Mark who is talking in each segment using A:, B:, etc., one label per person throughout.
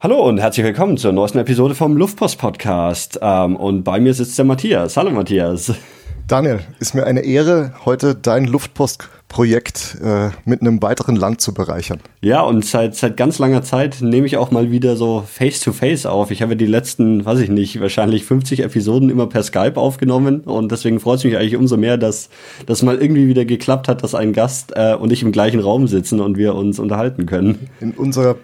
A: Hallo und herzlich willkommen zur neuesten Episode vom Luftpost Podcast. Ähm, und bei mir sitzt der Matthias. Hallo Matthias.
B: Daniel, ist mir eine Ehre, heute dein Luftpost-Projekt äh, mit einem weiteren Land zu bereichern.
A: Ja, und seit, seit ganz langer Zeit nehme ich auch mal wieder so Face-to-Face -face auf. Ich habe die letzten, weiß ich nicht, wahrscheinlich 50 Episoden immer per Skype aufgenommen und deswegen freut es mich eigentlich umso mehr, dass das mal irgendwie wieder geklappt hat, dass ein Gast äh, und ich im gleichen Raum sitzen und wir uns unterhalten können.
B: In unserer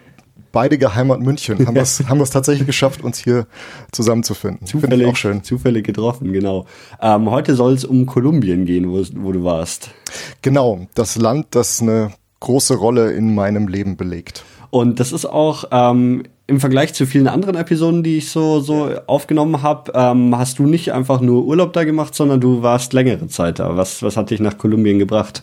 B: beide Heimat München. Haben es haben tatsächlich geschafft, uns hier zusammenzufinden.
A: Zufällig, auch schön. Zufällig getroffen, genau. Ähm, heute soll es um Kolumbien gehen, wo, wo du warst.
B: Genau, das Land, das eine große Rolle in meinem Leben belegt.
A: Und das ist auch ähm, im Vergleich zu vielen anderen Episoden, die ich so, so aufgenommen habe, ähm, hast du nicht einfach nur Urlaub da gemacht, sondern du warst längere Zeit da. Was, was hat dich nach Kolumbien gebracht?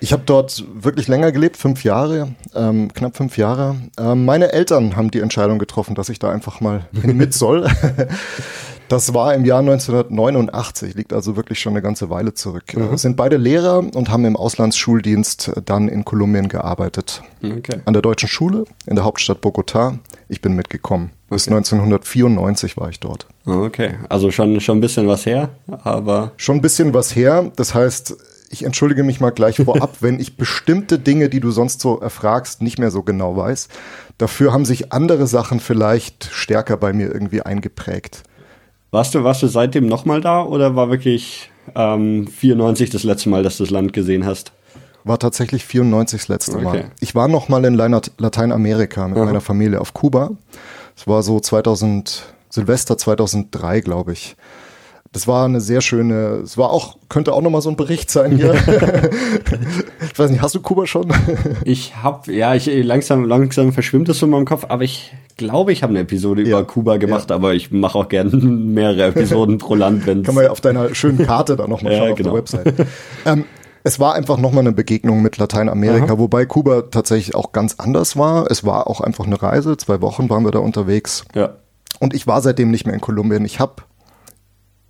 B: Ich habe dort wirklich länger gelebt, fünf Jahre, ähm, knapp fünf Jahre. Ähm, meine Eltern haben die Entscheidung getroffen, dass ich da einfach mal mit soll. Das war im Jahr 1989, liegt also wirklich schon eine ganze Weile zurück. Mhm. Sind beide Lehrer und haben im Auslandsschuldienst dann in Kolumbien gearbeitet. Okay. An der deutschen Schule in der Hauptstadt Bogotá. Ich bin mitgekommen. Okay. Bis 1994 war ich dort.
A: Okay, also schon, schon ein bisschen was her, aber.
B: Schon ein bisschen was her. Das heißt, ich entschuldige mich mal gleich vorab, wenn ich bestimmte Dinge, die du sonst so erfragst, nicht mehr so genau weiß. Dafür haben sich andere Sachen vielleicht stärker bei mir irgendwie eingeprägt.
A: Warst du, warst du seitdem nochmal da oder war wirklich ähm, 94 das letzte Mal, dass du das Land gesehen hast?
B: War tatsächlich 94 das letzte okay. Mal. Ich war nochmal in Lateinamerika mit Aha. meiner Familie auf Kuba. Es war so 2000, Silvester 2003, glaube ich. Das war eine sehr schöne, es war auch, könnte auch nochmal so ein Bericht sein hier. ich weiß nicht, hast du Kuba schon?
A: ich hab, ja, ich langsam, langsam verschwimmt das so in meinem Kopf, aber ich glaube, ich habe eine Episode ja, über Kuba gemacht, ja. aber ich mache auch gerne mehrere Episoden pro Land, wenn
B: Kann man ja auf deiner schönen Karte da nochmal schauen ja, genau. auf der Website. Ähm, es war einfach nochmal eine Begegnung mit Lateinamerika, Aha. wobei Kuba tatsächlich auch ganz anders war. Es war auch einfach eine Reise, zwei Wochen waren wir da unterwegs. Ja. Und ich war seitdem nicht mehr in Kolumbien. Ich habe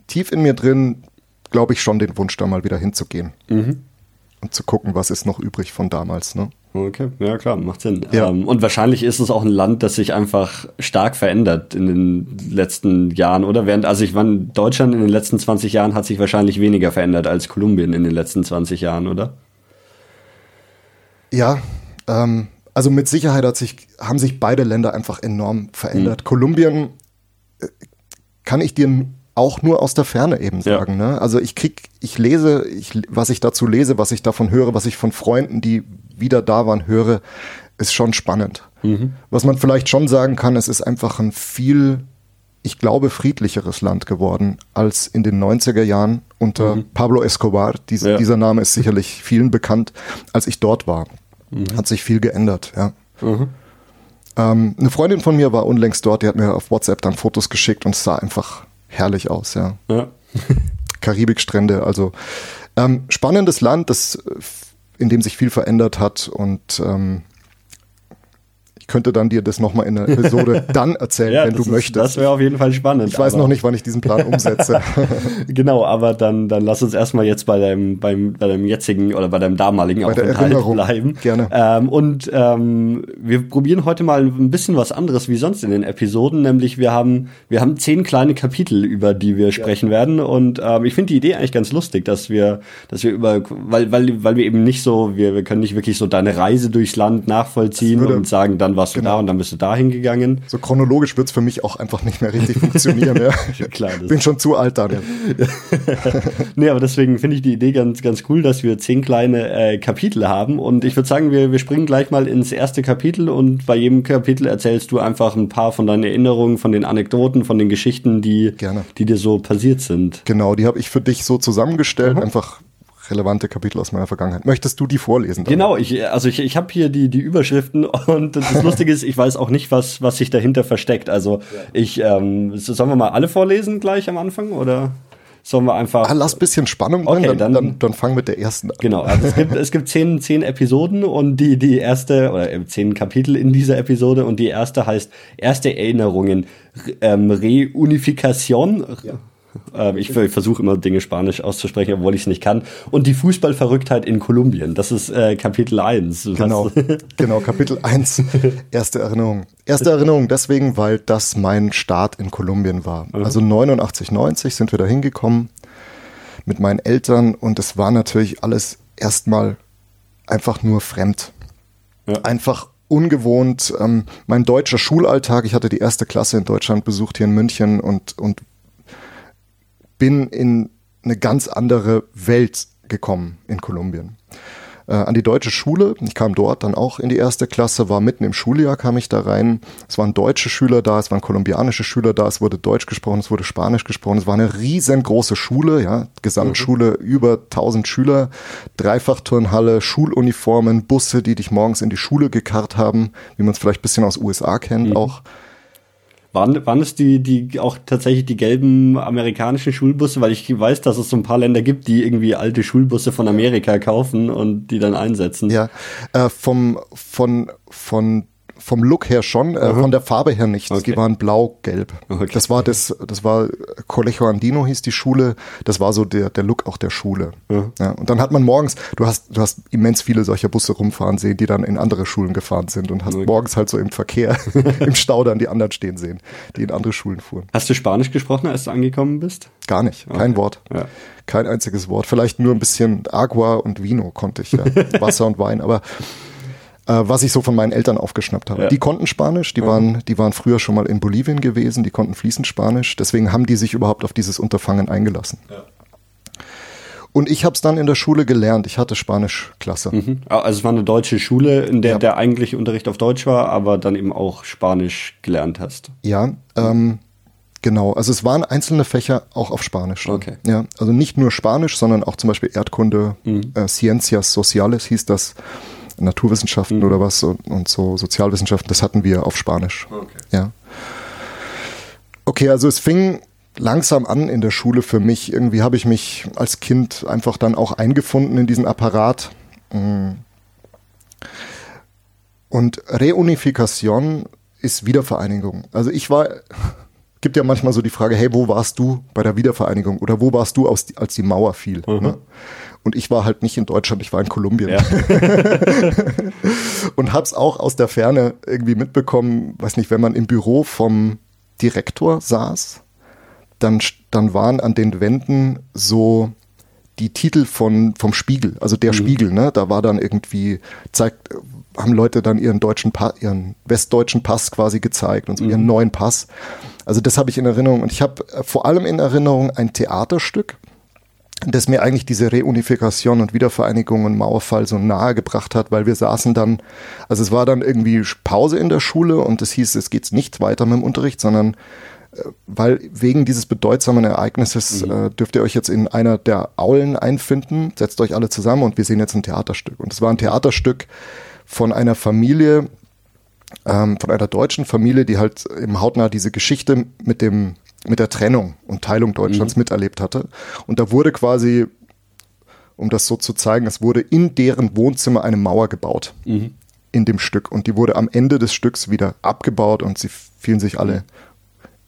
B: tief in mir drin, glaube ich, schon den Wunsch, da mal wieder hinzugehen. Mhm. Und zu gucken, was ist noch übrig von damals. Ne?
A: Okay, ja klar, macht Sinn. Ja. Ähm, und wahrscheinlich ist es auch ein Land, das sich einfach stark verändert in den letzten Jahren, oder? Während, also ich meine, Deutschland in den letzten 20 Jahren hat sich wahrscheinlich weniger verändert als Kolumbien in den letzten 20 Jahren, oder?
B: Ja, ähm, also mit Sicherheit hat sich, haben sich beide Länder einfach enorm verändert. Mhm. Kolumbien äh, kann ich dir auch nur aus der Ferne eben sagen. Ja. Ne? Also ich krieg, ich lese, ich, was ich dazu lese, was ich davon höre, was ich von Freunden, die wieder da waren, höre, ist schon spannend. Mhm. Was man vielleicht schon sagen kann, es ist einfach ein viel, ich glaube, friedlicheres Land geworden als in den 90er Jahren unter mhm. Pablo Escobar. Dies, ja. Dieser Name ist sicherlich vielen bekannt, als ich dort war. Mhm. Hat sich viel geändert, ja. Mhm. Ähm, eine Freundin von mir war unlängst dort, die hat mir auf WhatsApp dann Fotos geschickt und es sah einfach herrlich aus, ja. ja. Karibikstrände, also ähm, spannendes Land, das äh, in dem sich viel verändert hat und ähm, könnte dann dir das nochmal in der Episode dann erzählen, ja, wenn du ist, möchtest.
A: Das wäre auf jeden Fall spannend.
B: Ich weiß noch nicht, wann ich diesen Plan umsetze.
A: genau, aber dann, dann lass uns erstmal jetzt bei deinem, beim, bei deinem jetzigen oder bei deinem damaligen bei Aufenthalt bleiben.
B: Gerne.
A: Ähm, und ähm, wir probieren heute mal ein bisschen was anderes wie sonst in den Episoden, nämlich wir haben, wir haben zehn kleine Kapitel, über die wir sprechen ja. werden. Und ähm, ich finde die Idee eigentlich ganz lustig, dass wir, dass wir über, weil, weil, weil wir eben nicht so, wir, wir können nicht wirklich so deine Reise durchs Land nachvollziehen und sagen, dann warst du genau. da und dann bist du da hingegangen.
B: So chronologisch wird es für mich auch einfach nicht mehr richtig funktionieren. ja. Klar, Bin schon zu alt, Daniel.
A: nee, aber deswegen finde ich die Idee ganz, ganz cool, dass wir zehn kleine äh, Kapitel haben. Und ich würde sagen, wir, wir springen gleich mal ins erste Kapitel und bei jedem Kapitel erzählst du einfach ein paar von deinen Erinnerungen, von den Anekdoten, von den Geschichten, die, Gerne. die dir so passiert sind.
B: Genau, die habe ich für dich so zusammengestellt, mhm. einfach relevante Kapitel aus meiner Vergangenheit. Möchtest du die vorlesen?
A: Dann? Genau, ich, also ich, ich habe hier die, die Überschriften und das Lustige ist, ich weiß auch nicht, was, was sich dahinter versteckt. Also ich, ähm, sollen wir mal alle vorlesen gleich am Anfang oder? Sollen wir einfach.
B: Ah, lass bisschen Spannung
A: drin, okay,
B: dann, dann, dann fang mit der ersten an.
A: Genau, also es gibt, es gibt zehn, zehn Episoden und die, die erste, oder äh, zehn Kapitel in dieser Episode und die erste heißt Erste Erinnerungen, ähm, Reunifikation. Ja Ich, ich versuche immer Dinge Spanisch auszusprechen, obwohl ich es nicht kann. Und die Fußballverrücktheit in Kolumbien, das ist äh, Kapitel 1.
B: Genau, genau, Kapitel 1. Erste Erinnerung. Erste Erinnerung deswegen, weil das mein Start in Kolumbien war. Mhm. Also 89, 90 sind wir da hingekommen mit meinen Eltern und es war natürlich alles erstmal einfach nur fremd. Ja. Einfach ungewohnt. Ähm, mein deutscher Schulalltag, ich hatte die erste Klasse in Deutschland besucht hier in München und, und bin in eine ganz andere Welt gekommen in Kolumbien äh, an die deutsche Schule. Ich kam dort dann auch in die erste Klasse, war mitten im Schuljahr, kam ich da rein. Es waren deutsche Schüler da, es waren kolumbianische Schüler da, es wurde Deutsch gesprochen, es wurde Spanisch gesprochen. Es war eine riesengroße Schule, ja, Gesamtschule, mhm. über 1000 Schüler, Dreifachturnhalle, Schuluniformen, Busse, die dich morgens in die Schule gekarrt haben, wie man es vielleicht ein bisschen aus USA kennt mhm. auch.
A: Waren, waren es die, die auch tatsächlich die gelben amerikanischen Schulbusse? Weil ich weiß, dass es so ein paar Länder gibt, die irgendwie alte Schulbusse von Amerika kaufen und die dann einsetzen.
B: Ja, äh, vom, von, von vom Look her schon, äh, von der Farbe her nicht. Okay. Die waren blau-gelb. Okay. Das war das, das war Colegio Andino hieß die Schule. Das war so der, der Look auch der Schule. Ja. ja. und dann hat man morgens, du hast, du hast immens viele solcher Busse rumfahren sehen, die dann in andere Schulen gefahren sind und hast okay. morgens halt so im Verkehr, im Stau dann die anderen stehen sehen, die in andere Schulen fuhren.
A: Hast du Spanisch gesprochen, als du angekommen bist?
B: Gar nicht, kein Wort. Ja. Kein einziges Wort. Vielleicht nur ein bisschen Agua und Vino konnte ich, ja. Wasser und Wein, aber was ich so von meinen Eltern aufgeschnappt habe. Ja. Die konnten Spanisch, die, mhm. waren, die waren früher schon mal in Bolivien gewesen, die konnten fließend Spanisch, deswegen haben die sich überhaupt auf dieses Unterfangen eingelassen. Ja. Und ich habe es dann in der Schule gelernt. Ich hatte Spanischklasse.
A: Mhm. Also es war eine deutsche Schule, in der ja. der eigentliche Unterricht auf Deutsch war, aber dann eben auch Spanisch gelernt hast.
B: Ja, ähm, genau. Also es waren einzelne Fächer auch auf Spanisch. Okay. Ja, also nicht nur Spanisch, sondern auch zum Beispiel Erdkunde, mhm. äh, Ciencias Sociales hieß das. Naturwissenschaften mhm. oder was und, und, so Sozialwissenschaften, das hatten wir auf Spanisch. Okay. Ja. Okay, also es fing langsam an in der Schule für mich. Irgendwie habe ich mich als Kind einfach dann auch eingefunden in diesen Apparat. Mm. Und Reunifikation ist Wiedervereinigung. Also ich war, gibt ja manchmal so die Frage, hey, wo warst du bei der Wiedervereinigung oder wo warst du, als die Mauer fiel? Mhm. Ne? Und ich war halt nicht in Deutschland, ich war in Kolumbien. Ja. und hab's auch aus der Ferne irgendwie mitbekommen, weiß nicht, wenn man im Büro vom Direktor saß, dann, dann waren an den Wänden so die Titel von, vom Spiegel, also der mhm. Spiegel, ne? Da war dann irgendwie, zeigt, haben Leute dann ihren deutschen Pass, ihren westdeutschen Pass quasi gezeigt und so mhm. ihren neuen Pass. Also das habe ich in Erinnerung. Und ich habe vor allem in Erinnerung ein Theaterstück, das mir eigentlich diese Reunifikation und Wiedervereinigung und Mauerfall so nahe gebracht hat, weil wir saßen dann, also es war dann irgendwie Pause in der Schule und es hieß, es geht nicht weiter mit dem Unterricht, sondern äh, weil wegen dieses bedeutsamen Ereignisses mhm. äh, dürft ihr euch jetzt in einer der Aulen einfinden, setzt euch alle zusammen und wir sehen jetzt ein Theaterstück. Und es war ein Theaterstück von einer Familie, ähm, von einer deutschen Familie, die halt im Hautnah diese Geschichte mit dem mit der Trennung und Teilung Deutschlands mhm. miterlebt hatte. Und da wurde quasi, um das so zu zeigen, es wurde in deren Wohnzimmer eine Mauer gebaut. Mhm. In dem Stück. Und die wurde am Ende des Stücks wieder abgebaut und sie fielen sich alle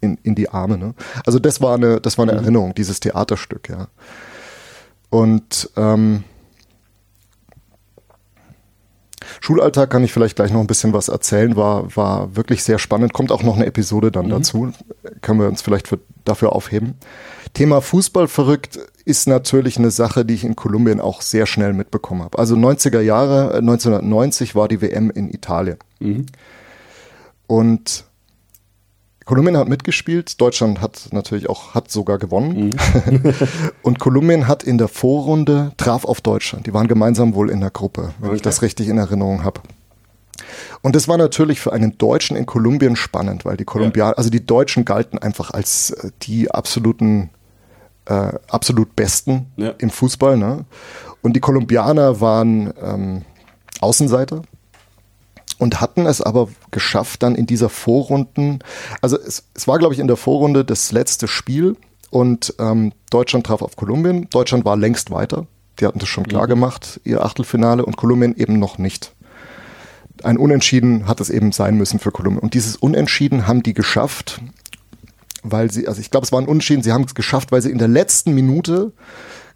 B: in, in die Arme. Ne? Also das war eine, das war eine mhm. Erinnerung, dieses Theaterstück, ja. Und ähm, Schulalltag kann ich vielleicht gleich noch ein bisschen was erzählen, war, war wirklich sehr spannend. Kommt auch noch eine Episode dann mhm. dazu. Können wir uns vielleicht für, dafür aufheben. Thema Fußball verrückt ist natürlich eine Sache, die ich in Kolumbien auch sehr schnell mitbekommen habe. Also 90er Jahre, 1990 war die WM in Italien. Mhm. Und Kolumbien hat mitgespielt, Deutschland hat natürlich auch, hat sogar gewonnen. Mhm. und Kolumbien hat in der Vorrunde, traf auf Deutschland. Die waren gemeinsam wohl in der Gruppe, wenn okay. ich das richtig in Erinnerung habe. Und das war natürlich für einen Deutschen in Kolumbien spannend, weil die Kolumbianer, ja. also die Deutschen galten einfach als äh, die absoluten, äh, absolut Besten ja. im Fußball. Ne? Und die Kolumbianer waren ähm, Außenseiter und hatten es aber geschafft, dann in dieser Vorrunden, also es, es war, glaube ich, in der Vorrunde das letzte Spiel und ähm, Deutschland traf auf Kolumbien. Deutschland war längst weiter. Die hatten das schon klar mhm. gemacht, ihr Achtelfinale und Kolumbien eben noch nicht. Ein Unentschieden hat es eben sein müssen für Kolumbien. Und dieses Unentschieden haben die geschafft, weil sie, also ich glaube, es war ein Unentschieden, sie haben es geschafft, weil sie in der letzten Minute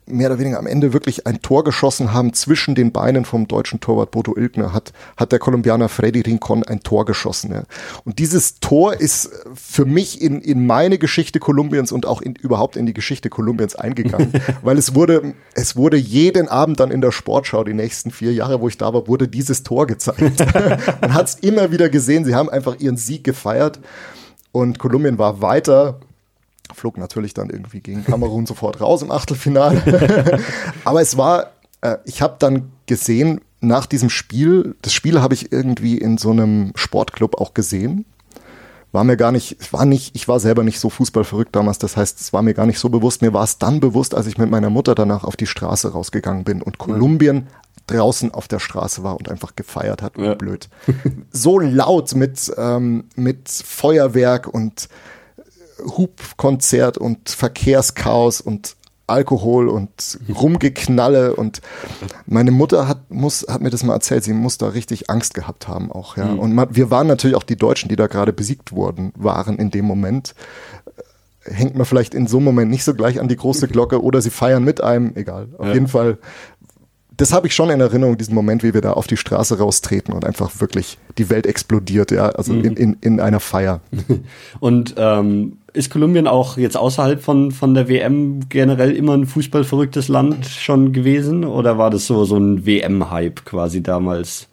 B: mehr oder weniger am Ende wirklich ein Tor geschossen haben zwischen den Beinen vom deutschen Torwart Bodo Ilgner hat, hat der Kolumbianer Freddy Rincon ein Tor geschossen. Ja. Und dieses Tor ist für mich in, in meine Geschichte Kolumbiens und auch in, überhaupt in die Geschichte Kolumbiens eingegangen, weil es wurde, es wurde jeden Abend dann in der Sportschau, die nächsten vier Jahre, wo ich da war, wurde dieses Tor gezeigt. Man hat es immer wieder gesehen, sie haben einfach ihren Sieg gefeiert und Kolumbien war weiter flog natürlich dann irgendwie gegen Kamerun sofort raus im Achtelfinale. Aber es war, äh, ich habe dann gesehen, nach diesem Spiel, das Spiel habe ich irgendwie in so einem Sportclub auch gesehen. War mir gar nicht, war nicht, ich war selber nicht so fußballverrückt damals, das heißt, es war mir gar nicht so bewusst. Mir war es dann bewusst, als ich mit meiner Mutter danach auf die Straße rausgegangen bin und Kolumbien draußen auf der Straße war und einfach gefeiert hat. Ja. Blöd. So laut mit, ähm, mit Feuerwerk und Hubkonzert und Verkehrschaos und Alkohol und Rumgeknalle und meine Mutter hat muss hat mir das mal erzählt, sie muss da richtig Angst gehabt haben auch, ja. Mhm. Und man, wir waren natürlich auch die Deutschen, die da gerade besiegt wurden, waren in dem Moment. Hängt man vielleicht in so einem Moment nicht so gleich an die große Glocke oder sie feiern mit einem, egal. Auf ja. jeden Fall das habe ich schon in Erinnerung, diesen Moment, wie wir da auf die Straße raustreten und einfach wirklich die Welt explodiert, ja, also mhm. in, in, in einer Feier.
A: Und ähm, ist Kolumbien auch jetzt außerhalb von, von der WM generell immer ein fußballverrücktes Land schon gewesen? Oder war das so, so ein WM-Hype quasi damals?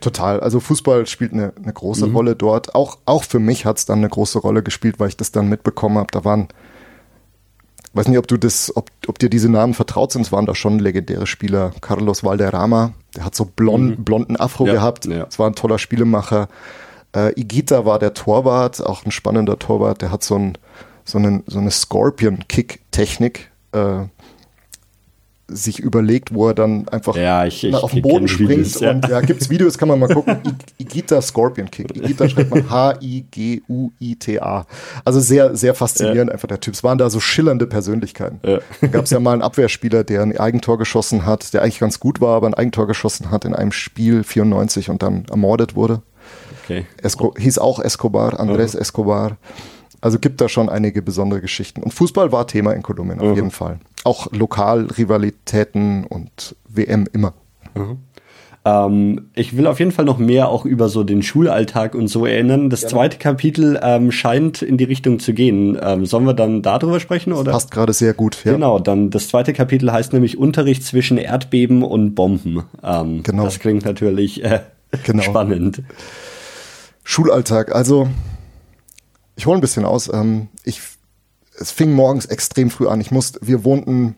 B: Total. Also Fußball spielt eine, eine große mhm. Rolle dort. Auch, auch für mich hat es dann eine große Rolle gespielt, weil ich das dann mitbekommen habe. Da waren weiß nicht, ob du das, ob, ob dir diese Namen vertraut sind. Es waren da schon legendäre Spieler. Carlos Valderrama, der hat so blond, mhm. blonden Afro ja, gehabt. Ja. Es war ein toller Spielemacher. Äh, Igita war der Torwart, auch ein spannender Torwart. Der hat so, ein, so, einen, so eine Scorpion-Kick-Technik. Äh, sich überlegt, wo er dann einfach
A: ja, ich, ich,
B: auf den Boden springt. Videos, ja. Und ja, gibt's Videos, kann man mal gucken. Igita Scorpion Kick. Igita schreibt man H-I-G-U-I-T-A. Also sehr, sehr faszinierend ja. einfach der Typ. Es waren da so schillernde Persönlichkeiten. Ja. Da gab es ja mal einen Abwehrspieler, der ein Eigentor geschossen hat, der eigentlich ganz gut war, aber ein Eigentor geschossen hat in einem Spiel 94 und dann ermordet wurde. Okay. Esco hieß auch Escobar, Andres mhm. Escobar. Also gibt da schon einige besondere Geschichten. Und Fußball war Thema in Kolumbien, auf mhm. jeden Fall. Auch Lokalrivalitäten und WM immer.
A: Mhm. Ähm, ich will auf jeden Fall noch mehr auch über so den Schulalltag und so erinnern. Das ja. zweite Kapitel ähm, scheint in die Richtung zu gehen. Ähm, sollen wir dann darüber sprechen? Oder? Das
B: passt gerade sehr gut.
A: Ja. Genau, dann das zweite Kapitel heißt nämlich Unterricht zwischen Erdbeben und Bomben. Ähm, genau. Das klingt natürlich äh, genau. spannend.
B: Schulalltag, also ich hole ein bisschen aus. Ähm, ich, es fing morgens extrem früh an. Ich musste, wir wohnten,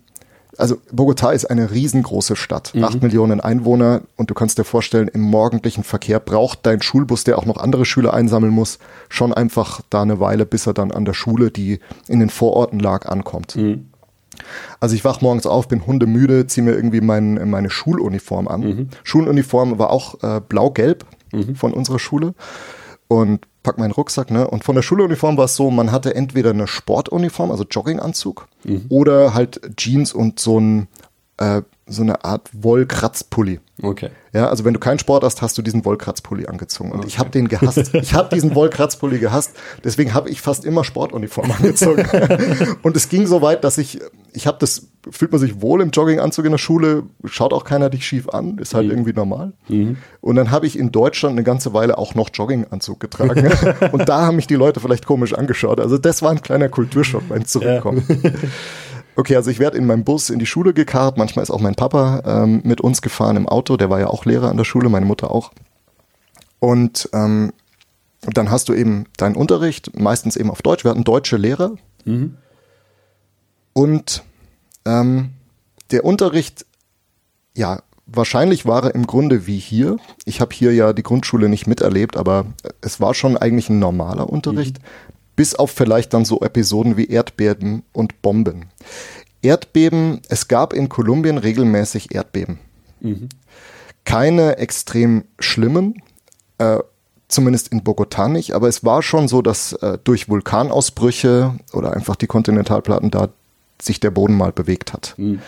B: also Bogota ist eine riesengroße Stadt, mhm. acht Millionen Einwohner und du kannst dir vorstellen, im morgendlichen Verkehr braucht dein Schulbus, der auch noch andere Schüler einsammeln muss, schon einfach da eine Weile, bis er dann an der Schule, die in den Vororten lag, ankommt. Mhm. Also ich wach morgens auf, bin hundemüde, ziehe mir irgendwie mein, meine Schuluniform an. Mhm. Schuluniform war auch äh, blau-gelb mhm. von unserer Schule und pack meinen Rucksack, ne? Und von der Schuluniform war es so, man hatte entweder eine Sportuniform, also Jogginganzug, mhm. oder halt Jeans und so ein äh, so eine Art Wollkratzpulli.
A: Okay.
B: Ja, also wenn du keinen Sport hast, hast du diesen Wollkratzpulli angezogen. Und okay. ich habe den gehasst. Ich habe diesen Wollkratzpulli gehasst. Deswegen habe ich fast immer Sportuniform angezogen. und es ging so weit, dass ich, ich habe das, fühlt man sich wohl im Jogginganzug in der Schule, schaut auch keiner dich schief an, ist halt mhm. irgendwie normal. Mhm. Und dann habe ich in Deutschland eine ganze Weile auch noch Jogginganzug getragen. und da haben mich die Leute vielleicht komisch angeschaut. Also das war ein kleiner Kulturschock beim Zurückkommen. Ja. Okay, also ich werde in meinem Bus in die Schule gekarrt. Manchmal ist auch mein Papa ähm, mit uns gefahren im Auto. Der war ja auch Lehrer an der Schule, meine Mutter auch. Und ähm, dann hast du eben deinen Unterricht, meistens eben auf Deutsch. Wir hatten deutsche Lehrer. Mhm. Und ähm, der Unterricht, ja, wahrscheinlich war er im Grunde wie hier. Ich habe hier ja die Grundschule nicht miterlebt, aber es war schon eigentlich ein normaler Unterricht. Mhm bis auf vielleicht dann so Episoden wie Erdbeben und Bomben. Erdbeben, es gab in Kolumbien regelmäßig Erdbeben. Mhm. Keine extrem schlimmen, äh, zumindest in Bogotá nicht, aber es war schon so, dass äh, durch Vulkanausbrüche oder einfach die Kontinentalplatten da sich der Boden mal bewegt hat. Mhm.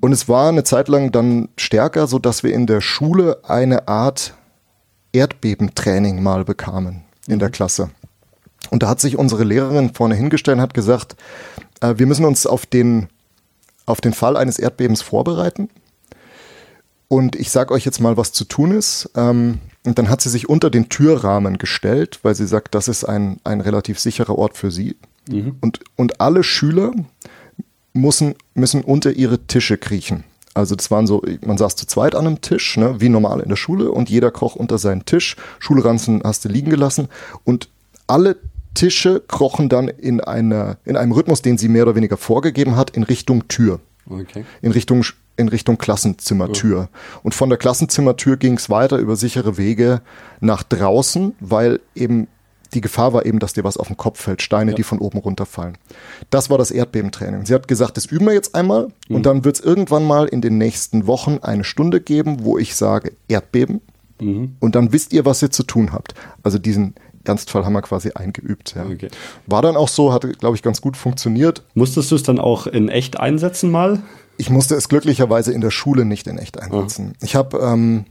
B: Und es war eine Zeit lang dann stärker, so dass wir in der Schule eine Art Erdbebentraining mal bekamen in der mhm. Klasse. Und da hat sich unsere Lehrerin vorne hingestellt und hat gesagt, äh, wir müssen uns auf den, auf den Fall eines Erdbebens vorbereiten. Und ich sage euch jetzt mal, was zu tun ist. Ähm, und dann hat sie sich unter den Türrahmen gestellt, weil sie sagt, das ist ein, ein relativ sicherer Ort für sie. Mhm. Und, und alle Schüler müssen, müssen unter ihre Tische kriechen. Also das waren so, man saß zu zweit an einem Tisch, ne, wie normal in der Schule und jeder kroch unter seinen Tisch. Schulranzen hast du liegen gelassen und alle Tische krochen dann in, einer, in einem Rhythmus, den sie mehr oder weniger vorgegeben hat, in Richtung Tür. Okay. In Richtung in Richtung Klassenzimmertür. Oh. Und von der Klassenzimmertür ging es weiter über sichere Wege nach draußen, weil eben die Gefahr war eben, dass dir was auf den Kopf fällt, Steine, ja. die von oben runterfallen. Das war das Erdbebentraining. Sie hat gesagt, das üben wir jetzt einmal mhm. und dann wird es irgendwann mal in den nächsten Wochen eine Stunde geben, wo ich sage Erdbeben mhm. und dann wisst ihr, was ihr zu tun habt. Also diesen Ernstfall haben wir quasi eingeübt. Ja. Okay. War dann auch so, hat, glaube ich, ganz gut funktioniert.
A: Musstest du es dann auch in echt einsetzen mal?
B: Ich musste es glücklicherweise in der Schule nicht in echt einsetzen. Oh. Ich habe ähm,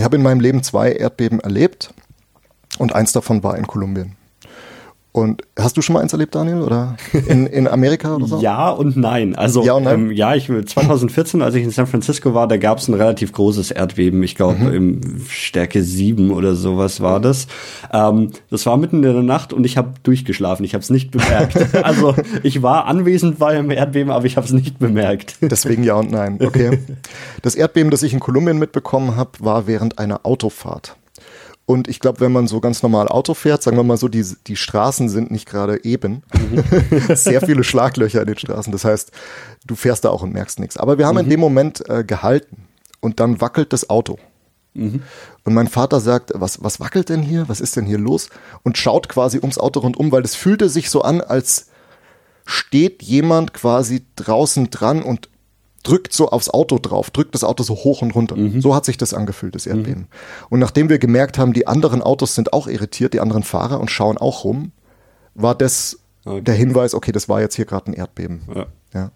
B: hab in meinem Leben zwei Erdbeben erlebt und eins davon war in Kolumbien. Und hast du schon mal eins erlebt, Daniel, oder in, in Amerika oder so?
A: ja und nein. Also ja, und nein? Ähm, ja, ich 2014, als ich in San Francisco war, da gab es ein relativ großes Erdbeben. Ich glaube mhm. im Stärke 7 oder sowas war das. Ähm, das war mitten in der Nacht und ich habe durchgeschlafen. Ich habe es nicht bemerkt. also ich war anwesend bei einem Erdbeben, aber ich habe es nicht bemerkt.
B: Deswegen ja und nein. Okay. Das Erdbeben, das ich in Kolumbien mitbekommen habe, war während einer Autofahrt. Und ich glaube, wenn man so ganz normal Auto fährt, sagen wir mal so, die, die Straßen sind nicht gerade eben. Mhm. Sehr viele Schlaglöcher in den Straßen. Das heißt, du fährst da auch und merkst nichts. Aber wir haben mhm. in dem Moment äh, gehalten und dann wackelt das Auto. Mhm. Und mein Vater sagt, was, was wackelt denn hier? Was ist denn hier los? Und schaut quasi ums Auto rundum, weil das fühlte sich so an, als steht jemand quasi draußen dran und drückt so aufs Auto drauf, drückt das Auto so hoch und runter. Mhm. So hat sich das angefühlt, das Erdbeben. Mhm. Und nachdem wir gemerkt haben, die anderen Autos sind auch irritiert, die anderen Fahrer und schauen auch rum, war das okay. der Hinweis, okay, das war jetzt hier gerade ein Erdbeben. Ja. ja.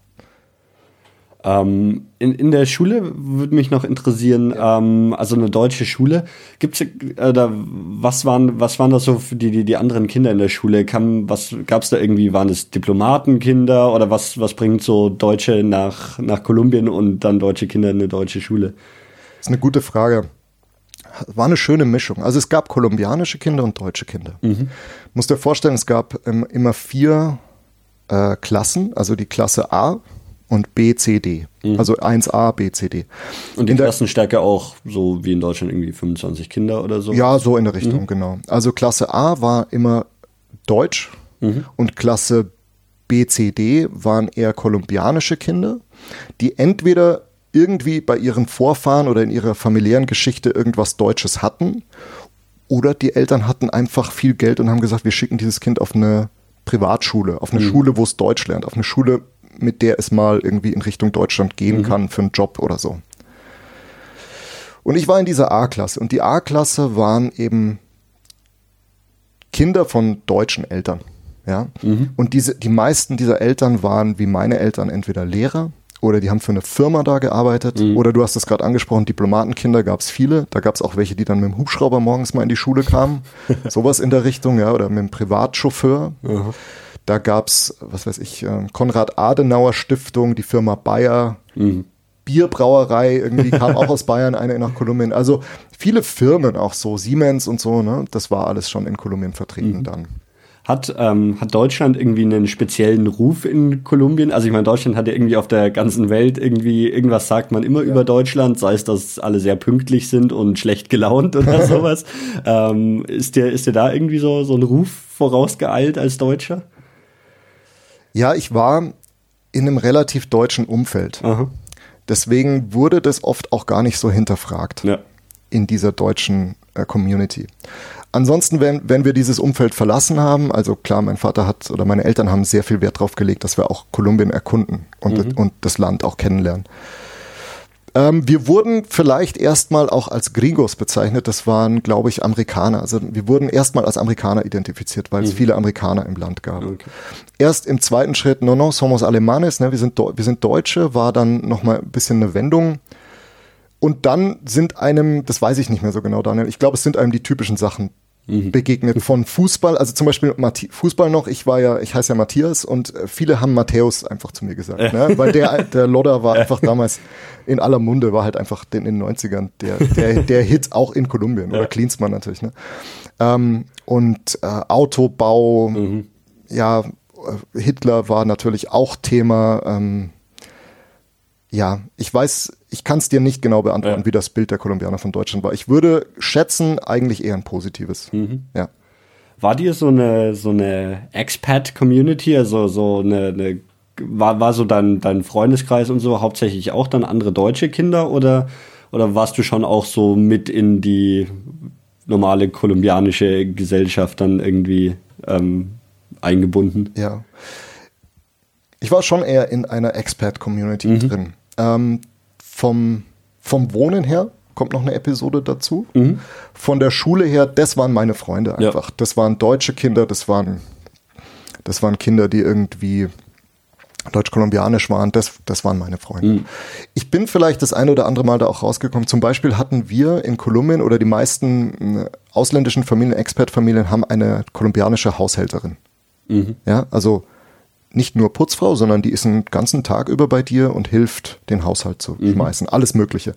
A: Ähm, in, in der Schule würde mich noch interessieren, ja. ähm, also eine deutsche Schule, gibt's äh, da, was waren, was waren das so für die, die, die anderen Kinder in der Schule? Kam, was gab's da irgendwie, waren es Diplomatenkinder oder was, was bringt so Deutsche nach, nach Kolumbien und dann deutsche Kinder in eine deutsche Schule?
B: Das ist eine gute Frage. War eine schöne Mischung. Also es gab kolumbianische Kinder und deutsche Kinder. Mhm. Musst dir vorstellen, es gab ähm, immer vier äh, Klassen, also die Klasse A, und B, C, D. Mhm. Also 1a, B, C, D.
A: Und die in Klassenstärke auch so wie in Deutschland irgendwie 25 Kinder oder so?
B: Ja, so in der Richtung, mhm. genau. Also Klasse A war immer Deutsch mhm. und Klasse B, C, D waren eher kolumbianische Kinder, die entweder irgendwie bei ihren Vorfahren oder in ihrer familiären Geschichte irgendwas Deutsches hatten oder die Eltern hatten einfach viel Geld und haben gesagt, wir schicken dieses Kind auf eine Privatschule, auf eine mhm. Schule, wo es Deutsch lernt, auf eine Schule, mit der es mal irgendwie in Richtung Deutschland gehen mhm. kann für einen Job oder so. Und ich war in dieser A-Klasse und die A-Klasse waren eben Kinder von deutschen Eltern. Ja? Mhm. Und diese, die meisten dieser Eltern waren wie meine Eltern entweder Lehrer oder die haben für eine Firma da gearbeitet mhm. oder du hast es gerade angesprochen, Diplomatenkinder gab es viele. Da gab es auch welche, die dann mit dem Hubschrauber morgens mal in die Schule kamen. Sowas in der Richtung, ja, oder mit dem Privatchauffeur. Mhm. Da gab es, was weiß ich, äh, Konrad Adenauer Stiftung, die Firma Bayer, mhm. Bierbrauerei, irgendwie kam auch aus Bayern eine nach Kolumbien. Also viele Firmen auch so, Siemens und so, ne? Das war alles schon in Kolumbien vertreten mhm. dann.
A: Hat, ähm, hat Deutschland irgendwie einen speziellen Ruf in Kolumbien? Also ich meine, Deutschland hat ja irgendwie auf der ganzen Welt irgendwie, irgendwas sagt man immer ja. über Deutschland, sei es, dass alle sehr pünktlich sind und schlecht gelaunt oder sowas. ähm, ist, dir, ist dir da irgendwie so, so ein Ruf vorausgeeilt als Deutscher?
B: Ja, ich war in einem relativ deutschen Umfeld. Aha. Deswegen wurde das oft auch gar nicht so hinterfragt ja. in dieser deutschen äh, Community. Ansonsten, wenn, wenn wir dieses Umfeld verlassen haben, also klar, mein Vater hat oder meine Eltern haben sehr viel Wert darauf gelegt, dass wir auch Kolumbien erkunden und, mhm. und das Land auch kennenlernen. Ähm, wir wurden vielleicht erstmal auch als Gringos bezeichnet. Das waren, glaube ich, Amerikaner. Also wir wurden erstmal als Amerikaner identifiziert, weil es mhm. viele Amerikaner im Land gab. Okay. Erst im zweiten Schritt, no, no, somos alemanes, ne, wir, sind wir sind Deutsche, war dann nochmal ein bisschen eine Wendung. Und dann sind einem, das weiß ich nicht mehr so genau, Daniel, ich glaube, es sind einem die typischen Sachen mhm. begegnet von Fußball, also zum Beispiel Fußball noch, ich war ja, ich heiße ja Matthias und äh, viele haben Matthäus einfach zu mir gesagt, ne? weil der, der Lodder war einfach damals in aller Munde, war halt einfach in den 90ern der, der, der Hit auch in Kolumbien oder Klinsmann natürlich. Ne? Ähm, und äh, Autobau, mhm. ja, äh, Hitler war natürlich auch Thema. Ähm, ja, ich weiß, ich kann es dir nicht genau beantworten, ja. wie das Bild der Kolumbianer von Deutschland war. Ich würde schätzen, eigentlich eher ein positives. Mhm. Ja.
A: War dir so eine so eine Expat-Community, also so eine, eine war, war so dein, dein Freundeskreis und so hauptsächlich auch dann andere deutsche Kinder oder, oder warst du schon auch so mit in die normale kolumbianische Gesellschaft dann irgendwie ähm, eingebunden?
B: Ja. Ich war schon eher in einer Expat-Community mhm. drin. Ähm, vom, vom Wohnen her kommt noch eine Episode dazu. Mhm. Von der Schule her, das waren meine Freunde einfach. Ja. Das waren deutsche Kinder, das waren, das waren Kinder, die irgendwie deutsch-kolumbianisch waren, das, das waren meine Freunde. Mhm. Ich bin vielleicht das eine oder andere Mal da auch rausgekommen. Zum Beispiel hatten wir in Kolumbien oder die meisten äh, ausländischen Familien, Expertfamilien haben eine kolumbianische Haushälterin. Mhm. Ja, also nicht nur Putzfrau, sondern die ist den ganzen Tag über bei dir und hilft, den Haushalt zu mhm. schmeißen. Alles Mögliche.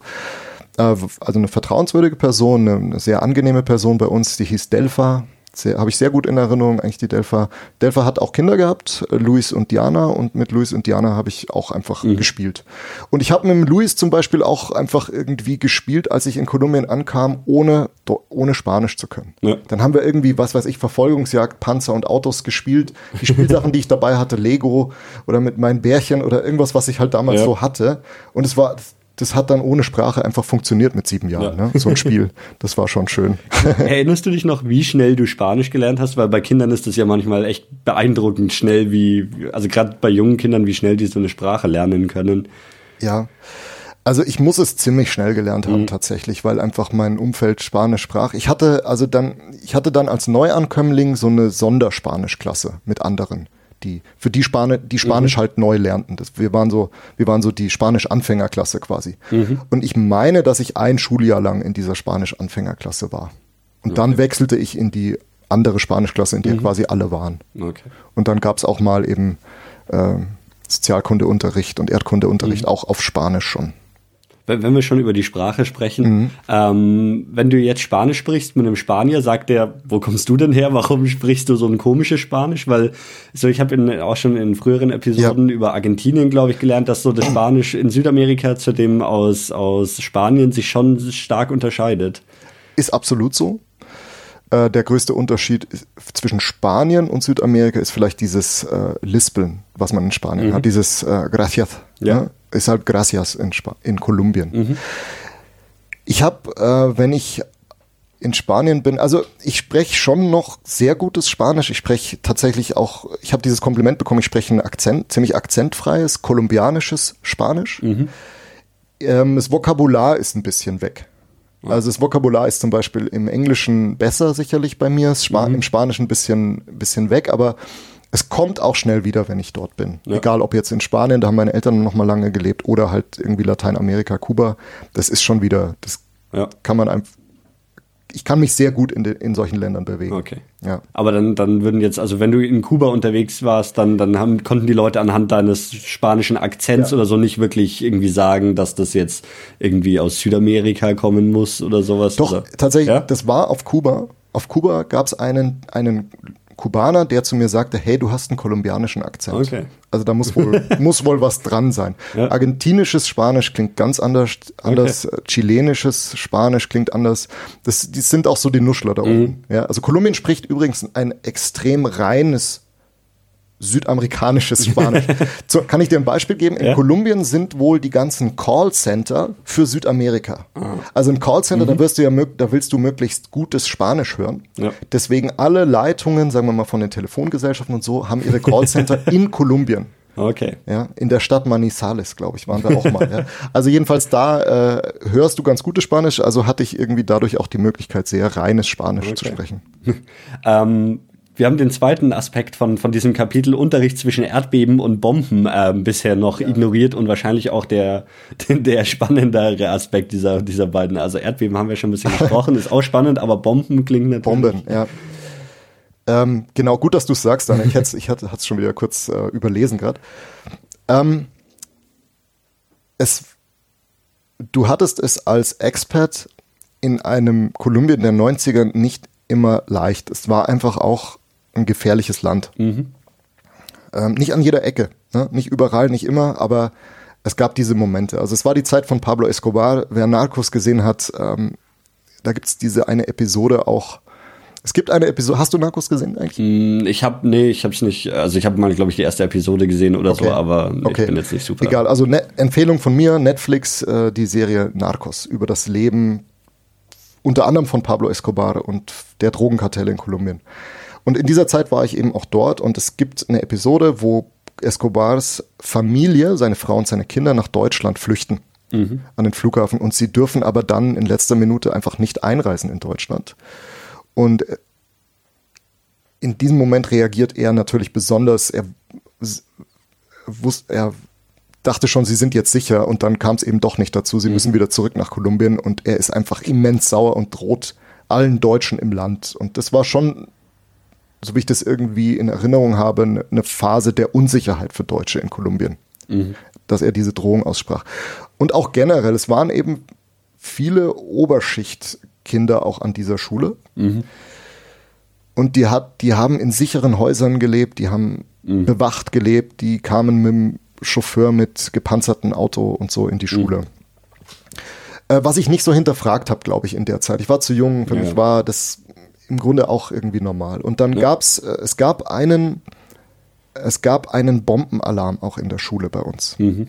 B: Äh, also eine vertrauenswürdige Person, eine sehr angenehme Person bei uns, die hieß Delpha habe ich sehr gut in Erinnerung, eigentlich die Delpha. Delpha hat auch Kinder gehabt, Luis und Diana, und mit Luis und Diana habe ich auch einfach mhm. gespielt. Und ich habe mit Luis zum Beispiel auch einfach irgendwie gespielt, als ich in Kolumbien ankam, ohne, ohne Spanisch zu können. Ja. Dann haben wir irgendwie, was weiß ich, Verfolgungsjagd, Panzer und Autos gespielt. Die Spielsachen, die ich dabei hatte, Lego oder mit meinen Bärchen oder irgendwas, was ich halt damals ja. so hatte. Und es war, das hat dann ohne Sprache einfach funktioniert mit sieben Jahren. Ja. Ne? So ein Spiel, das war schon schön.
A: Erinnerst du dich noch, wie schnell du Spanisch gelernt hast? Weil bei Kindern ist das ja manchmal echt beeindruckend schnell, wie, also gerade bei jungen Kindern, wie schnell die so eine Sprache lernen können.
B: Ja. Also ich muss es ziemlich schnell gelernt haben mhm. tatsächlich, weil einfach mein Umfeld Spanisch sprach. Ich hatte also dann, ich hatte dann als Neuankömmling so eine Sonderspanischklasse mit anderen die, für die, Spani die Spanisch mhm. halt neu lernten. Das, wir waren so, wir waren so die Spanisch-Anfängerklasse quasi. Mhm. Und ich meine, dass ich ein Schuljahr lang in dieser Spanisch-Anfängerklasse war. Und okay. dann wechselte ich in die andere Spanischklasse, in der mhm. quasi alle waren. Okay. Und dann gab es auch mal eben äh, Sozialkundeunterricht und Erdkundeunterricht mhm. auch auf Spanisch schon
A: wenn, wenn wir schon über die Sprache sprechen, mhm. ähm, wenn du jetzt Spanisch sprichst mit einem Spanier, sagt der, wo kommst du denn her? Warum sprichst du so ein komisches Spanisch? Weil so ich habe auch schon in früheren Episoden ja. über Argentinien, glaube ich, gelernt, dass so das Spanisch in Südamerika zu dem aus, aus Spanien sich schon stark unterscheidet.
B: Ist absolut so. Äh, der größte Unterschied zwischen Spanien und Südamerika ist vielleicht dieses äh, Lispeln, was man in Spanien mhm. hat, dieses äh, Gracias. Ja. Ne? Ist halt Gracias in, Sp in Kolumbien. Mhm. Ich habe, äh, wenn ich in Spanien bin, also ich spreche schon noch sehr gutes Spanisch. Ich spreche tatsächlich auch, ich habe dieses Kompliment bekommen, ich spreche ein Akzent, ziemlich akzentfreies, kolumbianisches Spanisch. Mhm. Ähm, das Vokabular ist ein bisschen weg. Also das Vokabular ist zum Beispiel im Englischen besser sicherlich bei mir, Spa mhm. im Spanischen ein bisschen, bisschen weg, aber es kommt auch schnell wieder, wenn ich dort bin. Ja. Egal ob jetzt in Spanien, da haben meine Eltern noch mal lange gelebt, oder halt irgendwie Lateinamerika, Kuba. Das ist schon wieder, das ja. kann man einfach, ich kann mich sehr gut in, de, in solchen Ländern bewegen.
A: Okay. Ja. Aber dann, dann würden jetzt, also wenn du in Kuba unterwegs warst, dann, dann haben, konnten die Leute anhand deines spanischen Akzents ja. oder so nicht wirklich irgendwie sagen, dass das jetzt irgendwie aus Südamerika kommen muss oder sowas.
B: Doch,
A: oder?
B: tatsächlich, das war auf Kuba. Auf Kuba gab es einen, einen Kubaner, der zu mir sagte, hey, du hast einen kolumbianischen Akzent. Okay. Also da muss wohl, muss wohl was dran sein. Ja. Argentinisches Spanisch klingt ganz anders, anders okay. chilenisches Spanisch klingt anders. Das, die sind auch so die Nuschler da mhm. oben. Ja, also Kolumbien spricht übrigens ein extrem reines südamerikanisches Spanisch. so, kann ich dir ein Beispiel geben? In ja. Kolumbien sind wohl die ganzen Callcenter für Südamerika. Ah. Also ein Callcenter, mhm. da wirst du ja da willst du möglichst gutes Spanisch hören. Ja. Deswegen alle Leitungen, sagen wir mal von den Telefongesellschaften und so, haben ihre Callcenter in Kolumbien.
A: Okay.
B: Ja, in der Stadt Manizales, glaube ich, waren wir auch mal. ja. Also jedenfalls da äh, hörst du ganz gutes Spanisch, also hatte ich irgendwie dadurch auch die Möglichkeit, sehr reines Spanisch okay. zu sprechen.
A: ähm, wir haben den zweiten Aspekt von, von diesem Kapitel Unterricht zwischen Erdbeben und Bomben äh, bisher noch ja. ignoriert und wahrscheinlich auch der, der spannendere Aspekt dieser, dieser beiden. Also Erdbeben haben wir schon ein bisschen gesprochen, ist auch spannend, aber Bomben klingt natürlich.
B: Bomben, ja. Ähm, genau, gut, dass du es sagst, Anna. Ich hatte es schon wieder kurz äh, überlesen gerade. Ähm, es, du hattest es als Expert in einem Kolumbien der 90er nicht immer leicht. Es war einfach auch ein gefährliches Land. Mhm. Ähm, nicht an jeder Ecke, ne? nicht überall, nicht immer, aber es gab diese Momente. Also es war die Zeit von Pablo Escobar. Wer Narcos gesehen hat, ähm, da gibt es diese eine Episode auch. Es gibt eine Episode. Hast du Narcos gesehen eigentlich?
A: Mm, ich habe nee, ich habe es nicht. Also ich habe mal, glaube ich, die erste Episode gesehen oder okay. so, aber okay. ich bin jetzt nicht super.
B: Egal. Also ne Empfehlung von mir: Netflix äh, die Serie Narcos über das Leben unter anderem von Pablo Escobar und der Drogenkartelle in Kolumbien. Und in dieser Zeit war ich eben auch dort und es gibt eine Episode, wo Escobars Familie, seine Frau und seine Kinder nach Deutschland flüchten mhm. an den Flughafen und sie dürfen aber dann in letzter Minute einfach nicht einreisen in Deutschland. Und äh, in diesem Moment reagiert er natürlich besonders, er, wusste, er dachte schon, sie sind jetzt sicher und dann kam es eben doch nicht dazu. Sie mhm. müssen wieder zurück nach Kolumbien und er ist einfach immens sauer und droht allen Deutschen im Land. Und das war schon so wie ich das irgendwie in Erinnerung habe, ne, eine Phase der Unsicherheit für Deutsche in Kolumbien, mhm. dass er diese Drohung aussprach. Und auch generell, es waren eben viele Oberschichtkinder auch an dieser Schule. Mhm. Und die, hat, die haben in sicheren Häusern gelebt, die haben mhm. bewacht gelebt, die kamen mit dem Chauffeur mit gepanzertem Auto und so in die Schule. Mhm. Äh, was ich nicht so hinterfragt habe, glaube ich, in der Zeit. Ich war zu jung, für ja. mich war das im Grunde auch irgendwie normal. Und dann ja. gab's, äh, es gab einen, es gab einen Bombenalarm auch in der Schule bei uns. Mhm.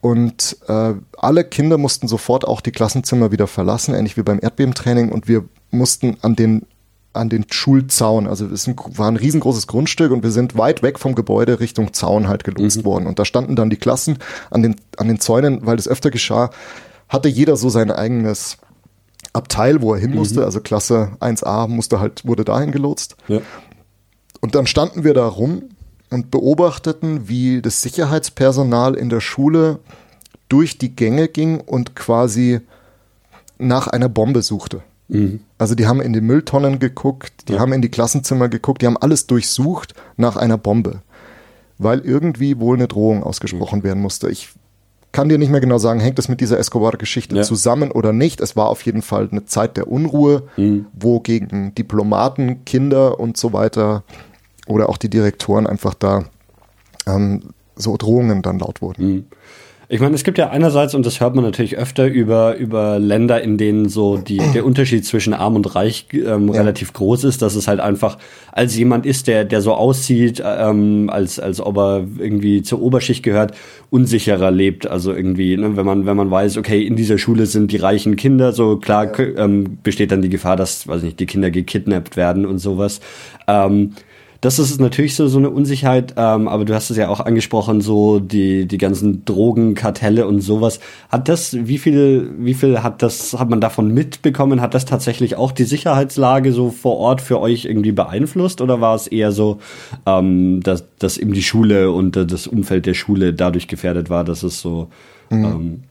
B: Und äh, alle Kinder mussten sofort auch die Klassenzimmer wieder verlassen, ähnlich wie beim Erdbebentraining. Und wir mussten an den an den Schulzaun. Also es war ein riesengroßes Grundstück und wir sind weit weg vom Gebäude Richtung Zaun halt gelotst mhm. worden. Und da standen dann die Klassen an den, an den Zäunen, weil das öfter geschah, hatte jeder so sein eigenes Abteil, wo er hin musste, mhm. also Klasse 1a musste halt, wurde dahin gelotst. Ja. Und dann standen wir da rum und beobachteten, wie das Sicherheitspersonal in der Schule durch die Gänge ging und quasi nach einer Bombe suchte. Mhm. Also die haben in die Mülltonnen geguckt, die ja. haben in die Klassenzimmer geguckt, die haben alles durchsucht nach einer Bombe, weil irgendwie wohl eine Drohung ausgesprochen mhm. werden musste. Ich kann dir nicht mehr genau sagen, hängt es mit dieser Escobar-Geschichte ja. zusammen oder nicht. Es war auf jeden Fall eine Zeit der Unruhe, mhm. wo gegen Diplomaten, Kinder und so weiter oder auch die Direktoren einfach da ähm, so Drohungen dann laut wurden. Mhm.
A: Ich meine, es gibt ja einerseits, und das hört man natürlich öfter über, über Länder, in denen so die, der Unterschied zwischen Arm und Reich ähm, ja. relativ groß ist, dass es halt einfach als jemand ist, der, der so aussieht, ähm, als, als ob er irgendwie zur Oberschicht gehört, unsicherer lebt. Also irgendwie, ne, wenn man, wenn man weiß, okay, in dieser Schule sind die reichen Kinder, so klar ja. ähm, besteht dann die Gefahr, dass, weiß nicht, die Kinder gekidnappt werden und sowas. Ähm, das ist natürlich so, so eine Unsicherheit, ähm, aber du hast es ja auch angesprochen, so die, die ganzen Drogenkartelle und sowas. Hat das, wie viel, wie viel hat das, hat man davon mitbekommen? Hat das tatsächlich auch die Sicherheitslage so vor Ort für euch irgendwie beeinflusst oder war es eher so, ähm, dass, dass eben die Schule und das Umfeld der Schule dadurch gefährdet war, dass es so, mhm. ähm,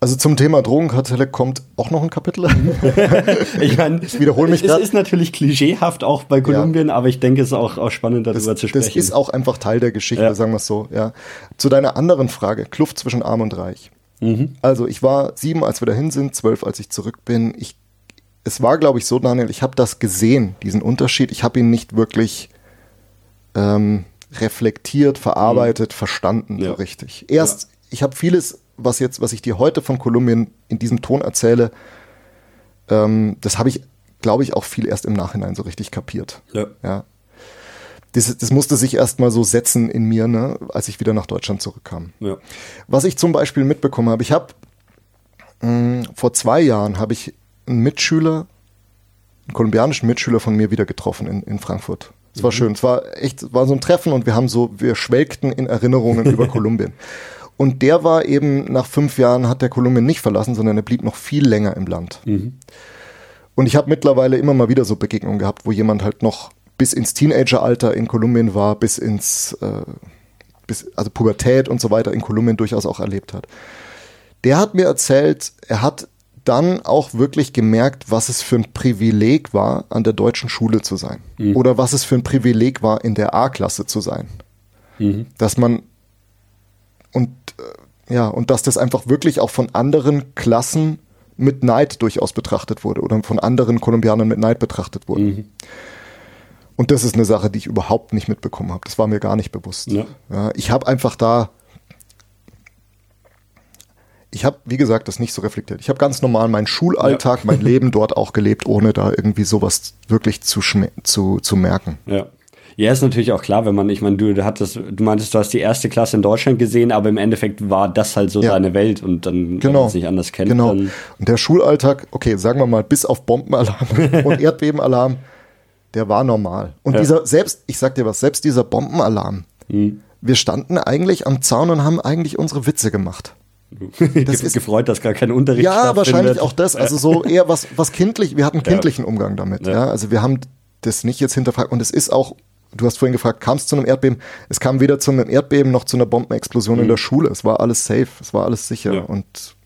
B: also zum Thema Drogenkartelle kommt auch noch ein Kapitel.
A: ich meine, ich wiederhole mich. Es ist natürlich klischeehaft auch bei Kolumbien, ja. aber ich denke, es ist auch, auch spannend darüber
B: das,
A: zu sprechen.
B: Das ist auch einfach Teil der Geschichte, ja. sagen wir es so. Ja. Zu deiner anderen Frage, Kluft zwischen Arm und Reich. Mhm. Also ich war sieben, als wir dahin sind, zwölf, als ich zurück bin. Ich, es war, glaube ich, so, Daniel, ich habe das gesehen, diesen Unterschied. Ich habe ihn nicht wirklich ähm, reflektiert, verarbeitet, mhm. verstanden ja. so richtig. Erst, ich habe vieles was jetzt, was ich dir heute von Kolumbien in diesem Ton erzähle, ähm, das habe ich, glaube ich, auch viel erst im Nachhinein so richtig kapiert. Ja. ja. Das, das musste sich erst mal so setzen in mir, ne, als ich wieder nach Deutschland zurückkam. Ja. Was ich zum Beispiel mitbekommen habe, ich habe hm, vor zwei Jahren habe ich einen Mitschüler, einen kolumbianischen Mitschüler von mir wieder getroffen in, in Frankfurt. Es war mhm. schön. Es war echt, war so ein Treffen und wir haben so, wir schwelgten in Erinnerungen über Kolumbien. Und der war eben nach fünf Jahren, hat der Kolumbien nicht verlassen, sondern er blieb noch viel länger im Land. Mhm. Und ich habe mittlerweile immer mal wieder so Begegnungen gehabt, wo jemand halt noch bis ins Teenageralter in Kolumbien war, bis ins, äh, bis, also Pubertät und so weiter in Kolumbien durchaus auch erlebt hat. Der hat mir erzählt, er hat dann auch wirklich gemerkt, was es für ein Privileg war, an der deutschen Schule zu sein. Mhm. Oder was es für ein Privileg war, in der A-Klasse zu sein. Mhm. Dass man ja, und dass das einfach wirklich auch von anderen Klassen mit Neid durchaus betrachtet wurde oder von anderen Kolumbianern mit Neid betrachtet wurde. Mhm. Und das ist eine Sache, die ich überhaupt nicht mitbekommen habe. Das war mir gar nicht bewusst. Ja. Ja, ich habe einfach da, ich habe, wie gesagt, das nicht so reflektiert. Ich habe ganz normal meinen Schulalltag, ja. mein Leben dort auch gelebt, ohne da irgendwie sowas wirklich zu, zu, zu merken.
A: Ja. Ja, ist natürlich auch klar, wenn man, ich meine, du hattest, du meintest, du hast die erste Klasse in Deutschland gesehen, aber im Endeffekt war das halt so ja. deine Welt und dann,
B: genau. wenn man es nicht anders kennt. Genau. und der Schulalltag, okay, sagen wir mal, bis auf Bombenalarm und Erdbebenalarm, der war normal. Und ja. dieser, selbst, ich sag dir was, selbst dieser Bombenalarm, mhm. wir standen eigentlich am Zaun und haben eigentlich unsere Witze gemacht.
A: Das ist gefreut, dass gar kein Unterricht
B: Ja, wahrscheinlich auch das. Also so eher was, was kindlich. Wir hatten kindlichen ja. Umgang damit. Ja. ja. Also wir haben das nicht jetzt hinterfragt. Und es ist auch du hast vorhin gefragt, kam es zu einem Erdbeben? Es kam weder zu einem Erdbeben noch zu einer Bombenexplosion mhm. in der Schule. Es war alles safe, es war alles sicher. Ja. Und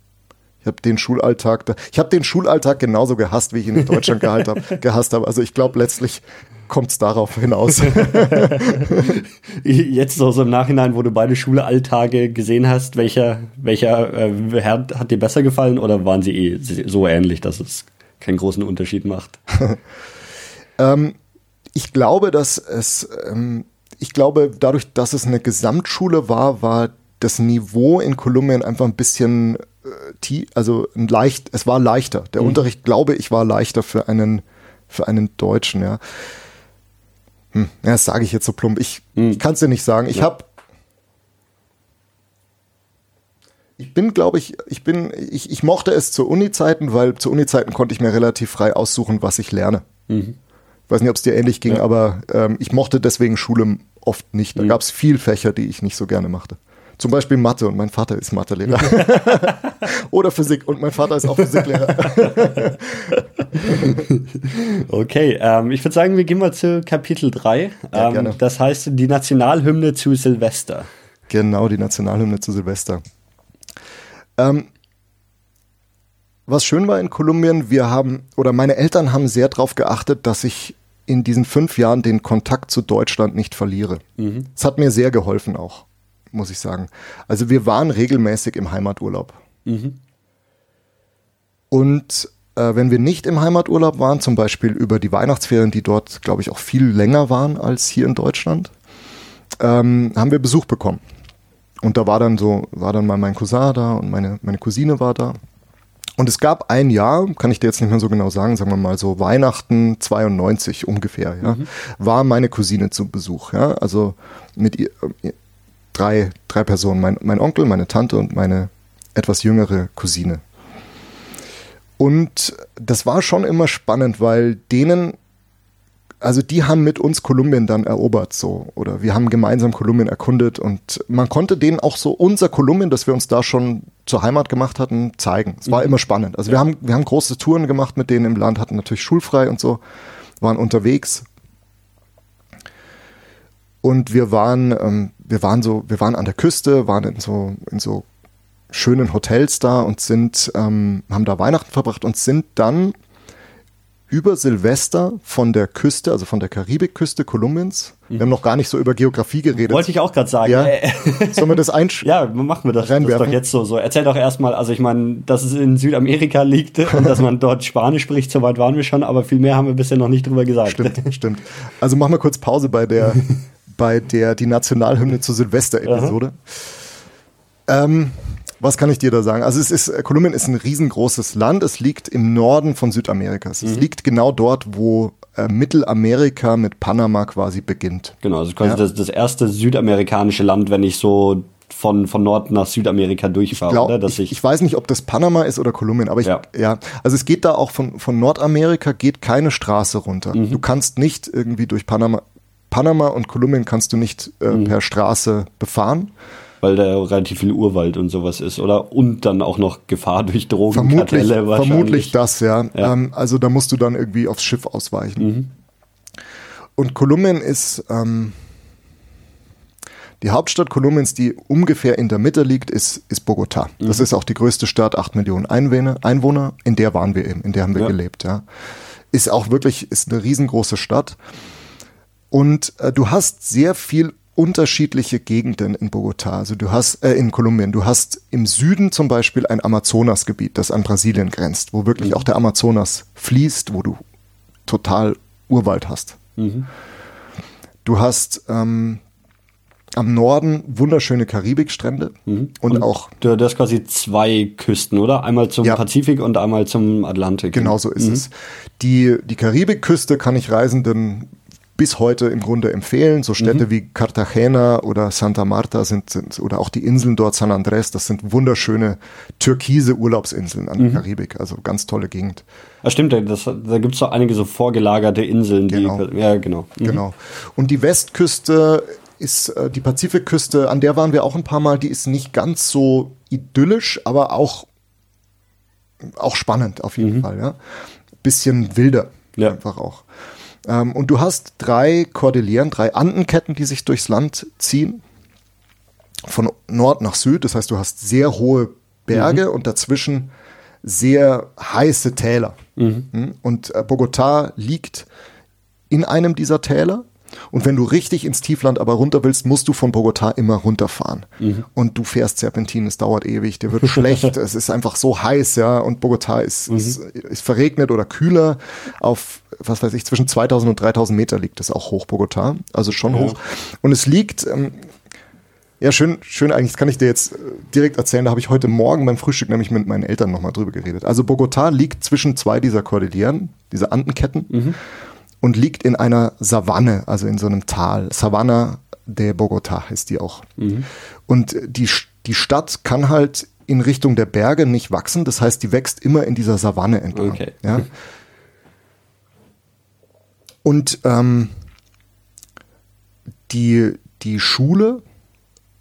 B: ich habe den Schulalltag, da, ich habe den Schulalltag genauso gehasst, wie ich ihn in Deutschland gehalt hab, gehasst habe. Also ich glaube letztlich kommt es darauf hinaus.
A: Jetzt so, so im Nachhinein, wo du beide Schulalltage gesehen hast, welcher, welcher äh, Herr hat dir besser gefallen oder waren sie eh so ähnlich, dass es keinen großen Unterschied macht?
B: ähm, ich glaube, dass es, ähm, ich glaube, dadurch, dass es eine Gesamtschule war, war das Niveau in Kolumbien einfach ein bisschen äh, also ein leicht, es war leichter. Der mhm. Unterricht, glaube ich, war leichter für einen, für einen Deutschen, ja. Hm, ja, das sage ich jetzt so plump. Ich, mhm. ich kann es dir nicht sagen. Ich ja. habe ich bin, glaube ich, ich bin, ich, ich mochte es zu Uni-Zeiten, weil zu Uni-Zeiten konnte ich mir relativ frei aussuchen, was ich lerne. Mhm weiß nicht, ob es dir ähnlich ging, ja. aber ähm, ich mochte deswegen Schule oft nicht. Da mhm. gab es viel Fächer, die ich nicht so gerne machte. Zum Beispiel Mathe und mein Vater ist Mathelehrer. Oder Physik und mein Vater ist auch Physiklehrer.
A: okay, ähm, ich würde sagen, wir gehen mal zu Kapitel 3. Ja, ähm, das heißt die Nationalhymne zu Silvester.
B: Genau, die Nationalhymne zu Silvester. Ähm, was schön war in Kolumbien, wir haben, oder meine Eltern haben sehr darauf geachtet, dass ich in diesen fünf Jahren den Kontakt zu Deutschland nicht verliere. Mhm. Es hat mir sehr geholfen auch, muss ich sagen. Also wir waren regelmäßig im Heimaturlaub. Mhm. Und äh, wenn wir nicht im Heimaturlaub waren, zum Beispiel über die Weihnachtsferien, die dort, glaube ich, auch viel länger waren als hier in Deutschland, ähm, haben wir Besuch bekommen. Und da war dann so, war dann mal mein Cousin da und meine, meine Cousine war da. Und es gab ein Jahr, kann ich dir jetzt nicht mehr so genau sagen, sagen wir mal so Weihnachten 92 ungefähr, ja, mhm. war meine Cousine zu Besuch, ja, also mit ihr, drei, drei Personen, mein, mein Onkel, meine Tante und meine etwas jüngere Cousine. Und das war schon immer spannend, weil denen also die haben mit uns Kolumbien dann erobert so oder wir haben gemeinsam Kolumbien erkundet und man konnte denen auch so unser Kolumbien, das wir uns da schon zur Heimat gemacht hatten, zeigen. Es war mhm. immer spannend. Also ja. wir haben wir haben große Touren gemacht mit denen im Land, hatten natürlich schulfrei und so, waren unterwegs. Und wir waren ähm, wir waren so wir waren an der Küste, waren in so in so schönen Hotels da und sind ähm, haben da Weihnachten verbracht und sind dann über Silvester von der Küste, also von der Karibikküste Kolumbiens. Wir haben noch gar nicht so über Geografie geredet.
A: Wollte ich auch gerade sagen.
B: Ja. Sollen wir das einsch
A: Ja, machen wir das, das doch jetzt so. so. Erzähl doch erstmal, also ich meine, dass es in Südamerika liegt und dass man dort Spanisch spricht, so weit waren wir schon, aber viel mehr haben wir bisher noch nicht drüber gesagt.
B: Stimmt, stimmt. Also machen wir kurz Pause bei der, bei der die Nationalhymne zur Silvester-Episode. Ähm, was kann ich dir da sagen? Also es ist, Kolumbien ist ein riesengroßes Land. Es liegt im Norden von Südamerikas. Es mhm. liegt genau dort, wo äh, Mittelamerika mit Panama quasi beginnt.
A: Genau, also quasi ja. das, das erste südamerikanische Land, wenn ich so von, von Nord nach Südamerika durchfahre,
B: oder? Dass ich, ich, ich weiß nicht, ob das Panama ist oder Kolumbien, aber ich, ja. ja. Also es geht da auch von, von Nordamerika geht keine Straße runter. Mhm. Du kannst nicht irgendwie durch Panama, Panama und Kolumbien kannst du nicht äh, mhm. per Straße befahren
A: weil da relativ viel Urwald und sowas ist, oder? Und dann auch noch Gefahr durch
B: Drogenkartelle vermutlich, wahrscheinlich. Vermutlich das, ja. ja. Ähm, also da musst du dann irgendwie aufs Schiff ausweichen. Mhm. Und Kolumbien ist ähm, die Hauptstadt Kolumbiens, die ungefähr in der Mitte liegt, ist, ist Bogota. Mhm. Das ist auch die größte Stadt, acht Millionen Einwohner, Einwohner. In der waren wir eben, in der haben wir ja. gelebt, ja. Ist auch wirklich, ist eine riesengroße Stadt. Und äh, du hast sehr viel unterschiedliche Gegenden in Bogota. Also du hast äh, in Kolumbien, du hast im Süden zum Beispiel ein Amazonasgebiet, das an Brasilien grenzt, wo wirklich mhm. auch der Amazonas fließt, wo du total Urwald hast. Mhm. Du hast ähm, am Norden wunderschöne Karibikstrände mhm. und, und, auch.
A: Du hast quasi zwei Küsten, oder? Einmal zum ja. Pazifik und einmal zum Atlantik.
B: Genau so ist mhm. es. Die, die Karibikküste kann ich Reisenden bis heute im Grunde empfehlen. So Städte mhm. wie Cartagena oder Santa Marta sind, sind, oder auch die Inseln dort, San Andres, das sind wunderschöne türkise Urlaubsinseln an der mhm. Karibik. Also ganz tolle Gegend.
A: Ja, stimmt, das, da gibt es doch einige so vorgelagerte Inseln.
B: Genau. Die, ja, genau. Mhm. Genau. Und die Westküste ist äh, die Pazifikküste, an der waren wir auch ein paar Mal, die ist nicht ganz so idyllisch, aber auch, auch spannend auf jeden mhm. Fall. Ja? Bisschen wilder ja. einfach auch. Ähm, und du hast drei Kordilleren, drei Andenketten, die sich durchs Land ziehen. Von Nord nach Süd. Das heißt, du hast sehr hohe Berge mhm. und dazwischen sehr heiße Täler. Mhm. Hm? Und äh, Bogotá liegt in einem dieser Täler und wenn du richtig ins Tiefland aber runter willst, musst du von Bogotá immer runterfahren. Mhm. Und du fährst Serpentin, es dauert ewig, dir wird schlecht, es ist einfach so heiß, ja. Und Bogotá ist, mhm. ist, ist, verregnet oder kühler. Auf, was weiß ich, zwischen 2000 und 3000 Meter liegt es auch hoch, Bogotá. Also schon ja. hoch. Und es liegt, ähm, ja, schön, schön eigentlich, das kann ich dir jetzt äh, direkt erzählen. Da habe ich heute Morgen beim Frühstück nämlich mit meinen Eltern nochmal drüber geredet. Also Bogotá liegt zwischen zwei dieser Kordilleren, diese Andenketten. Mhm und liegt in einer Savanne, also in so einem Tal. Savanna de Bogotá heißt die auch. Mhm. Und die, die Stadt kann halt in Richtung der Berge nicht wachsen. Das heißt, die wächst immer in dieser Savanne entlang. Okay. Ja? Und ähm, die, die Schule,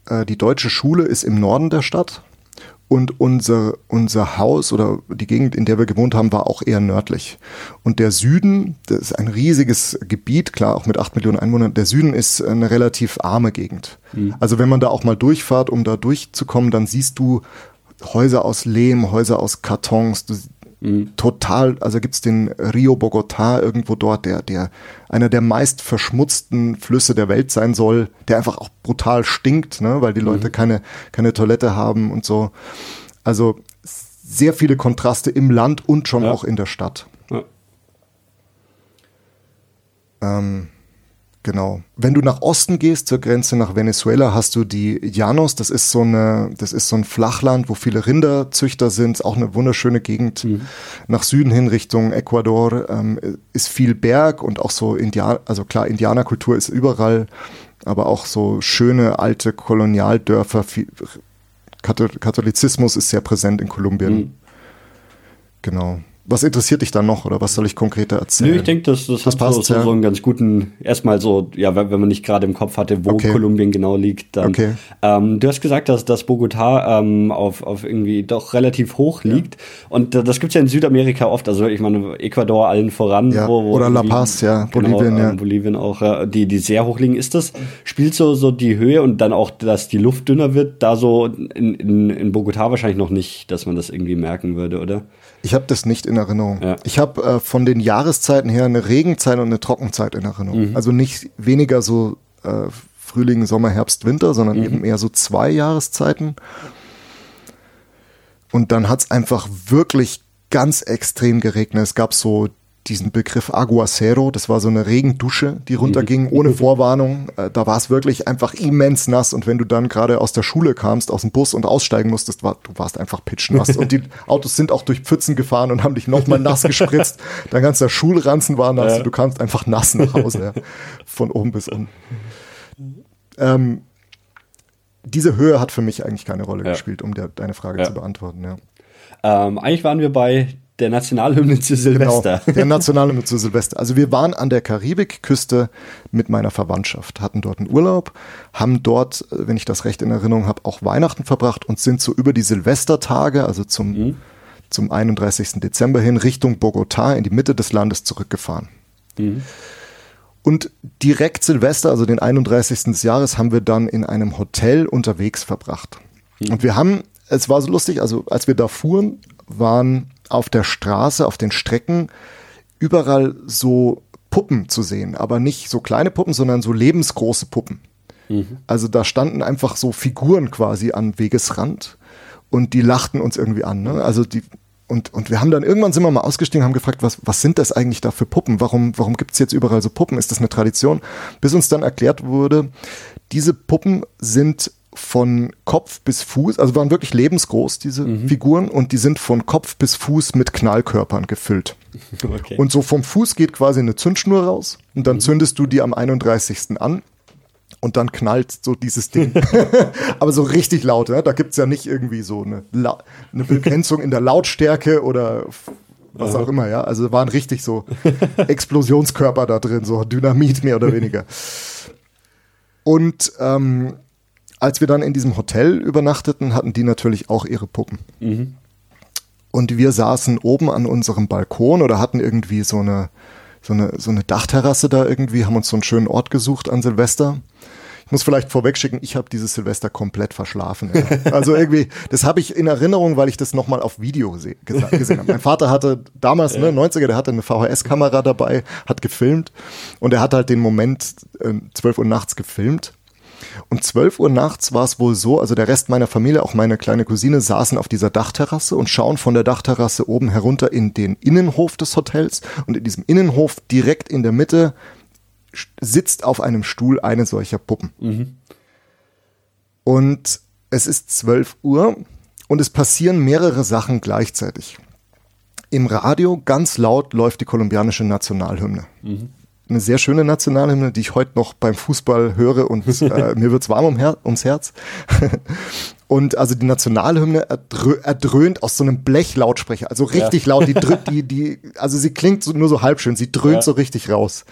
B: äh, die deutsche Schule ist im Norden der Stadt und unser, unser Haus oder die Gegend, in der wir gewohnt haben, war auch eher nördlich. Und der Süden, das ist ein riesiges Gebiet, klar, auch mit acht Millionen Einwohnern, der Süden ist eine relativ arme Gegend. Mhm. Also wenn man da auch mal durchfahrt, um da durchzukommen, dann siehst du Häuser aus Lehm, Häuser aus Kartons, du Mhm. Total, also gibt's den Rio Bogotá irgendwo dort, der, der einer der meist verschmutzten Flüsse der Welt sein soll, der einfach auch brutal stinkt, ne, weil die Leute mhm. keine, keine Toilette haben und so. Also sehr viele Kontraste im Land und schon ja. auch in der Stadt. Ja. Ähm, Genau. Wenn du nach Osten gehst, zur Grenze nach Venezuela, hast du die Llanos. Das ist so eine, das ist so ein Flachland, wo viele Rinderzüchter sind. Auch eine wunderschöne Gegend. Mhm. Nach Süden hin Richtung Ecuador ähm, ist viel Berg und auch so Indianer, also klar, Indianerkultur ist überall, aber auch so schöne alte Kolonialdörfer. Viel, Katholizismus ist sehr präsent in Kolumbien. Mhm. Genau. Was interessiert dich dann noch oder was soll ich konkreter erzählen?
A: Nö, ich denke, das, das, das passt, so, ja. so einen ganz guten, erstmal so, ja, wenn, wenn man nicht gerade im Kopf hatte, wo okay. Kolumbien genau liegt, dann. Okay. Ähm, du hast gesagt, dass, dass Bogotá ähm, auf, auf irgendwie doch relativ hoch liegt. Ja. Und das gibt's ja in Südamerika oft, also ich meine, Ecuador allen voran.
B: Ja. Wo, wo oder La Paz, ja,
A: genau, Bolivien, ja. Ähm, Bolivien auch, äh, die, die sehr hoch liegen. Ist das, spielt so, so die Höhe und dann auch, dass die Luft dünner wird, da so in, in, in Bogotá wahrscheinlich noch nicht, dass man das irgendwie merken würde, oder?
B: Ich habe das nicht in Erinnerung. Ja. Ich habe äh, von den Jahreszeiten her eine Regenzeit und eine Trockenzeit in Erinnerung. Mhm. Also nicht weniger so äh, Frühling, Sommer, Herbst, Winter, sondern mhm. eben eher so zwei Jahreszeiten. Und dann hat es einfach wirklich ganz extrem geregnet. Es gab so diesen Begriff Aguacero, das war so eine Regendusche, die runterging, mhm. ohne Vorwarnung. Äh, da war es wirklich einfach immens nass und wenn du dann gerade aus der Schule kamst, aus dem Bus und aussteigen musstest, war, du warst einfach pitschnass. und die Autos sind auch durch Pfützen gefahren und haben dich nochmal nass gespritzt. Dein ganzer Schulranzen war nass, ja. du kamst einfach nass nach Hause, ja. von oben bis unten. Ähm, diese Höhe hat für mich eigentlich keine Rolle ja. gespielt, um der, deine Frage zu beantworten. Ja.
A: Ähm, eigentlich waren wir bei der Nationalhymne zu Silvester.
B: Genau, der Nationalhymne zu Silvester. Also wir waren an der Karibikküste mit meiner Verwandtschaft, hatten dort einen Urlaub, haben dort, wenn ich das recht in Erinnerung habe, auch Weihnachten verbracht und sind so über die Silvestertage, also zum, mhm. zum 31. Dezember hin, Richtung Bogotá in die Mitte des Landes zurückgefahren. Mhm. Und direkt Silvester, also den 31. des Jahres, haben wir dann in einem Hotel unterwegs verbracht. Mhm. Und wir haben, es war so lustig, also als wir da fuhren, waren auf der Straße, auf den Strecken überall so Puppen zu sehen, aber nicht so kleine Puppen, sondern so lebensgroße Puppen. Mhm. Also da standen einfach so Figuren quasi am Wegesrand und die lachten uns irgendwie an. Ne? Also die und, und wir haben dann irgendwann sind wir mal ausgestiegen, haben gefragt, was, was sind das eigentlich da für Puppen? Warum, warum gibt es jetzt überall so Puppen? Ist das eine Tradition? Bis uns dann erklärt wurde, diese Puppen sind von Kopf bis Fuß, also waren wirklich lebensgroß, diese mhm. Figuren, und die sind von Kopf bis Fuß mit Knallkörpern gefüllt. Okay. Und so vom Fuß geht quasi eine Zündschnur raus und dann mhm. zündest du die am 31. an und dann knallt so dieses Ding. Aber so richtig laut, ja? da es ja nicht irgendwie so eine, La eine Begrenzung in der Lautstärke oder was auch immer, ja. Also waren richtig so Explosionskörper da drin, so Dynamit mehr oder weniger. Und ähm, als wir dann in diesem Hotel übernachteten, hatten die natürlich auch ihre Puppen. Mhm. Und wir saßen oben an unserem Balkon oder hatten irgendwie so eine, so eine, so eine Dachterrasse da irgendwie, haben uns so einen schönen Ort gesucht an Silvester. Ich muss vielleicht vorwegschicken, ich habe dieses Silvester komplett verschlafen. Ja. Also irgendwie, das habe ich in Erinnerung, weil ich das nochmal auf Video gesehen habe. Mein Vater hatte damals, ne, 90er, der hatte eine VHS-Kamera dabei, hat gefilmt und er hat halt den Moment äh, 12 Uhr nachts gefilmt um 12 Uhr nachts war es wohl so, also der Rest meiner Familie, auch meine kleine Cousine, saßen auf dieser Dachterrasse und schauen von der Dachterrasse oben herunter in den Innenhof des Hotels. Und in diesem Innenhof direkt in der Mitte sitzt auf einem Stuhl eine solcher Puppen. Mhm. Und es ist 12 Uhr und es passieren mehrere Sachen gleichzeitig. Im Radio ganz laut läuft die kolumbianische Nationalhymne. Mhm eine sehr schöne Nationalhymne, die ich heute noch beim Fußball höre und äh, mir wird's warm um Her ums Herz. und also die Nationalhymne erdrö erdröhnt aus so einem Blechlautsprecher, also richtig ja. laut. Die, die, die, also sie klingt so, nur so halb schön, sie dröhnt ja. so richtig raus.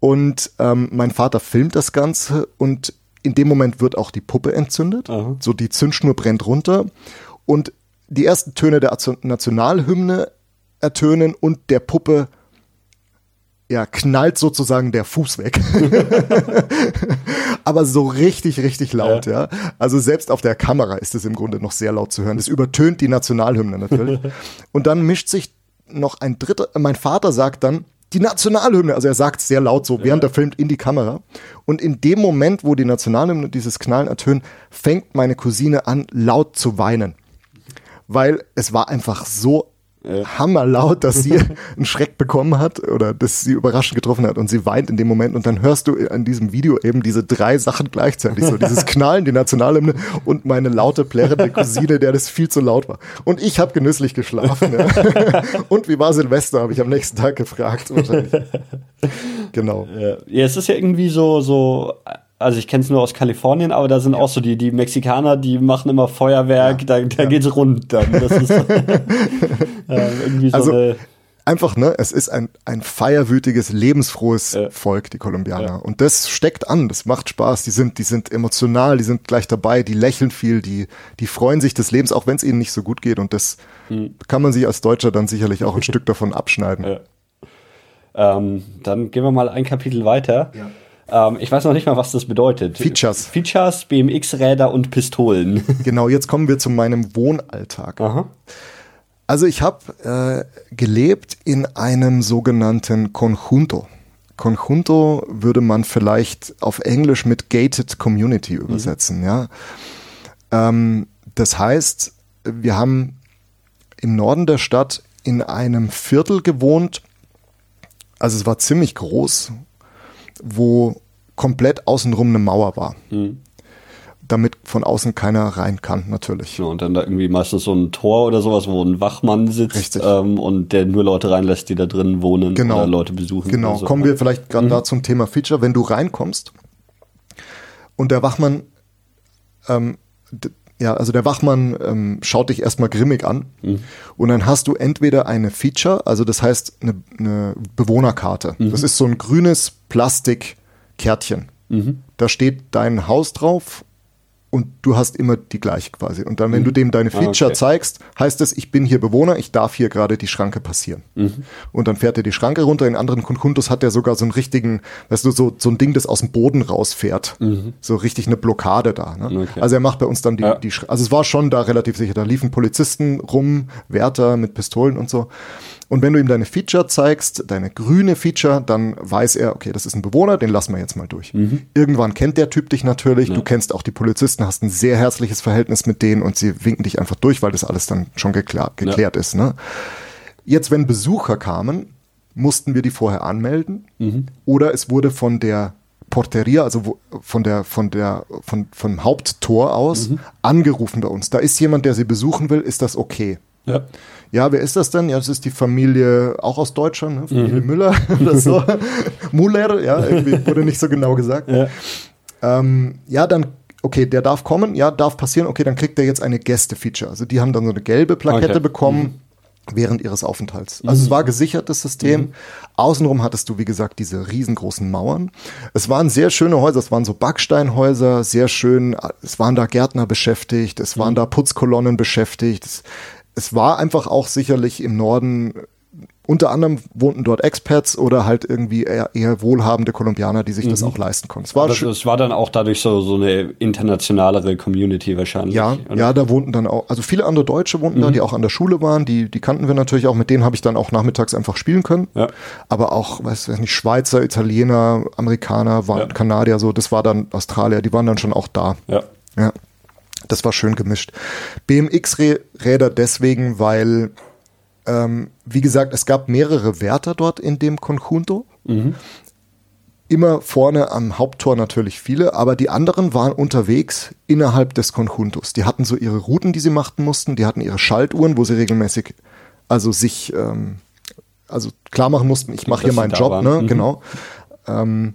B: Und ähm, mein Vater filmt das Ganze und in dem Moment wird auch die Puppe entzündet. Aha. So die Zündschnur brennt runter und die ersten Töne der Nationalhymne ertönen und der Puppe ja, knallt sozusagen der Fuß weg. Aber so richtig, richtig laut, ja. ja. Also selbst auf der Kamera ist es im Grunde noch sehr laut zu hören. Es übertönt die Nationalhymne natürlich. Und dann mischt sich noch ein dritter, mein Vater sagt dann, die Nationalhymne, also er sagt es sehr laut so, während ja. er filmt in die Kamera. Und in dem Moment, wo die Nationalhymne dieses Knallen ertönt, fängt meine Cousine an, laut zu weinen. Weil es war einfach so äh. hammerlaut, dass sie einen Schreck bekommen hat oder dass sie überraschend getroffen hat und sie weint in dem Moment und dann hörst du in diesem Video eben diese drei Sachen gleichzeitig, so dieses Knallen, die Nationalhymne und meine laute, plärrende Cousine, der das viel zu laut war. Und ich habe genüsslich geschlafen. Ja. und wie war Silvester, habe ich am nächsten Tag gefragt. Wahrscheinlich. Genau.
A: Ja, es ist ja irgendwie so, so also ich kenne es nur aus Kalifornien, aber da sind ja. auch so die, die Mexikaner, die machen immer Feuerwerk, ja. da, da ja. geht's rund dann. Das ist äh,
B: irgendwie so also, eine einfach, ne, es ist ein, ein feierwütiges, lebensfrohes ja. Volk, die Kolumbianer. Ja. Und das steckt an, das macht Spaß, die sind, die sind emotional, die sind gleich dabei, die lächeln viel, die, die freuen sich des Lebens, auch wenn es ihnen nicht so gut geht. Und das hm. kann man sich als Deutscher dann sicherlich auch ein Stück davon abschneiden. Ja.
A: Ähm, dann gehen wir mal ein Kapitel weiter. Ja. Ähm, ich weiß noch nicht mal, was das bedeutet.
B: Features.
A: Features, BMX-Räder und Pistolen.
B: Genau, jetzt kommen wir zu meinem Wohnalltag. Aha. Also ich habe äh, gelebt in einem sogenannten Conjunto. Conjunto würde man vielleicht auf Englisch mit Gated Community mhm. übersetzen, mhm. ja. Ähm, das heißt, wir haben im Norden der Stadt in einem Viertel gewohnt. Also es war ziemlich groß, wo komplett außenrum eine Mauer war. Mhm. Damit von außen keiner rein kann, natürlich.
A: Ja, und dann da irgendwie meistens so ein Tor oder sowas, wo ein Wachmann sitzt ähm, und der nur Leute reinlässt, die da drin wohnen
B: genau.
A: oder Leute besuchen.
B: Genau, so. kommen wir vielleicht gerade mhm. da zum Thema Feature. Wenn du reinkommst und der Wachmann ähm, Ja, also der Wachmann ähm, schaut dich erstmal grimmig an mhm. und dann hast du entweder eine Feature, also das heißt eine, eine Bewohnerkarte. Mhm. Das ist so ein grünes Plastikkärtchen. Mhm. Da steht dein Haus drauf und du hast immer die gleiche quasi. Und dann, wenn mhm. du dem deine ah, Feature ah, okay. zeigst, heißt es, ich bin hier Bewohner, ich darf hier gerade die Schranke passieren. Mhm. Und dann fährt er die Schranke runter. In anderen Kunkuntos hat er sogar so einen richtigen, weißt du, so, so ein Ding, das aus dem Boden rausfährt. Mhm. So richtig eine Blockade da. Ne? Okay. Also er macht bei uns dann die, ja. die, also es war schon da relativ sicher. Da liefen Polizisten rum, Wärter mit Pistolen und so. Und wenn du ihm deine Feature zeigst, deine grüne Feature, dann weiß er, okay, das ist ein Bewohner, den lassen wir jetzt mal durch. Mhm. Irgendwann kennt der Typ dich natürlich, ja. du kennst auch die Polizisten, hast ein sehr herzliches Verhältnis mit denen und sie winken dich einfach durch, weil das alles dann schon geklärt, geklärt ja. ist. Ne? Jetzt, wenn Besucher kamen, mussten wir die vorher anmelden mhm. oder es wurde von der Porteria, also von der, von der, von, vom Haupttor aus mhm. angerufen bei uns. Da ist jemand, der sie besuchen will, ist das okay? Ja. Ja, wer ist das denn? Ja, das ist die Familie auch aus Deutschland, ne? Familie mhm. Müller oder so. Muller, ja, irgendwie wurde nicht so genau gesagt. Ja. Ähm, ja, dann okay, der darf kommen, ja, darf passieren, okay, dann kriegt er jetzt eine Gäste-Feature. Also die haben dann so eine gelbe Plakette okay. bekommen. Mhm. Während ihres Aufenthalts. Also mhm. es war gesichertes System. Mhm. Außenrum hattest du, wie gesagt, diese riesengroßen Mauern. Es waren sehr schöne Häuser, es waren so Backsteinhäuser, sehr schön. Es waren da Gärtner beschäftigt, es waren mhm. da Putzkolonnen beschäftigt. Es, es war einfach auch sicherlich im Norden unter anderem wohnten dort Expats oder halt irgendwie eher, eher wohlhabende Kolumbianer, die sich mhm. das auch leisten konnten.
A: Es war, das, es war dann auch dadurch so, so eine internationalere Community wahrscheinlich.
B: Ja, oder? ja, da wohnten dann auch, also viele andere Deutsche wohnten mhm. da, die auch an der Schule waren, die, die kannten wir natürlich auch, mit denen habe ich dann auch nachmittags einfach spielen können. Ja. Aber auch, weiß ich nicht, Schweizer, Italiener, Amerikaner, waren, ja. Kanadier, so, das war dann Australier, die waren dann schon auch da. Ja. Ja. Das war schön gemischt. BMX-Räder deswegen, weil, ähm, wie gesagt, es gab mehrere Wärter dort in dem Conjunto. Mhm. Immer vorne am Haupttor natürlich viele, aber die anderen waren unterwegs innerhalb des Conjuntos. Die hatten so ihre Routen, die sie machen mussten, die hatten ihre Schaltuhren, wo sie regelmäßig also sich ähm, also klar machen mussten, ich mache hier meinen Job, ne? Mhm. Genau. Ähm,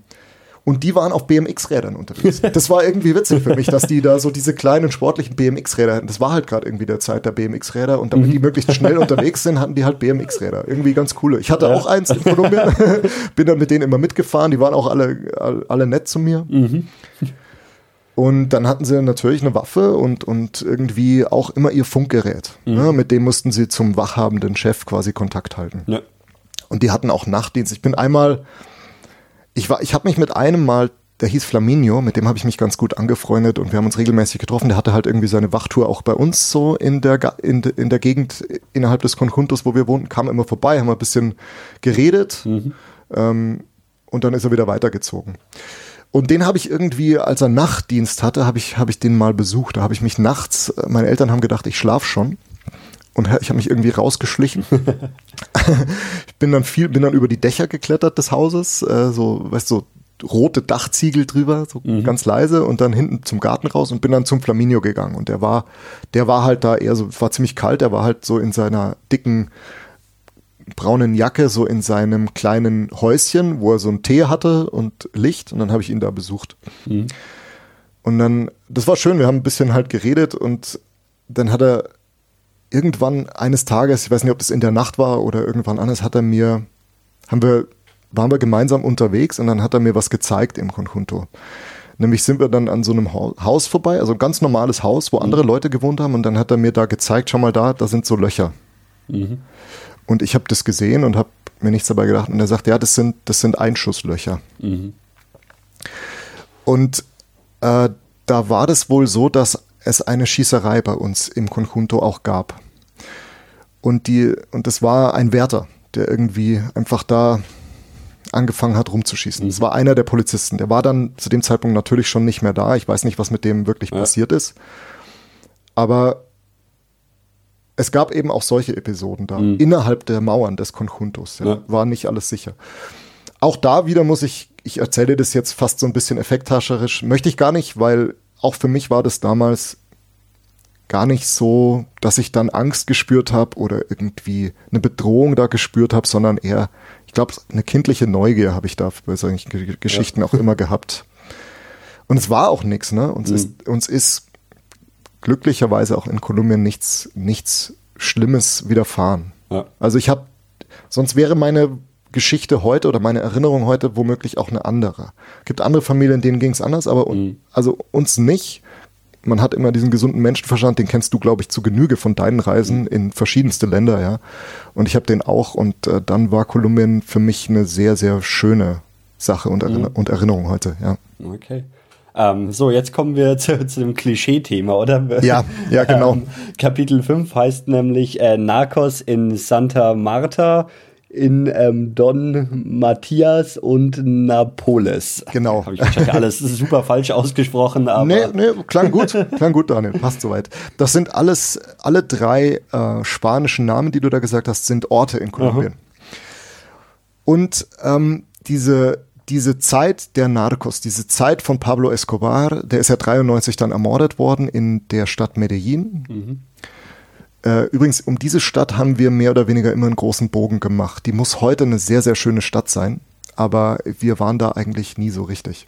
B: und die waren auf BMX-Rädern unterwegs. Das war irgendwie witzig für mich, dass die da so diese kleinen sportlichen BMX-Räder hatten. Das war halt gerade irgendwie der Zeit der BMX-Räder und damit die mhm. möglichst schnell unterwegs sind, hatten die halt BMX-Räder. Irgendwie ganz coole. Ich hatte auch eins in Kolumbien, bin dann mit denen immer mitgefahren, die waren auch alle, alle nett zu mir. Mhm. Und dann hatten sie natürlich eine Waffe und, und irgendwie auch immer ihr Funkgerät. Mhm. Ne? Mit dem mussten sie zum wachhabenden Chef quasi Kontakt halten. Ja. Und die hatten auch Nachtdienst. Ich bin einmal ich war, ich habe mich mit einem mal, der hieß Flaminio, mit dem habe ich mich ganz gut angefreundet und wir haben uns regelmäßig getroffen. Der hatte halt irgendwie seine Wachtour auch bei uns so in der, in, in der Gegend innerhalb des Conjuntos, wo wir wohnten, kam immer vorbei, haben ein bisschen geredet mhm. ähm, und dann ist er wieder weitergezogen. Und den habe ich irgendwie, als er Nachtdienst hatte, habe ich, hab ich den mal besucht. Da habe ich mich nachts, meine Eltern haben gedacht, ich schlaf schon und ich habe mich irgendwie rausgeschlichen. ich bin dann viel, bin dann über die Dächer geklettert des Hauses, äh, so, weißt du, so rote Dachziegel drüber, so mhm. ganz leise und dann hinten zum Garten raus und bin dann zum Flaminio gegangen und der war, der war halt da eher so, war ziemlich kalt, der war halt so in seiner dicken braunen Jacke so in seinem kleinen Häuschen, wo er so einen Tee hatte und Licht und dann habe ich ihn da besucht. Mhm. Und dann, das war schön, wir haben ein bisschen halt geredet und dann hat er irgendwann eines Tages, ich weiß nicht, ob das in der Nacht war oder irgendwann anders, hat er mir, haben wir, waren wir gemeinsam unterwegs und dann hat er mir was gezeigt im Conjunto. Nämlich sind wir dann an so einem Haus vorbei, also ein ganz normales Haus, wo andere mhm. Leute gewohnt haben und dann hat er mir da gezeigt, schau mal da, da sind so Löcher. Mhm. Und ich habe das gesehen und habe mir nichts dabei gedacht und er sagt, ja, das sind, das sind Einschusslöcher. Mhm. Und äh, da war das wohl so, dass es eine Schießerei bei uns im Conjunto auch gab. Und, die, und das war ein Wärter, der irgendwie einfach da angefangen hat rumzuschießen. Mhm. Das war einer der Polizisten. Der war dann zu dem Zeitpunkt natürlich schon nicht mehr da. Ich weiß nicht, was mit dem wirklich ja. passiert ist. Aber es gab eben auch solche Episoden da, mhm. innerhalb der Mauern des Conjuntos. Ja, ja. War nicht alles sicher. Auch da wieder muss ich, ich erzähle das jetzt fast so ein bisschen effekthascherisch, möchte ich gar nicht, weil auch für mich war das damals gar nicht so, dass ich dann Angst gespürt habe oder irgendwie eine Bedrohung da gespürt habe, sondern eher, ich glaube, eine kindliche Neugier habe ich da bei solchen Geschichten ja. auch immer gehabt. Und es war auch nichts, ne? Uns, mhm. ist, uns ist glücklicherweise auch in Kolumbien nichts, nichts Schlimmes widerfahren. Ja. Also ich habe, sonst wäre meine Geschichte heute oder meine Erinnerung heute womöglich auch eine andere. Es gibt andere Familien, denen ging es anders, aber mhm. also uns nicht. Man hat immer diesen gesunden Menschenverstand, den kennst du, glaube ich, zu Genüge von deinen Reisen mhm. in verschiedenste Länder, ja. Und ich habe den auch und äh, dann war Kolumbien für mich eine sehr, sehr schöne Sache und, Erinner mhm. und Erinnerung heute, ja.
A: Okay. Ähm, so, jetzt kommen wir zu, zu dem Klischee-Thema, oder?
B: Ja, ja, genau. Ähm,
A: Kapitel 5 heißt nämlich äh, Narcos in Santa Marta in ähm, Don Matthias und Napoles.
B: Genau.
A: Habe ich wahrscheinlich alles super falsch ausgesprochen, aber.
B: Nee, nee, klang gut, klang gut, Daniel, passt soweit. Das sind alles, alle drei äh, spanischen Namen, die du da gesagt hast, sind Orte in Kolumbien. Aha. Und ähm, diese, diese Zeit der Narcos, diese Zeit von Pablo Escobar, der ist ja 93 dann ermordet worden in der Stadt Medellin. Mhm. Äh, übrigens, um diese Stadt haben wir mehr oder weniger immer einen großen Bogen gemacht. Die muss heute eine sehr, sehr schöne Stadt sein, aber wir waren da eigentlich nie so richtig.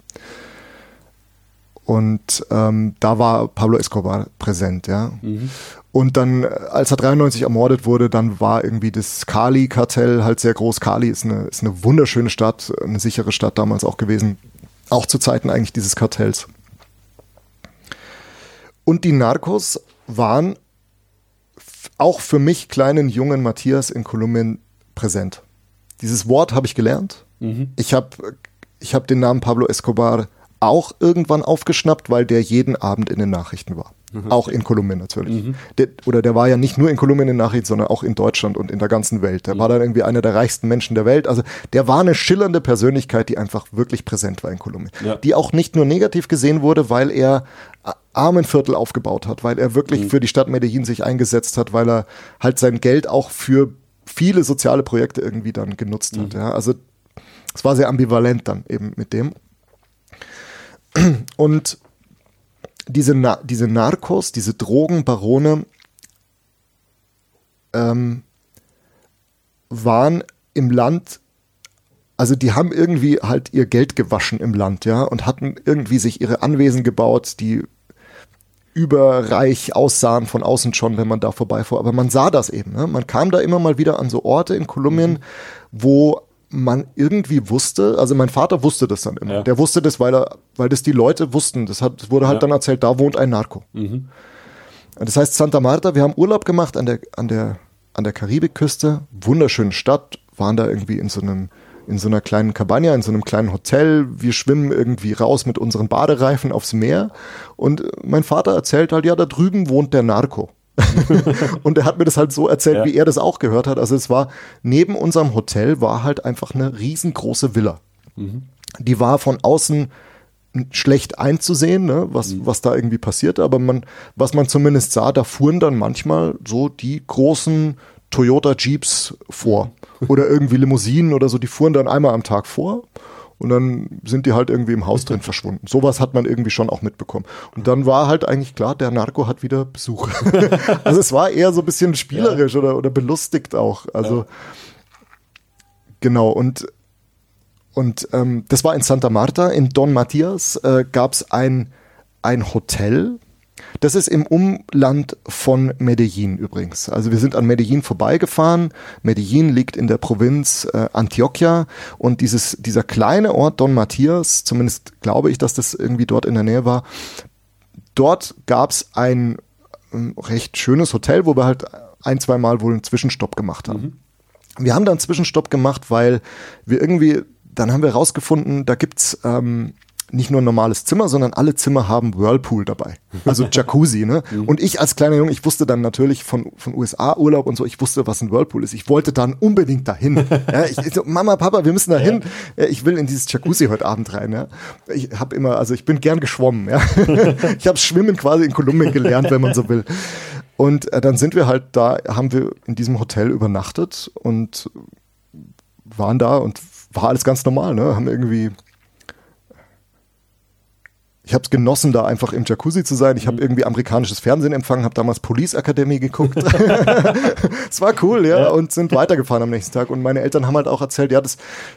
B: Und ähm, da war Pablo Escobar präsent, ja. Mhm. Und dann, als er 93 ermordet wurde, dann war irgendwie das Cali-Kartell halt sehr groß. Cali ist eine, ist eine wunderschöne Stadt, eine sichere Stadt damals auch gewesen. Auch zu Zeiten eigentlich dieses Kartells. Und die Narcos waren auch für mich kleinen jungen Matthias in Kolumbien präsent. Dieses Wort habe ich gelernt. Mhm. Ich habe ich hab den Namen Pablo Escobar auch irgendwann aufgeschnappt, weil der jeden Abend in den Nachrichten war. Mhm. Auch in Kolumbien natürlich. Mhm. Der, oder der war ja nicht nur in Kolumbien in Nachrichten, sondern auch in Deutschland und in der ganzen Welt. Der mhm. war dann irgendwie einer der reichsten Menschen der Welt. Also der war eine schillernde Persönlichkeit, die einfach wirklich präsent war in Kolumbien. Ja. Die auch nicht nur negativ gesehen wurde, weil er Armenviertel aufgebaut hat, weil er wirklich mhm. für die Stadt Medellin sich eingesetzt hat, weil er halt sein Geld auch für viele soziale Projekte irgendwie dann genutzt hat. Mhm. Ja. Also es war sehr ambivalent dann eben mit dem. Und diese, Na diese Narcos, diese Drogenbarone ähm, waren im Land, also die haben irgendwie halt ihr Geld gewaschen im Land, ja, und hatten irgendwie sich ihre Anwesen gebaut, die überreich aussahen von außen schon, wenn man da vorbeifuhr. Aber man sah das eben. Ne? Man kam da immer mal wieder an so Orte in Kolumbien, mhm. wo man irgendwie wusste, also mein Vater wusste das dann immer. Ja. Der wusste das, weil er, weil das die Leute wussten. Das, hat, wurde halt ja. dann erzählt, da wohnt ein Narco. Mhm. Das heißt Santa Marta, wir haben Urlaub gemacht an der, an der, an der Karibikküste, wunderschöne Stadt, waren da irgendwie in so einem, in so einer kleinen Cabana, in so einem kleinen Hotel. Wir schwimmen irgendwie raus mit unseren Badereifen aufs Meer. Und mein Vater erzählt halt, ja, da drüben wohnt der Narco. und er hat mir das halt so erzählt, ja. wie er das auch gehört hat. Also es war, neben unserem Hotel war halt einfach eine riesengroße Villa. Mhm. Die war von außen schlecht einzusehen, ne, was, mhm. was da irgendwie passierte, aber man, was man zumindest sah, da fuhren dann manchmal so die großen Toyota Jeeps vor oder irgendwie Limousinen oder so, die fuhren dann einmal am Tag vor und dann sind die halt irgendwie im Haus drin verschwunden. Sowas hat man irgendwie schon auch mitbekommen. Und dann war halt eigentlich klar, der Narko hat wieder Besuch. also es war eher so ein bisschen spielerisch ja. oder, oder belustigt auch. Also ja. genau, und, und ähm, das war in Santa Marta. In Don Matias äh, gab es ein, ein Hotel, das ist im Umland von Medellin übrigens. Also wir sind an Medellin vorbeigefahren. Medellin liegt in der Provinz äh, Antioquia und dieses, dieser kleine Ort Don Matias, zumindest glaube ich, dass das irgendwie dort in der Nähe war, dort gab es ein äh, recht schönes Hotel, wo wir halt ein, zwei Mal wohl einen Zwischenstopp gemacht haben. Mhm. Wir haben da einen Zwischenstopp gemacht, weil wir irgendwie, dann haben wir rausgefunden, da gibt's ähm, nicht nur ein normales Zimmer, sondern alle Zimmer haben Whirlpool dabei. Also Jacuzzi, ne? Mhm. Und ich als kleiner Junge, ich wusste dann natürlich von, von USA-Urlaub und so, ich wusste, was ein Whirlpool ist. Ich wollte dann unbedingt dahin. ja, ich, ich so, Mama, Papa, wir müssen dahin. Ja. Ich will in dieses Jacuzzi heute Abend rein. Ja? Ich habe immer, also ich bin gern geschwommen. Ja? ich habe Schwimmen quasi in Kolumbien gelernt, wenn man so will. Und äh, dann sind wir halt da, haben wir in diesem Hotel übernachtet und waren da und war alles ganz normal, ne? Haben irgendwie ich habe es genossen, da einfach im Jacuzzi zu sein. Ich habe mhm. irgendwie amerikanisches Fernsehen empfangen, habe damals Police Academy geguckt. Es war cool, ja, und sind weitergefahren am nächsten Tag. Und meine Eltern haben halt auch erzählt, ja, das,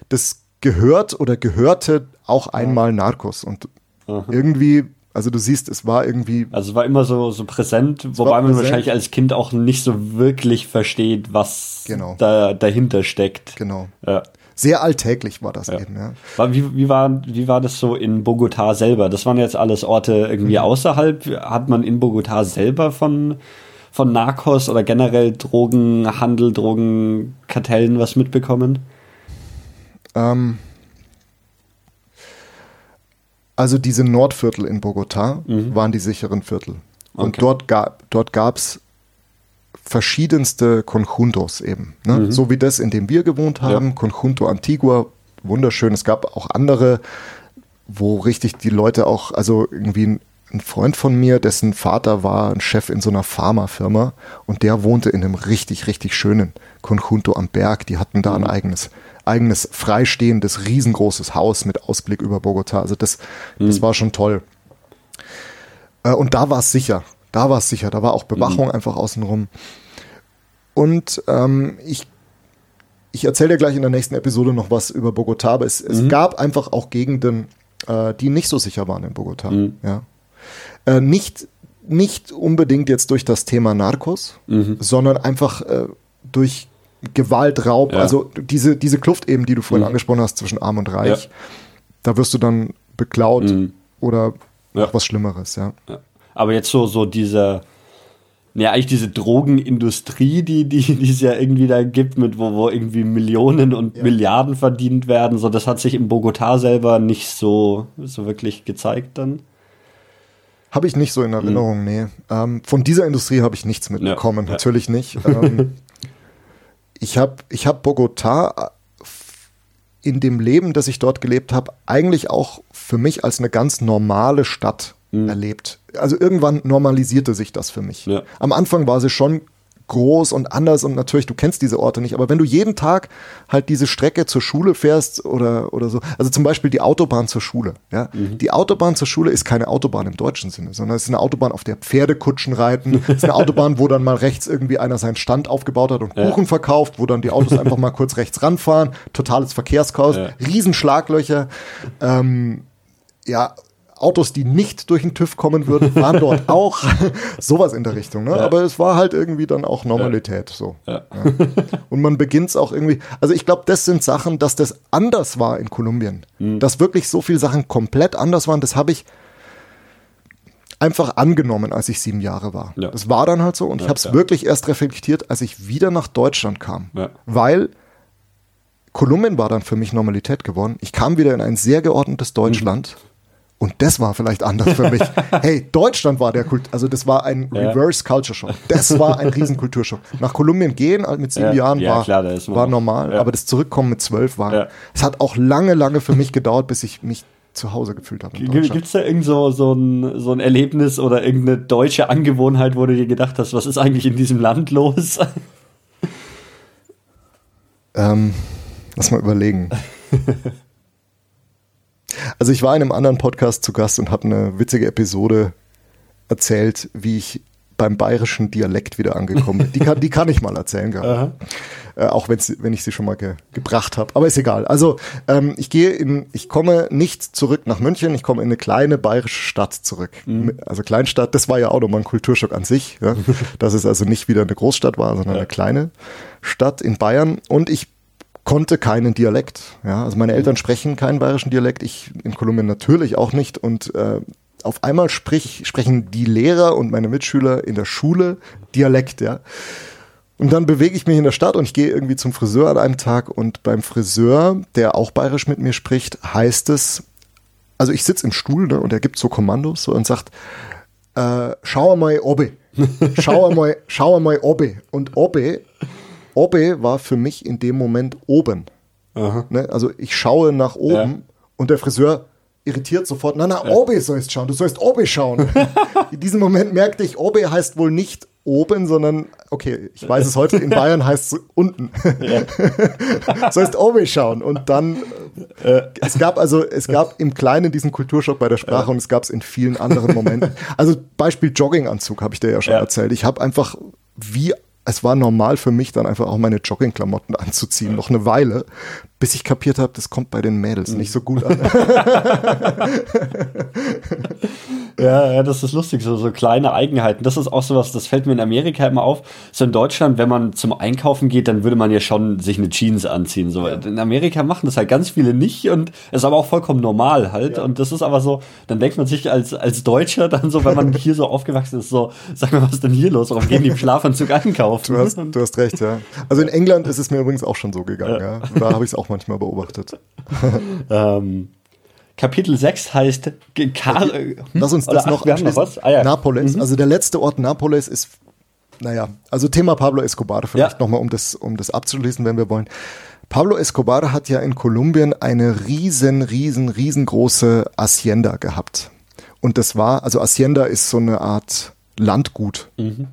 B: das gehört oder gehörte auch einmal Narcos. Und mhm. irgendwie Also du siehst, es war irgendwie.
A: Also es war immer so, so präsent, wobei man wahrscheinlich als Kind auch nicht so wirklich versteht, was
B: genau.
A: da dahinter steckt.
B: Genau.
A: Ja.
B: Sehr alltäglich war das ja. eben, ja.
A: Wie, wie, war, wie war das so in Bogotá selber? Das waren jetzt alles Orte irgendwie mhm. außerhalb. Hat man in Bogotá selber von, von Narcos oder generell Drogenhandel, Drogenkartellen was mitbekommen?
B: Ähm, also diese Nordviertel in Bogotá mhm. waren die sicheren Viertel. Und okay. dort, ga, dort gab es verschiedenste Conjuntos eben. Ne? Mhm. So wie das, in dem wir gewohnt haben. Ja. Conjunto Antigua, wunderschön. Es gab auch andere, wo richtig die Leute auch, also irgendwie ein, ein Freund von mir, dessen Vater war ein Chef in so einer Pharmafirma und der wohnte in einem richtig, richtig schönen Conjunto am Berg. Die hatten da ein mhm. eigenes eigenes freistehendes, riesengroßes Haus mit Ausblick über Bogota. Also das, mhm. das war schon toll. Äh, und da war es sicher. Da war es sicher. Da war auch Bewachung mhm. einfach außenrum. Und ähm, ich, ich erzähle dir gleich in der nächsten Episode noch was über Bogota, aber es, es mhm. gab einfach auch Gegenden, äh, die nicht so sicher waren in Bogota. Mhm. Ja. Äh, nicht, nicht unbedingt jetzt durch das Thema Narcos, mhm. sondern einfach äh, durch Gewalt, Raub, ja. also diese, diese Kluft eben, die du vorhin mhm. angesprochen hast zwischen Arm und Reich, ja. da wirst du dann beklaut mhm. oder ja. was Schlimmeres, ja.
A: Aber jetzt so, so diese, ja, eigentlich diese Drogenindustrie, die, die, die es ja irgendwie da gibt, mit wo, wo irgendwie Millionen und Milliarden verdient werden, so das hat sich in Bogotá selber nicht so, so wirklich gezeigt dann.
B: Habe ich nicht so in mhm. Erinnerung, mhm. nee. Ähm, von dieser Industrie habe ich nichts mitbekommen, natürlich nicht. Ähm, ich habe ich hab Bogota äh, in dem Leben, das ich dort gelebt habe, eigentlich auch für mich als eine ganz normale Stadt mhm. erlebt. Also irgendwann normalisierte sich das für mich. Ja. Am Anfang war sie schon groß und anders und natürlich, du kennst diese Orte nicht, aber wenn du jeden Tag halt diese Strecke zur Schule fährst oder, oder so, also zum Beispiel die Autobahn zur Schule, ja, mhm. die Autobahn zur Schule ist keine Autobahn im deutschen Sinne, sondern es ist eine Autobahn, auf der Pferdekutschen reiten, es ist eine Autobahn, wo dann mal rechts irgendwie einer seinen Stand aufgebaut hat und Kuchen ja. verkauft, wo dann die Autos einfach mal kurz rechts ranfahren, totales Verkehrschaos, ja. Riesenschlaglöcher, ähm, ja, Autos, die nicht durch den TÜV kommen würden, waren dort auch. Sowas in der Richtung. Ne? Ja. Aber es war halt irgendwie dann auch Normalität. So. Ja. Und man beginnt es auch irgendwie. Also ich glaube, das sind Sachen, dass das anders war in Kolumbien. Mhm. Dass wirklich so viele Sachen komplett anders waren, das habe ich einfach angenommen, als ich sieben Jahre war. Ja. Das war dann halt so und ja, ich habe es ja. wirklich erst reflektiert, als ich wieder nach Deutschland kam. Weil Kolumbien war dann für mich Normalität geworden. Ich kam wieder in ein sehr geordnetes Deutschland. Mhm. Und das war vielleicht anders für mich. hey, Deutschland war der Kult, also das war ein ja. Reverse Culture Shock. Das war ein Riesenkulturschock. Nach Kolumbien gehen mit sieben ja, Jahren ja, war, klar, war normal, aber das Zurückkommen mit zwölf war. Es hat auch lange, lange für mich gedauert, bis ich mich zu Hause gefühlt habe.
A: Gibt es da irgend so, so, ein, so ein Erlebnis oder irgendeine deutsche Angewohnheit, wo du dir gedacht hast, was ist eigentlich in diesem Land los?
B: ähm, lass mal überlegen. Also ich war in einem anderen Podcast zu Gast und habe eine witzige Episode erzählt, wie ich beim bayerischen Dialekt wieder angekommen bin. Die kann, die kann ich mal erzählen, gerade. Äh, auch wenn ich sie schon mal ge, gebracht habe. Aber ist egal. Also ähm, ich gehe in, ich komme nicht zurück nach München, ich komme in eine kleine bayerische Stadt zurück. Mhm. Also Kleinstadt, das war ja auch nochmal ein Kulturschock an sich, ja? dass es also nicht wieder eine Großstadt war, sondern ja. eine kleine Stadt in Bayern. Und ich konnte keinen Dialekt. Ja, also meine Eltern sprechen keinen bayerischen Dialekt, ich in Kolumbien natürlich auch nicht und äh, auf einmal sprich, sprechen die Lehrer und meine Mitschüler in der Schule Dialekt, ja. Und dann bewege ich mich in der Stadt und ich gehe irgendwie zum Friseur an einem Tag und beim Friseur, der auch bayerisch mit mir spricht, heißt es, also ich sitze im Stuhl ne, und er gibt so Kommandos so, und sagt, äh, schau mal obe, schau mal, schau mal obe. Und obe Obe war für mich in dem Moment oben. Ne? Also ich schaue nach oben ja. und der Friseur irritiert sofort, na na, ja. Obe sollst schauen, du sollst Obe schauen. in diesem Moment merkte ich, Obe heißt wohl nicht oben, sondern, okay, ich weiß es heute, in Bayern heißt es unten. Ja. sollst Obe schauen. Und dann, äh, es gab also, es gab im Kleinen diesen Kulturschock bei der Sprache ja. und es gab es in vielen anderen Momenten. Also Beispiel Jogginganzug habe ich dir ja schon erzählt. Ich habe einfach wie es war normal für mich dann einfach auch meine Joggingklamotten anzuziehen, noch eine Weile, bis ich kapiert habe, das kommt bei den Mädels mhm. nicht so gut an.
A: Ja, ja, das ist lustig, so, so kleine Eigenheiten. Das ist auch sowas, das fällt mir in Amerika immer auf. So in Deutschland, wenn man zum Einkaufen geht, dann würde man ja schon sich eine Jeans anziehen. So. Ja. In Amerika machen das halt ganz viele nicht und ist aber auch vollkommen normal halt. Ja. Und das ist aber so, dann denkt man sich als, als Deutscher dann so, wenn man hier so aufgewachsen ist, so, sag mal, was ist denn hier los? Warum gehen die im Schlafanzug einkaufen?
B: Du hast, du hast recht, ja. Also in England ist es mir übrigens auch schon so gegangen, ja. ja. Da habe ich es auch manchmal beobachtet.
A: ähm, Kapitel 6 heißt Kar
B: hm? Lass uns das noch, ach, noch was? Ah, ja. Napoles. Mhm. Also der letzte Ort Napoles ist, naja, also Thema Pablo Escobar vielleicht ja. nochmal, um das, um das abzuschließen, wenn wir wollen. Pablo Escobar hat ja in Kolumbien eine riesen, riesen, riesengroße Hacienda gehabt. Und das war, also Hacienda ist so eine Art Landgut. Mhm.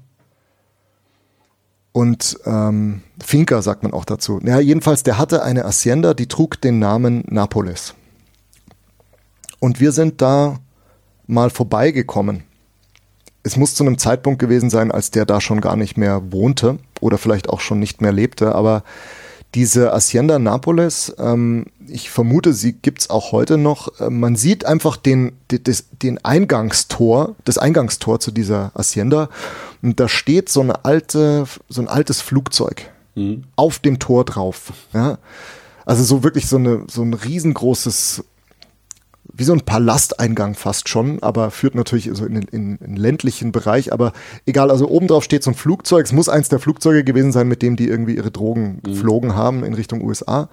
B: Und ähm, Finca sagt man auch dazu. Ja, jedenfalls, der hatte eine Hacienda, die trug den Namen Napoles. Und wir sind da mal vorbeigekommen. Es muss zu einem Zeitpunkt gewesen sein, als der da schon gar nicht mehr wohnte oder vielleicht auch schon nicht mehr lebte, aber diese Hacienda Napoles, ähm, ich vermute, sie gibt's auch heute noch. Äh, man sieht einfach den, den, den Eingangstor, das Eingangstor zu dieser Hacienda. Und da steht so eine alte, so ein altes Flugzeug mhm. auf dem Tor drauf. Ja? Also so wirklich so eine, so ein riesengroßes wie so ein Palasteingang fast schon, aber führt natürlich so in den ländlichen Bereich. Aber egal, also oben drauf steht so ein Flugzeug. Es muss eins der Flugzeuge gewesen sein, mit dem die irgendwie ihre Drogen mhm. geflogen haben in Richtung USA.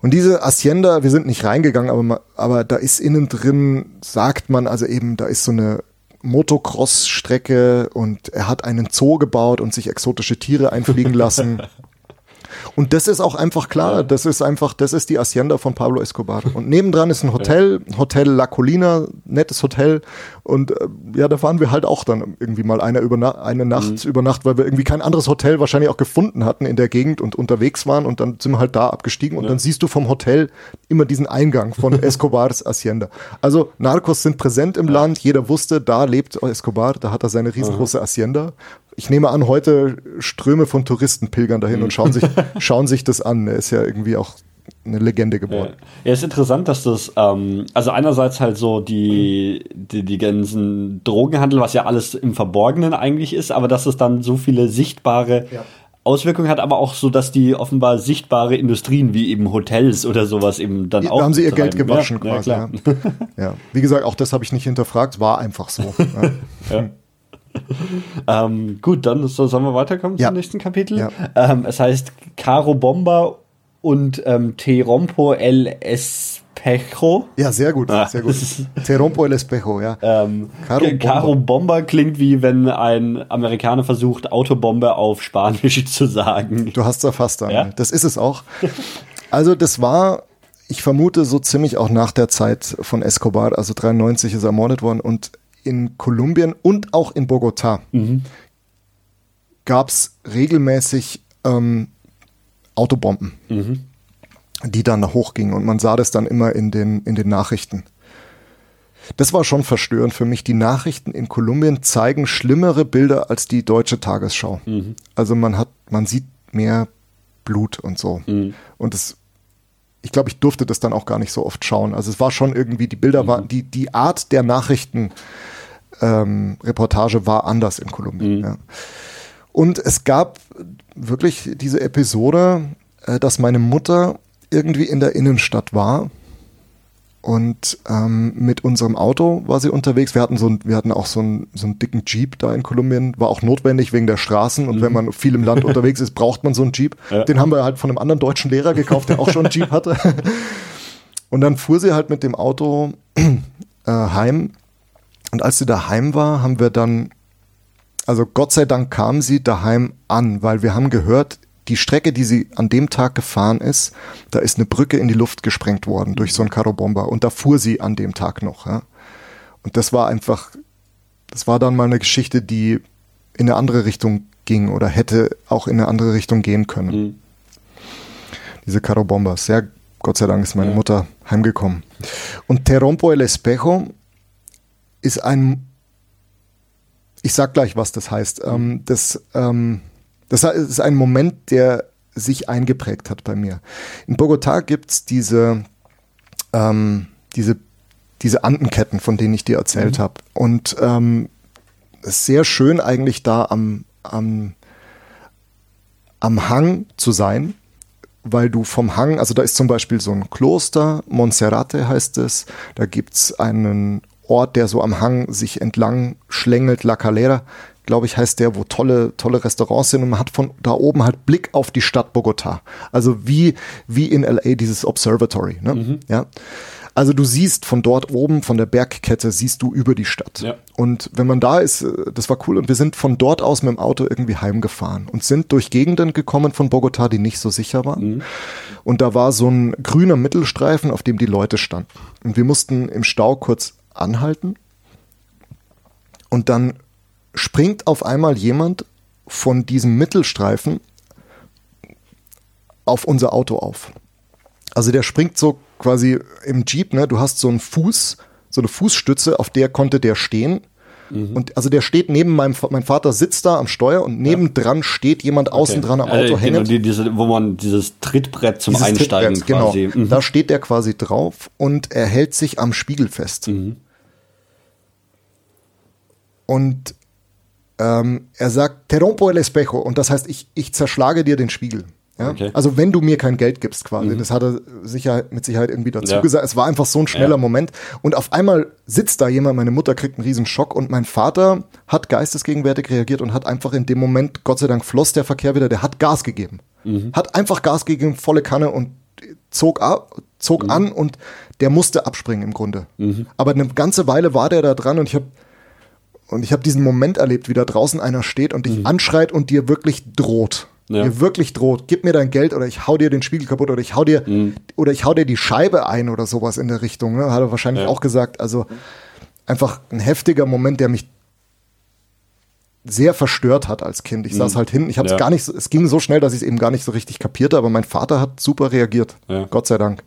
B: Und diese Hacienda, wir sind nicht reingegangen, aber, aber da ist innen drin, sagt man, also eben, da ist so eine Motocross-Strecke und er hat einen Zoo gebaut und sich exotische Tiere einfliegen lassen. Und das ist auch einfach klar. Das ist einfach, das ist die Hacienda von Pablo Escobar. Und nebendran ist ein Hotel, Hotel La Colina, nettes Hotel. Und äh, ja, da fahren wir halt auch dann irgendwie mal eine, über eine Nacht mhm. über Nacht, weil wir irgendwie kein anderes Hotel wahrscheinlich auch gefunden hatten in der Gegend und unterwegs waren. Und dann sind wir halt da abgestiegen. Und ja. dann siehst du vom Hotel immer diesen Eingang von Escobars Hacienda. Also Narcos sind präsent im ja. Land. Jeder wusste, da lebt Escobar, da hat er seine riesengroße Hacienda ich nehme an, heute Ströme von Touristen pilgern dahin mhm. und schauen sich, schauen sich das an. Er ist ja irgendwie auch eine Legende geworden.
A: Ja, ja ist interessant, dass das, ähm, also einerseits halt so die, die, die ganzen Drogenhandel, was ja alles im Verborgenen eigentlich ist, aber dass es dann so viele sichtbare ja. Auswirkungen hat, aber auch so, dass die offenbar sichtbare Industrien wie eben Hotels oder sowas eben dann
B: ja,
A: auch.
B: Da haben sie ihr treiben. Geld gewaschen ja, quasi. Ja, ja, Wie gesagt, auch das habe ich nicht hinterfragt, war einfach so. ja.
A: ähm, gut, dann so, sollen wir weiterkommen
B: ja.
A: zum nächsten Kapitel. Ja. Ähm, es heißt Caro Bomba und ähm, Te Rompo el Espejo.
B: Ja, sehr gut, ah. sehr gut. Te Rompo el Espejo, ja.
A: Ähm, Caro, Bomba. Caro Bomba klingt wie wenn ein Amerikaner versucht, Autobombe auf Spanisch zu sagen.
B: Du hast es erfasst, dann. Ja? Das ist es auch. Also das war ich vermute so ziemlich auch nach der Zeit von Escobar, also 93 ist er ermordet worden und in Kolumbien und auch in Bogotá mhm. gab es regelmäßig ähm, Autobomben, mhm. die dann hochgingen und man sah das dann immer in den, in den Nachrichten. Das war schon verstörend für mich. Die Nachrichten in Kolumbien zeigen schlimmere Bilder als die deutsche Tagesschau. Mhm. Also man hat, man sieht mehr Blut und so. Mhm. Und es ich glaube, ich durfte das dann auch gar nicht so oft schauen. Also es war schon irgendwie, die Bilder mhm. waren, die, die Art der Nachrichten ähm, Reportage war anders in Kolumbien. Mhm. Ja. Und es gab wirklich diese Episode, äh, dass meine Mutter irgendwie in der Innenstadt war und ähm, mit unserem Auto war sie unterwegs. Wir hatten so ein, wir hatten auch so einen, so einen dicken Jeep da in Kolumbien, war auch notwendig wegen der Straßen. Und mhm. wenn man viel im Land unterwegs ist, braucht man so einen Jeep. Ja. Den haben wir halt von einem anderen deutschen Lehrer gekauft, der auch schon einen Jeep hatte. Und dann fuhr sie halt mit dem Auto äh, heim und als sie daheim war, haben wir dann, also Gott sei Dank kam sie daheim an, weil wir haben gehört, die Strecke, die sie an dem Tag gefahren ist, da ist eine Brücke in die Luft gesprengt worden durch so einen Karobomber und da fuhr sie an dem Tag noch. Ja. Und das war einfach, das war dann mal eine Geschichte, die in eine andere Richtung ging oder hätte auch in eine andere Richtung gehen können. Mhm. Diese Karobombas. Sehr Gott sei Dank ist meine ja. Mutter heimgekommen. Und Te rompo el espejo ist ein, ich sag gleich, was das heißt. Ähm, das, ähm, das ist ein Moment, der sich eingeprägt hat bei mir. In Bogotá gibt's diese, ähm, diese, diese Andenketten, von denen ich dir erzählt mhm. habe. Und ähm, sehr schön eigentlich da am, am, am Hang zu sein, weil du vom Hang, also da ist zum Beispiel so ein Kloster, Monserrate heißt es, da gibt's einen Ort, der so am Hang sich entlang schlängelt, La Calera, glaube ich, heißt der, wo tolle, tolle Restaurants sind und man hat von da oben halt Blick auf die Stadt Bogota. Also wie, wie in LA dieses Observatory, ne? Mhm. Ja. Also du siehst von dort oben, von der Bergkette, siehst du über die Stadt. Ja. Und wenn man da ist, äh, das war cool. Und wir sind von dort aus mit dem Auto irgendwie heimgefahren und sind durch Gegenden gekommen von Bogota, die nicht so sicher waren. Mhm. Und da war so ein grüner Mittelstreifen, auf dem die Leute standen. Und wir mussten im Stau kurz anhalten. Und dann springt auf einmal jemand von diesem Mittelstreifen auf unser Auto auf. Also der springt so quasi im Jeep, ne? Du hast so einen Fuß, so eine Fußstütze, auf der konnte der stehen. Mhm. Und also der steht neben meinem, mein Vater sitzt da am Steuer und nebendran ja. steht jemand okay. außen dran am Auto genau,
A: hängend. Die, diese, wo man dieses Trittbrett zum dieses Einsteigen Trittbrett,
B: genau. quasi. Genau. Mhm. Da steht der quasi drauf und er hält sich am Spiegel fest. Mhm. Und ähm, er sagt, te rompo el espejo. Und das heißt, ich, ich zerschlage dir den Spiegel. Ja? Okay. Also wenn du mir kein Geld gibst quasi. Mhm. Das hat er Sicherheit, mit Sicherheit irgendwie dazu ja. gesagt. Es war einfach so ein schneller ja. Moment. Und auf einmal sitzt da jemand, meine Mutter kriegt einen riesen Schock und mein Vater hat geistesgegenwärtig reagiert und hat einfach in dem Moment, Gott sei Dank floss der Verkehr wieder, der hat Gas gegeben. Mhm. Hat einfach Gas gegeben, volle Kanne und zog, ab, zog mhm. an und der musste abspringen im Grunde. Mhm. Aber eine ganze Weile war der da dran und ich habe und ich habe diesen Moment erlebt, wie da draußen einer steht und dich mhm. anschreit und dir wirklich droht. Ja. Dir wirklich droht, gib mir dein Geld oder ich hau dir den Spiegel kaputt oder ich hau dir mhm. oder ich hau dir die Scheibe ein oder sowas in der Richtung. Ne? Hat er wahrscheinlich ja. auch gesagt. Also einfach ein heftiger Moment, der mich sehr verstört hat als Kind. Ich mhm. saß halt hin, ich habe es ja. gar nicht, es ging so schnell, dass ich es eben gar nicht so richtig kapierte, aber mein Vater hat super reagiert. Gott sei Dank.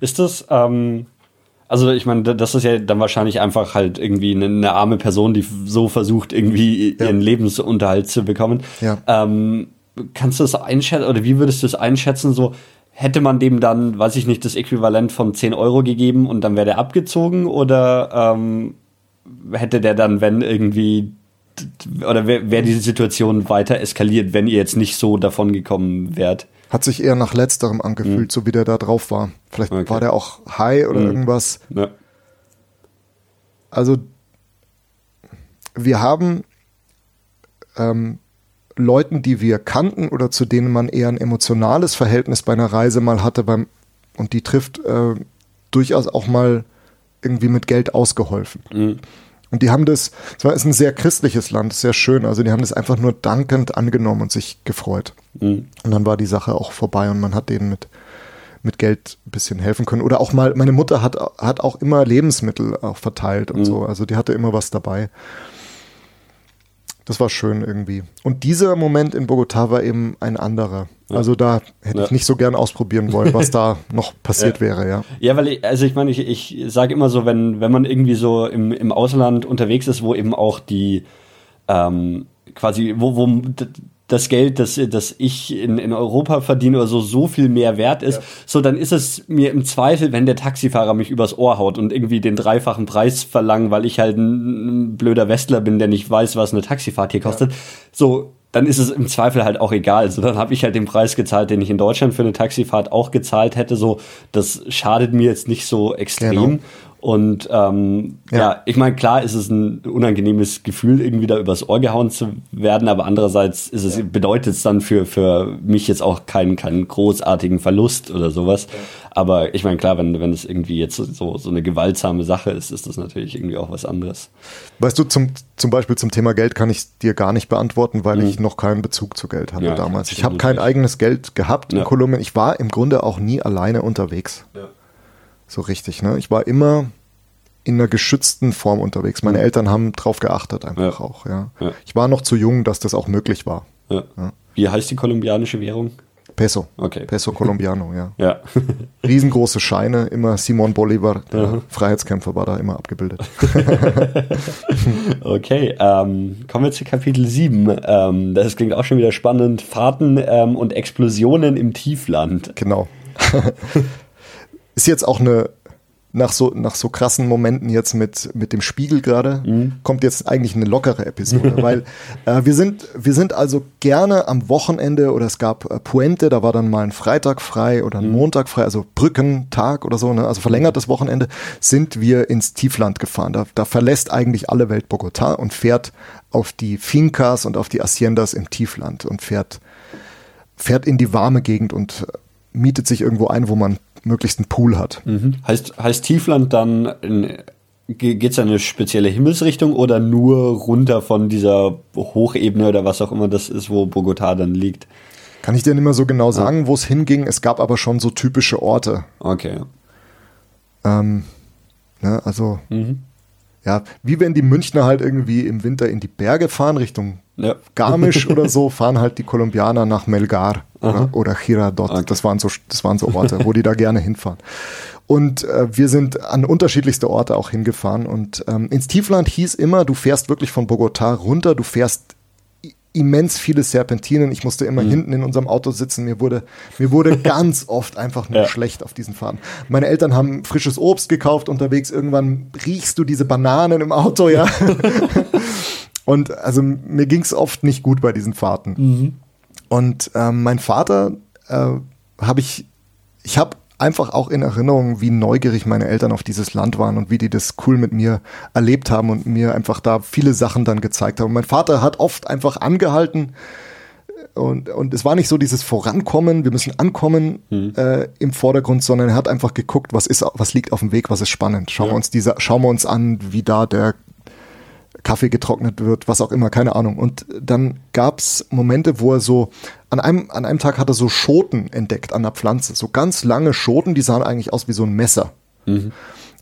A: Ist das, ähm, also ich meine, das ist ja dann wahrscheinlich einfach halt irgendwie eine, eine arme Person, die so versucht, irgendwie ja. ihren Lebensunterhalt zu bekommen. Ja. Ähm, kannst du das einschätzen oder wie würdest du es einschätzen? So hätte man dem dann, weiß ich nicht, das Äquivalent von 10 Euro gegeben und dann wäre der abgezogen oder ähm, hätte der dann, wenn irgendwie oder wäre wär diese Situation weiter eskaliert, wenn ihr jetzt nicht so davon gekommen wärt?
B: Hat sich eher nach letzterem angefühlt, mhm. so wie der da drauf war. Vielleicht okay. war der auch high oder mhm. irgendwas. Ja. Also, wir haben ähm, Leuten, die wir kannten oder zu denen man eher ein emotionales Verhältnis bei einer Reise mal hatte, beim, und die trifft äh, durchaus auch mal irgendwie mit Geld ausgeholfen. Mhm. Und die haben das, es war ist ein sehr christliches Land, sehr schön. Also die haben das einfach nur dankend angenommen und sich gefreut. Mhm. Und dann war die Sache auch vorbei und man hat denen mit, mit Geld ein bisschen helfen können. Oder auch mal, meine Mutter hat, hat auch immer Lebensmittel auch verteilt und mhm. so. Also die hatte immer was dabei. Das war schön irgendwie. Und dieser Moment in Bogotá war eben ein anderer. Ja. Also da hätte ja. ich nicht so gern ausprobieren wollen, was da noch passiert ja. wäre, ja.
A: Ja, weil ich, also ich meine, ich, ich sage immer so, wenn, wenn man irgendwie so im, im Ausland unterwegs ist, wo eben auch die ähm, quasi, wo, wo das Geld, das, das ich in, in Europa verdiene oder so, so viel mehr wert ist, ja. so dann ist es mir im Zweifel, wenn der Taxifahrer mich übers Ohr haut und irgendwie den dreifachen Preis verlangen, weil ich halt ein, blöder Westler bin, der nicht weiß, was eine Taxifahrt hier kostet. Ja. So, dann ist es im Zweifel halt auch egal. So, dann habe ich halt den Preis gezahlt, den ich in Deutschland für eine Taxifahrt auch gezahlt hätte. So, das schadet mir jetzt nicht so extrem. Genau. Und ähm, ja. ja ich meine, klar ist es ein unangenehmes Gefühl, irgendwie da übers Ohr gehauen zu werden, aber andererseits ist es, ja. bedeutet es dann für, für mich jetzt auch keinen, keinen großartigen Verlust oder sowas. Ja. Aber ich meine, klar, wenn, wenn es irgendwie jetzt so, so eine gewaltsame Sache ist, ist das natürlich irgendwie auch was anderes.
B: Weißt du, zum, zum Beispiel zum Thema Geld kann ich dir gar nicht beantworten, weil mhm. ich noch keinen Bezug zu Geld hatte damals. Ich habe kein eigenes Geld gehabt in Kolumbien. Ich war im Grunde auch nie alleine unterwegs. Ja so richtig. Ne? Ich war immer in einer geschützten Form unterwegs. Meine. Eltern haben drauf geachtet einfach ja. auch. Ja. ja. Ich war noch zu jung, dass das auch möglich war.
A: Ja. Wie heißt die kolumbianische Währung?
B: Peso. Okay. Peso Colombiano, ja. ja. Riesengroße Scheine, immer Simon Bolivar, der Aha. Freiheitskämpfer, war da immer abgebildet.
A: okay, ähm, kommen wir zu Kapitel 7. Ähm, das klingt auch schon wieder spannend. Fahrten ähm, und Explosionen im Tiefland.
B: Genau. Ist jetzt auch eine, nach so, nach so krassen Momenten jetzt mit, mit dem Spiegel gerade, mhm. kommt jetzt eigentlich eine lockere Episode, weil äh, wir sind, wir sind also gerne am Wochenende oder es gab äh, Puente, da war dann mal ein Freitag frei oder ein mhm. Montag frei, also Brückentag oder so, ne, also verlängertes Wochenende, sind wir ins Tiefland gefahren. Da, da verlässt eigentlich alle Welt Bogotá und fährt auf die Fincas und auf die Haciendas im Tiefland und fährt, fährt in die warme Gegend und äh, mietet sich irgendwo ein, wo man möglichst einen Pool hat.
A: Mhm. Heißt, heißt Tiefland dann, geht es eine spezielle Himmelsrichtung oder nur runter von dieser Hochebene oder was auch immer das ist, wo Bogotá dann liegt?
B: Kann ich dir nicht mehr so genau sagen, ah. wo es hinging. Es gab aber schon so typische Orte.
A: Okay.
B: Ähm, ne, also, mhm. ja, wie wenn die Münchner halt irgendwie im Winter in die Berge fahren, Richtung ja. Garmisch oder so, fahren halt die Kolumbianer nach Melgar oder, oder Giradot. Okay. Das, waren so, das waren so Orte, wo die da gerne hinfahren. Und äh, wir sind an unterschiedlichste Orte auch hingefahren. Und ähm, ins Tiefland hieß immer, du fährst wirklich von Bogotá runter, du fährst immens viele Serpentinen. Ich musste immer mhm. hinten in unserem Auto sitzen. Mir wurde, mir wurde ganz oft einfach nur ja. schlecht auf diesen Fahrten. Meine Eltern haben frisches Obst gekauft unterwegs. Irgendwann riechst du diese Bananen im Auto, ja. Und also mir ging es oft nicht gut bei diesen Fahrten. Mhm. Und ähm, mein Vater äh, habe ich, ich habe einfach auch in Erinnerung, wie neugierig meine Eltern auf dieses Land waren und wie die das cool mit mir erlebt haben und mir einfach da viele Sachen dann gezeigt haben. Mein Vater hat oft einfach angehalten und, und es war nicht so dieses Vorankommen, wir müssen ankommen mhm. äh, im Vordergrund, sondern er hat einfach geguckt, was ist, was liegt auf dem Weg, was ist spannend. Schauen ja. wir uns diese, schauen wir uns an, wie da der Kaffee getrocknet wird, was auch immer, keine Ahnung. Und dann gab es Momente, wo er so, an einem, an einem Tag hat er so Schoten entdeckt an der Pflanze, so ganz lange Schoten, die sahen eigentlich aus wie so ein Messer. Mhm.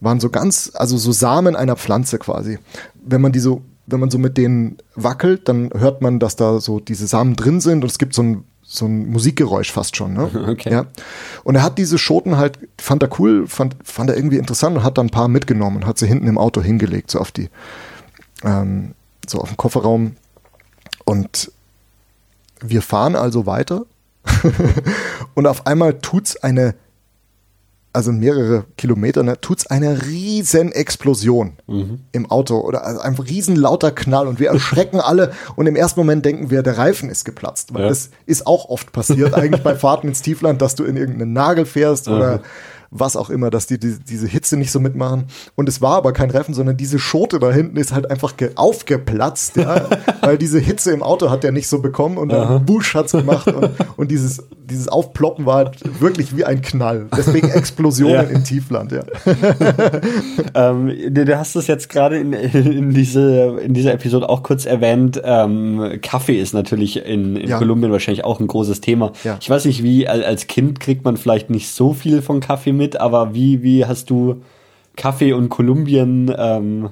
B: Waren so ganz, also so Samen einer Pflanze quasi. Wenn man die so, wenn man so mit denen wackelt, dann hört man, dass da so diese Samen drin sind und es gibt so ein so ein Musikgeräusch fast schon. Ne?
A: Okay.
B: Ja. Und er hat diese Schoten halt, fand er cool, fand, fand er irgendwie interessant und hat dann ein paar mitgenommen und hat sie hinten im Auto hingelegt, so auf die, ähm, so auf dem Kofferraum. Und wir fahren also weiter. und auf einmal tut's eine, also mehrere Kilometer, ne, tut's eine riesen Explosion mhm. im Auto oder also ein riesen lauter Knall und wir erschrecken alle und im ersten Moment denken wir, der Reifen ist geplatzt, weil ja. das ist auch oft passiert, eigentlich bei Fahrten ins Tiefland, dass du in irgendeinen Nagel fährst oder was auch immer, dass die, die, diese Hitze nicht so mitmachen. Und es war aber kein Reifen, sondern diese Schote da hinten ist halt einfach aufgeplatzt, ja, weil diese Hitze im Auto hat der nicht so bekommen und dann Busch hat's gemacht und, und dieses, dieses Aufploppen war halt wirklich wie ein Knall. Deswegen Explosionen ja. im Tiefland, ja.
A: ähm, du hast es jetzt gerade in, in, diese, in dieser Episode auch kurz erwähnt. Ähm, Kaffee ist natürlich in, in ja. Kolumbien wahrscheinlich auch ein großes Thema. Ja. Ich weiß nicht, wie als Kind kriegt man vielleicht nicht so viel von Kaffee mit, aber wie, wie hast du Kaffee und Kolumbien ähm,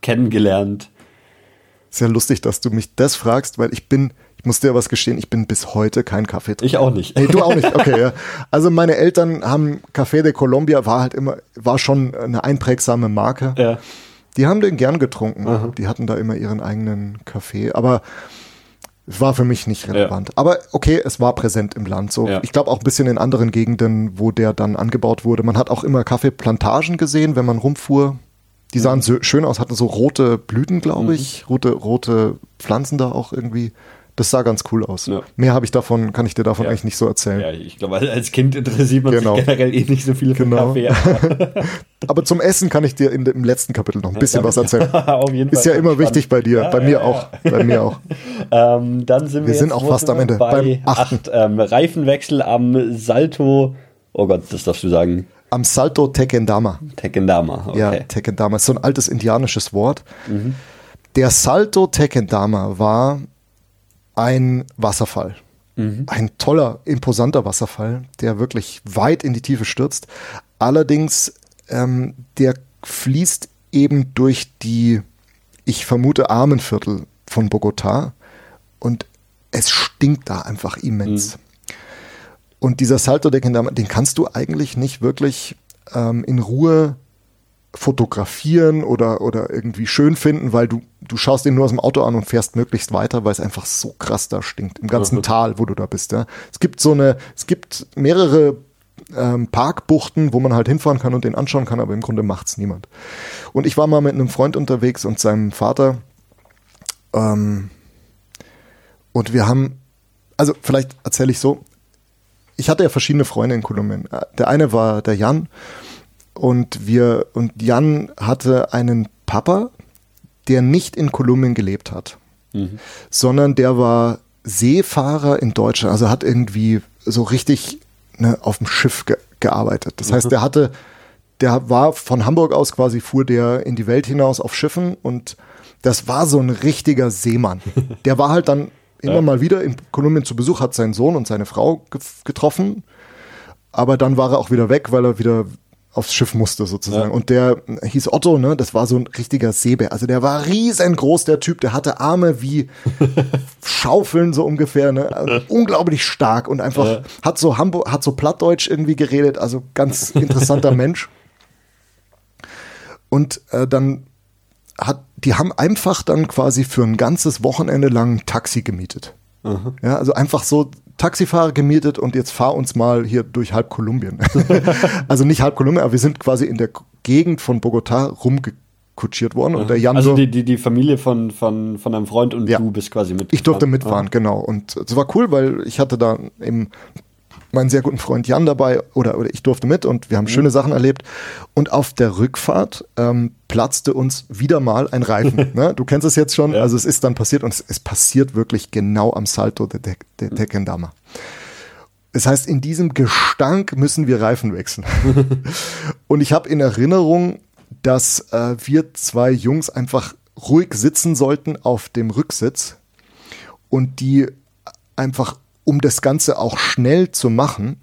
A: kennengelernt?
B: Sehr lustig, dass du mich das fragst, weil ich bin, ich muss dir was gestehen, ich bin bis heute kein Kaffee
A: Ich auch nicht.
B: Hey, du auch nicht, okay, ja. Also meine Eltern haben Café de Colombia, war halt immer, war schon eine einprägsame Marke.
A: Ja.
B: Die haben den gern getrunken. Aha. Die hatten da immer ihren eigenen Kaffee, aber war für mich nicht relevant. Ja. Aber okay, es war präsent im Land. So, ja. ich glaube auch ein bisschen in anderen Gegenden, wo der dann angebaut wurde. Man hat auch immer Kaffeeplantagen gesehen, wenn man rumfuhr. Die sahen mhm. so schön aus, hatten so rote Blüten, glaube mhm. ich, rote, rote Pflanzen da auch irgendwie. Das sah ganz cool aus. Ja. Mehr habe ich davon, kann ich dir davon ja. eigentlich nicht so erzählen.
A: Ja, ich glaube, als Kind interessiert man genau. sich generell eh nicht so viel für genau. Kaffee.
B: Aber. aber zum Essen kann ich dir in, im letzten Kapitel noch ein bisschen was erzählen. Ist ja immer spannend. wichtig bei dir, bei mir auch. Bei mir auch.
A: ähm, dann sind wir,
B: wir sind auch fast am Ende.
A: Bei. Acht, ähm, Reifenwechsel am Salto. Oh Gott, das darfst du sagen.
B: Am Salto Tekendama.
A: Tekendama,
B: okay. Ja, Tekendama ist so ein altes indianisches Wort. Mhm. Der Salto Tekendama war ein Wasserfall. Mhm. Ein toller, imposanter Wasserfall, der wirklich weit in die Tiefe stürzt. Allerdings, ähm, der fließt eben durch die, ich vermute, Armenviertel von Bogotá und es stinkt da einfach immens. Mhm. Und dieser Salto de den kannst du eigentlich nicht wirklich ähm, in Ruhe fotografieren oder, oder irgendwie schön finden, weil du, du schaust ihn nur aus dem Auto an und fährst möglichst weiter, weil es einfach so krass da stinkt, im ganzen mhm. Tal, wo du da bist. Ja. Es gibt so eine, es gibt mehrere ähm, Parkbuchten, wo man halt hinfahren kann und den anschauen kann, aber im Grunde macht's niemand. Und ich war mal mit einem Freund unterwegs und seinem Vater ähm, und wir haben, also vielleicht erzähle ich so, ich hatte ja verschiedene Freunde in Kolumbien. Der eine war der Jan und wir und Jan hatte einen Papa, der nicht in Kolumbien gelebt hat, mhm. sondern der war Seefahrer in Deutschland, also hat irgendwie so richtig ne, auf dem Schiff ge gearbeitet. Das mhm. heißt, der hatte, der war von Hamburg aus quasi fuhr der in die Welt hinaus auf Schiffen und das war so ein richtiger Seemann. Der war halt dann immer ja. mal wieder in Kolumbien zu Besuch, hat seinen Sohn und seine Frau getroffen, aber dann war er auch wieder weg, weil er wieder aufs Schiff musste sozusagen. Ja. Und der hieß Otto, ne? Das war so ein richtiger Seebär. Also der war riesengroß, der Typ. Der hatte Arme wie Schaufeln so ungefähr, ne? Also unglaublich stark und einfach ja. hat so Hamburg, hat so Plattdeutsch irgendwie geredet. Also ganz interessanter Mensch. Und äh, dann hat, die haben einfach dann quasi für ein ganzes Wochenende lang ein Taxi gemietet. Aha. Ja, also einfach so Taxifahrer gemietet und jetzt fahr uns mal hier durch halb Kolumbien. also nicht halb Kolumbien, aber wir sind quasi in der Gegend von Bogotá rumgekutschiert worden. Und der Jan
A: also die, die, die Familie von, von, von einem Freund und ja. du bist quasi mit.
B: Ich durfte mitfahren, ah. genau. Und es war cool, weil ich hatte da eben meinen sehr guten Freund Jan dabei oder, oder ich durfte mit und wir haben mhm. schöne Sachen erlebt. Und auf der Rückfahrt ähm, platzte uns wieder mal ein Reifen. ne? Du kennst es jetzt schon, ja. also es ist dann passiert und es, es passiert wirklich genau am Salto de, de, de mhm. Tequendama. Das heißt, in diesem Gestank müssen wir Reifen wechseln. und ich habe in Erinnerung, dass äh, wir zwei Jungs einfach ruhig sitzen sollten auf dem Rücksitz und die einfach um das Ganze auch schnell zu machen,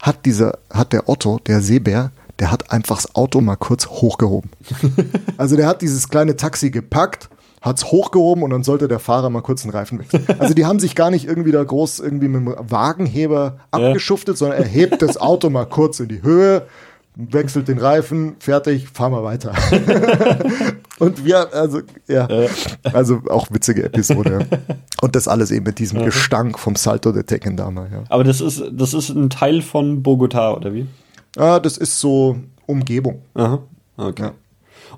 B: hat dieser, hat der Otto, der Seebär, der hat einfach das Auto mal kurz hochgehoben. also der hat dieses kleine Taxi gepackt, hat es hochgehoben und dann sollte der Fahrer mal kurz den Reifen wechseln. Also die haben sich gar nicht irgendwie da groß irgendwie mit dem Wagenheber abgeschuftet, ja. sondern er hebt das Auto mal kurz in die Höhe, wechselt den Reifen, fertig, fahren wir weiter. und wir, also, ja, also auch witzige Episode. Und das alles eben mit diesem Gestank vom Salto de Tequendama, ja.
A: Aber das ist, das ist ein Teil von Bogota, oder wie?
B: Ah, das ist so Umgebung.
A: Aha, okay. Ja.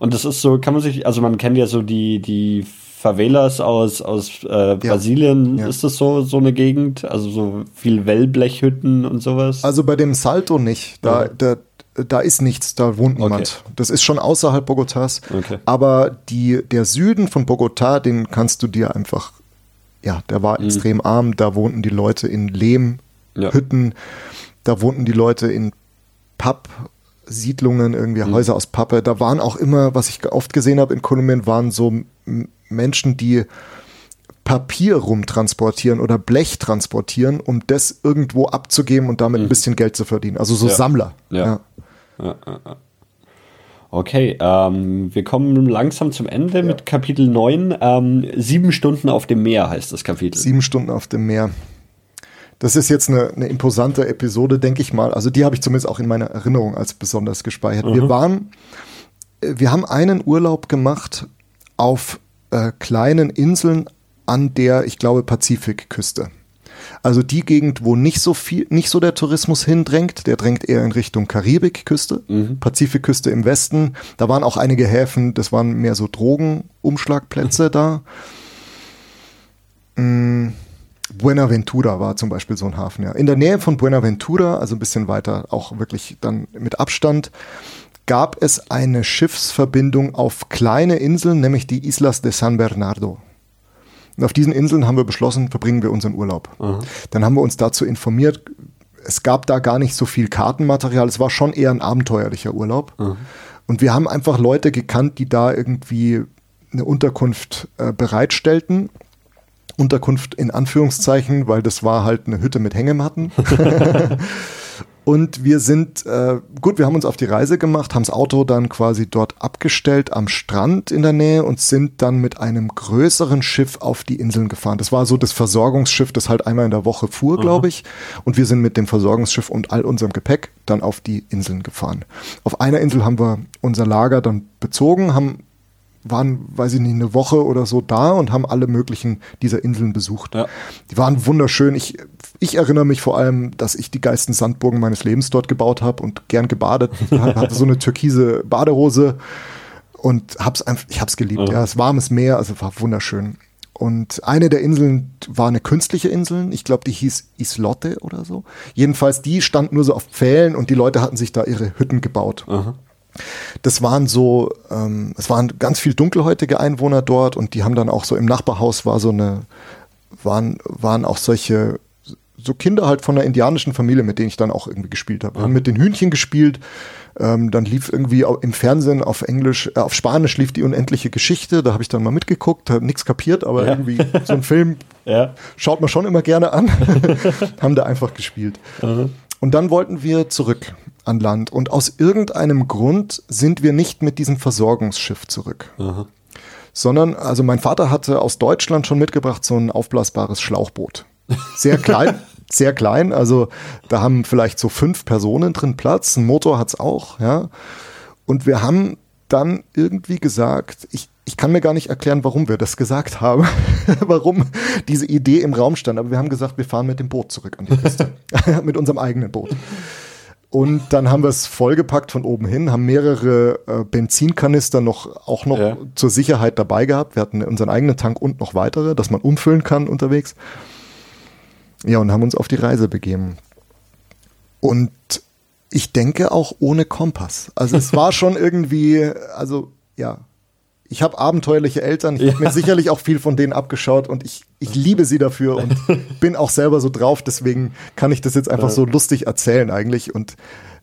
A: Und das ist so, kann man sich, also man kennt ja so die, die Favelas aus, aus äh, Brasilien, ja, ja. ist das so, so eine Gegend? Also so viel Wellblechhütten und sowas?
B: Also bei dem Salto nicht. Da, ja. da, da ist nichts, da wohnt niemand. Okay. Das ist schon außerhalb Bogotas. Okay. Aber die, der Süden von Bogotá, den kannst du dir einfach, ja, der war mhm. extrem arm. Da wohnten die Leute in Lehmhütten. Ja. Da wohnten die Leute in Pappsiedlungen, irgendwie mhm. Häuser aus Pappe. Da waren auch immer, was ich oft gesehen habe in Kolumbien, waren so Menschen, die Papier rumtransportieren oder Blech transportieren, um das irgendwo abzugeben und damit mhm. ein bisschen Geld zu verdienen. Also so ja. Sammler.
A: Ja. ja. Okay, ähm, wir kommen langsam zum Ende ja. mit Kapitel 9. Ähm, sieben Stunden auf dem Meer heißt das Kapitel.
B: Sieben Stunden auf dem Meer. Das ist jetzt eine, eine imposante Episode, denke ich mal. Also die habe ich zumindest auch in meiner Erinnerung als besonders gespeichert. Mhm. Wir waren, äh, wir haben einen Urlaub gemacht auf äh, kleinen Inseln an der, ich glaube, Pazifikküste. Also die Gegend, wo nicht so viel, nicht so der Tourismus hindrängt, der drängt eher in Richtung Karibikküste, mhm. Pazifikküste im Westen. Da waren auch einige Häfen, das waren mehr so Drogenumschlagplätze mhm. da. Mhm. Buenaventura war zum Beispiel so ein Hafen, ja. In der Nähe von Buenaventura, also ein bisschen weiter, auch wirklich dann mit Abstand, gab es eine Schiffsverbindung auf kleine Inseln, nämlich die Islas de San Bernardo. Und auf diesen Inseln haben wir beschlossen, verbringen wir unseren Urlaub. Aha. Dann haben wir uns dazu informiert. Es gab da gar nicht so viel Kartenmaterial. Es war schon eher ein abenteuerlicher Urlaub. Aha. Und wir haben einfach Leute gekannt, die da irgendwie eine Unterkunft äh, bereitstellten. Unterkunft in Anführungszeichen, weil das war halt eine Hütte mit Hängematten. Und wir sind, äh, gut, wir haben uns auf die Reise gemacht, haben das Auto dann quasi dort abgestellt am Strand in der Nähe und sind dann mit einem größeren Schiff auf die Inseln gefahren. Das war so das Versorgungsschiff, das halt einmal in der Woche fuhr, glaube ich. Und wir sind mit dem Versorgungsschiff und all unserem Gepäck dann auf die Inseln gefahren. Auf einer Insel haben wir unser Lager dann bezogen, haben waren, weiß ich nicht, eine Woche oder so da und haben alle möglichen dieser Inseln besucht. Ja. Die waren wunderschön. Ich, ich erinnere mich vor allem, dass ich die geilsten Sandburgen meines Lebens dort gebaut habe und gern gebadet. hatte so eine türkise Badehose und hab's einfach, ich hab's geliebt. Ja, ja es warmes Meer, also war wunderschön. Und eine der Inseln war eine künstliche Insel. Ich glaube, die hieß Islotte oder so. Jedenfalls, die stand nur so auf Pfählen und die Leute hatten sich da ihre Hütten gebaut. Aha. Das waren so, ähm, es waren ganz viel dunkelhäutige Einwohner dort und die haben dann auch so im Nachbarhaus war so eine, waren, waren auch solche, so Kinder halt von einer indianischen Familie, mit denen ich dann auch irgendwie gespielt habe. Wir haben mit den Hühnchen gespielt. Ähm, dann lief irgendwie im Fernsehen auf Englisch, äh, auf Spanisch lief die unendliche Geschichte. Da habe ich dann mal mitgeguckt, habe nichts kapiert, aber ja. irgendwie so ein Film ja. schaut man schon immer gerne an. haben da einfach gespielt. Mhm. Und dann wollten wir zurück an Land. Und aus irgendeinem Grund sind wir nicht mit diesem Versorgungsschiff zurück. Aha. Sondern, also mein Vater hatte aus Deutschland schon mitgebracht so ein aufblasbares Schlauchboot. Sehr klein, sehr klein. Also da haben vielleicht so fünf Personen drin Platz. Ein Motor hat's auch, ja. Und wir haben dann irgendwie gesagt, ich, ich kann mir gar nicht erklären, warum wir das gesagt haben, warum diese Idee im Raum stand. Aber wir haben gesagt, wir fahren mit dem Boot zurück an die Küste, mit unserem eigenen Boot. Und dann haben wir es vollgepackt von oben hin, haben mehrere äh, Benzinkanister noch auch noch ja. zur Sicherheit dabei gehabt. Wir hatten unseren eigenen Tank und noch weitere, dass man umfüllen kann unterwegs. Ja, und haben uns auf die Reise begeben. Und ich denke auch ohne Kompass. Also es war schon irgendwie, also ja, ich habe abenteuerliche Eltern, ich ja. habe mir sicherlich auch viel von denen abgeschaut und ich, ich liebe sie dafür und bin auch selber so drauf, deswegen kann ich das jetzt einfach so lustig erzählen eigentlich und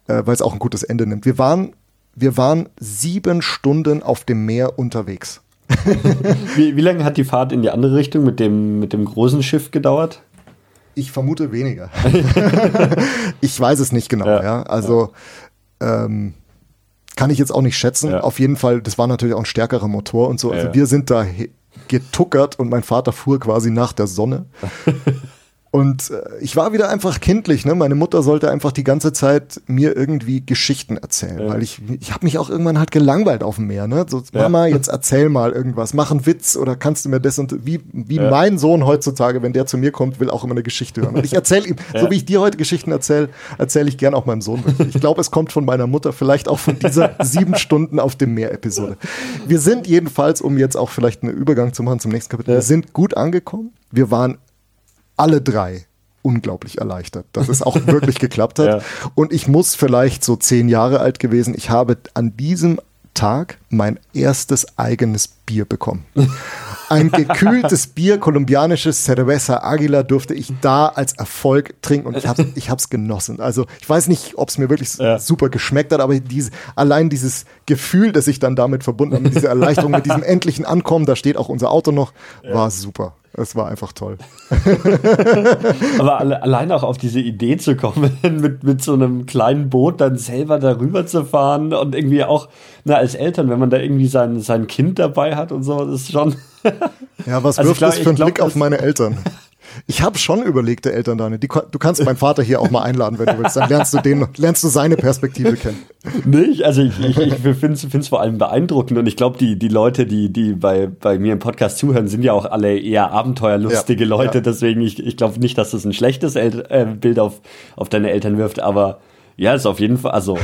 B: äh, weil es auch ein gutes Ende nimmt. Wir waren, wir waren sieben Stunden auf dem Meer unterwegs.
A: wie, wie lange hat die Fahrt in die andere Richtung mit dem, mit dem großen Schiff gedauert?
B: Ich vermute weniger. ich weiß es nicht genau, ja. ja. Also ähm, kann ich jetzt auch nicht schätzen. Ja. Auf jeden Fall, das war natürlich auch ein stärkerer Motor und so. Also ja. wir sind da getuckert und mein Vater fuhr quasi nach der Sonne. Und äh, ich war wieder einfach kindlich. Ne? Meine Mutter sollte einfach die ganze Zeit mir irgendwie Geschichten erzählen, ja. weil ich ich habe mich auch irgendwann halt gelangweilt auf dem Meer. Ne? So, ja. Mama, jetzt erzähl mal irgendwas, mach einen Witz oder kannst du mir das und wie wie ja. mein Sohn heutzutage, wenn der zu mir kommt, will auch immer eine Geschichte hören. Und ich erzähle ihm, so wie ich dir heute Geschichten erzähle, erzähle ich gern auch meinem Sohn. Ich glaube, es kommt von meiner Mutter, vielleicht auch von dieser sieben Stunden auf dem Meer Episode. Wir sind jedenfalls, um jetzt auch vielleicht einen Übergang zu machen zum nächsten Kapitel, wir sind gut angekommen. Wir waren alle drei unglaublich erleichtert, dass es auch wirklich geklappt hat. Ja. Und ich muss vielleicht so zehn Jahre alt gewesen. Ich habe an diesem Tag mein erstes eigenes Bier bekommen. Ein gekühltes Bier, kolumbianisches Cerveza Aguila, durfte ich da als Erfolg trinken und ich habe hab's genossen. Also ich weiß nicht, ob es mir wirklich ja. super geschmeckt hat, aber diese, allein dieses Gefühl, das ich dann damit verbunden habe, diese Erleichterung, mit diesem endlichen Ankommen, da steht auch unser Auto noch, ja. war super. Es war einfach toll.
A: Aber alle, allein auch auf diese Idee zu kommen, mit, mit so einem kleinen Boot dann selber darüber zu fahren und irgendwie auch, na, als Eltern, wenn man da irgendwie sein, sein Kind dabei hat und so, das ist schon.
B: ja, was also wirft glaub, das für einen Blick auf meine Eltern? Ich habe schon überlegte Eltern, Daniel. du kannst meinen Vater hier auch mal einladen, wenn du willst. Dann lernst du den, lernst du seine Perspektive kennen.
A: Nicht? Also ich, ich, ich finde es vor allem beeindruckend und ich glaube, die, die Leute, die, die bei, bei mir im Podcast zuhören, sind ja auch alle eher abenteuerlustige ja, Leute. Ja. Deswegen, ich, ich glaube nicht, dass das ein schlechtes El äh, Bild auf, auf deine Eltern wirft, aber ja, ist auf jeden Fall, also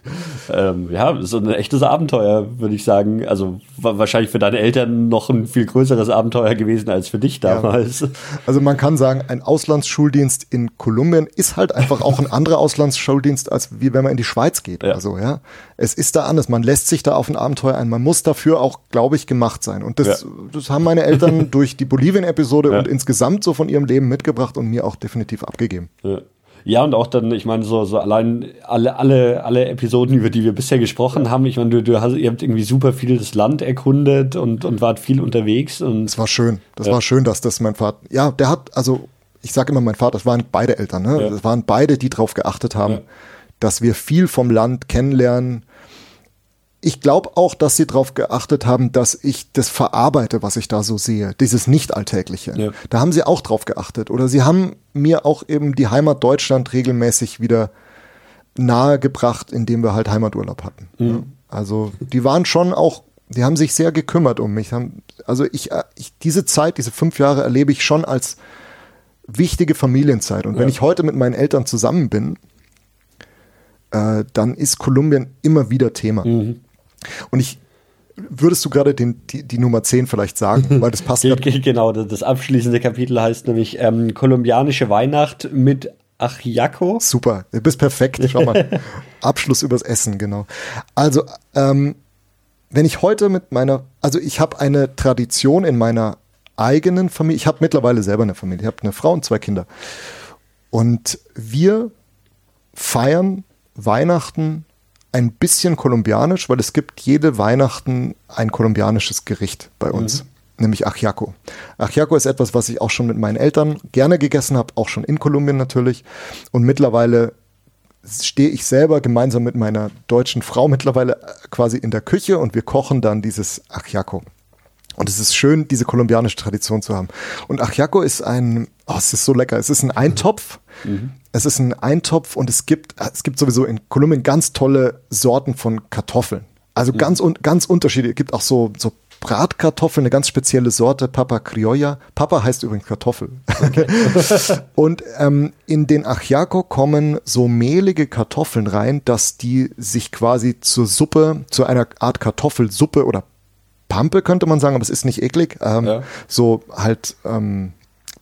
A: ähm, ja, so ein echtes Abenteuer, würde ich sagen. Also wahrscheinlich für deine Eltern noch ein viel größeres Abenteuer gewesen als für dich damals. Ja.
B: Also man kann sagen, ein Auslandsschuldienst in Kolumbien ist halt einfach auch ein anderer Auslandsschuldienst, als wie wenn man in die Schweiz geht. Ja. Also ja, es ist da anders. Man lässt sich da auf ein Abenteuer ein. Man muss dafür auch, glaube ich, gemacht sein. Und das, ja. das haben meine Eltern durch die Bolivien-Episode und insgesamt so von ihrem Leben mitgebracht und mir auch definitiv abgegeben.
A: Ja. Ja, und auch dann, ich meine, so, so allein alle, alle, alle Episoden, über die wir bisher gesprochen haben, ich meine, du, du hast, ihr habt irgendwie super viel das Land erkundet und, und wart viel unterwegs. Und
B: das war schön. Das ja. war schön, dass das mein Vater, ja, der hat, also ich sage immer, mein Vater, das waren beide Eltern, ne? Ja. Das waren beide, die darauf geachtet haben, ja. dass wir viel vom Land kennenlernen, ich glaube auch, dass sie darauf geachtet haben, dass ich das verarbeite, was ich da so sehe, dieses Nicht-Alltägliche. Ja. Da haben sie auch drauf geachtet. Oder sie haben mir auch eben die Heimat Deutschland regelmäßig wieder nahegebracht, indem wir halt Heimaturlaub hatten. Mhm. Also die waren schon auch die haben sich sehr gekümmert um mich. Also ich, äh, ich, diese Zeit, diese fünf Jahre erlebe ich schon als wichtige Familienzeit. Und ja. wenn ich heute mit meinen Eltern zusammen bin, äh, dann ist Kolumbien immer wieder Thema. Mhm. Und ich würdest du gerade die, die Nummer 10 vielleicht sagen, weil das passt.
A: genau, das abschließende Kapitel heißt nämlich ähm, kolumbianische Weihnacht mit Achiaco.
B: Super, du bist perfekt. Schau mal. Abschluss übers Essen, genau. Also, ähm, wenn ich heute mit meiner, also ich habe eine Tradition in meiner eigenen Familie, ich habe mittlerweile selber eine Familie, ich habe eine Frau und zwei Kinder. Und wir feiern Weihnachten ein bisschen kolumbianisch, weil es gibt jede Weihnachten ein kolumbianisches Gericht bei uns. Mhm nämlich Achiaco. Achiaco ist etwas, was ich auch schon mit meinen Eltern gerne gegessen habe, auch schon in Kolumbien natürlich. Und mittlerweile stehe ich selber gemeinsam mit meiner deutschen Frau mittlerweile äh, quasi in der Küche und wir kochen dann dieses Achiaco. Und es ist schön, diese kolumbianische Tradition zu haben. Und Achiaco ist ein, oh, es ist so lecker. Es ist ein Eintopf. Mhm. Es ist ein Eintopf und es gibt, es gibt sowieso in Kolumbien ganz tolle Sorten von Kartoffeln. Also mhm. ganz, ganz unterschiedlich. Es gibt auch so, so Bratkartoffel, eine ganz spezielle Sorte, Papa Criolla. Papa heißt übrigens Kartoffel. Okay. und ähm, in den Achiaco kommen so mehlige Kartoffeln rein, dass die sich quasi zur Suppe, zu einer Art Kartoffelsuppe oder Pampe könnte man sagen, aber es ist nicht eklig. Ähm, ja. So halt, ähm,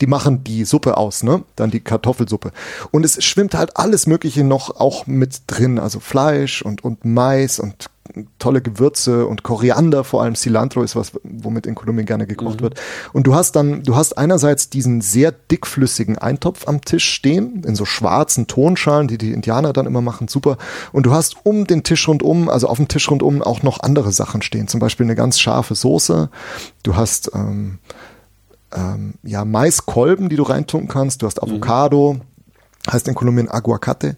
B: die machen die Suppe aus, ne? Dann die Kartoffelsuppe. Und es schwimmt halt alles Mögliche noch auch mit drin, also Fleisch und, und Mais und tolle Gewürze und Koriander, vor allem Cilantro ist was, womit in Kolumbien gerne gekocht mhm. wird. Und du hast dann, du hast einerseits diesen sehr dickflüssigen Eintopf am Tisch stehen, in so schwarzen Tonschalen, die die Indianer dann immer machen, super. Und du hast um den Tisch rundum, also auf dem Tisch rundum auch noch andere Sachen stehen, zum Beispiel eine ganz scharfe Soße. Du hast ähm, ähm, ja Maiskolben, die du reintunken kannst. Du hast mhm. Avocado. Mhm heißt in Kolumbien Aguacate,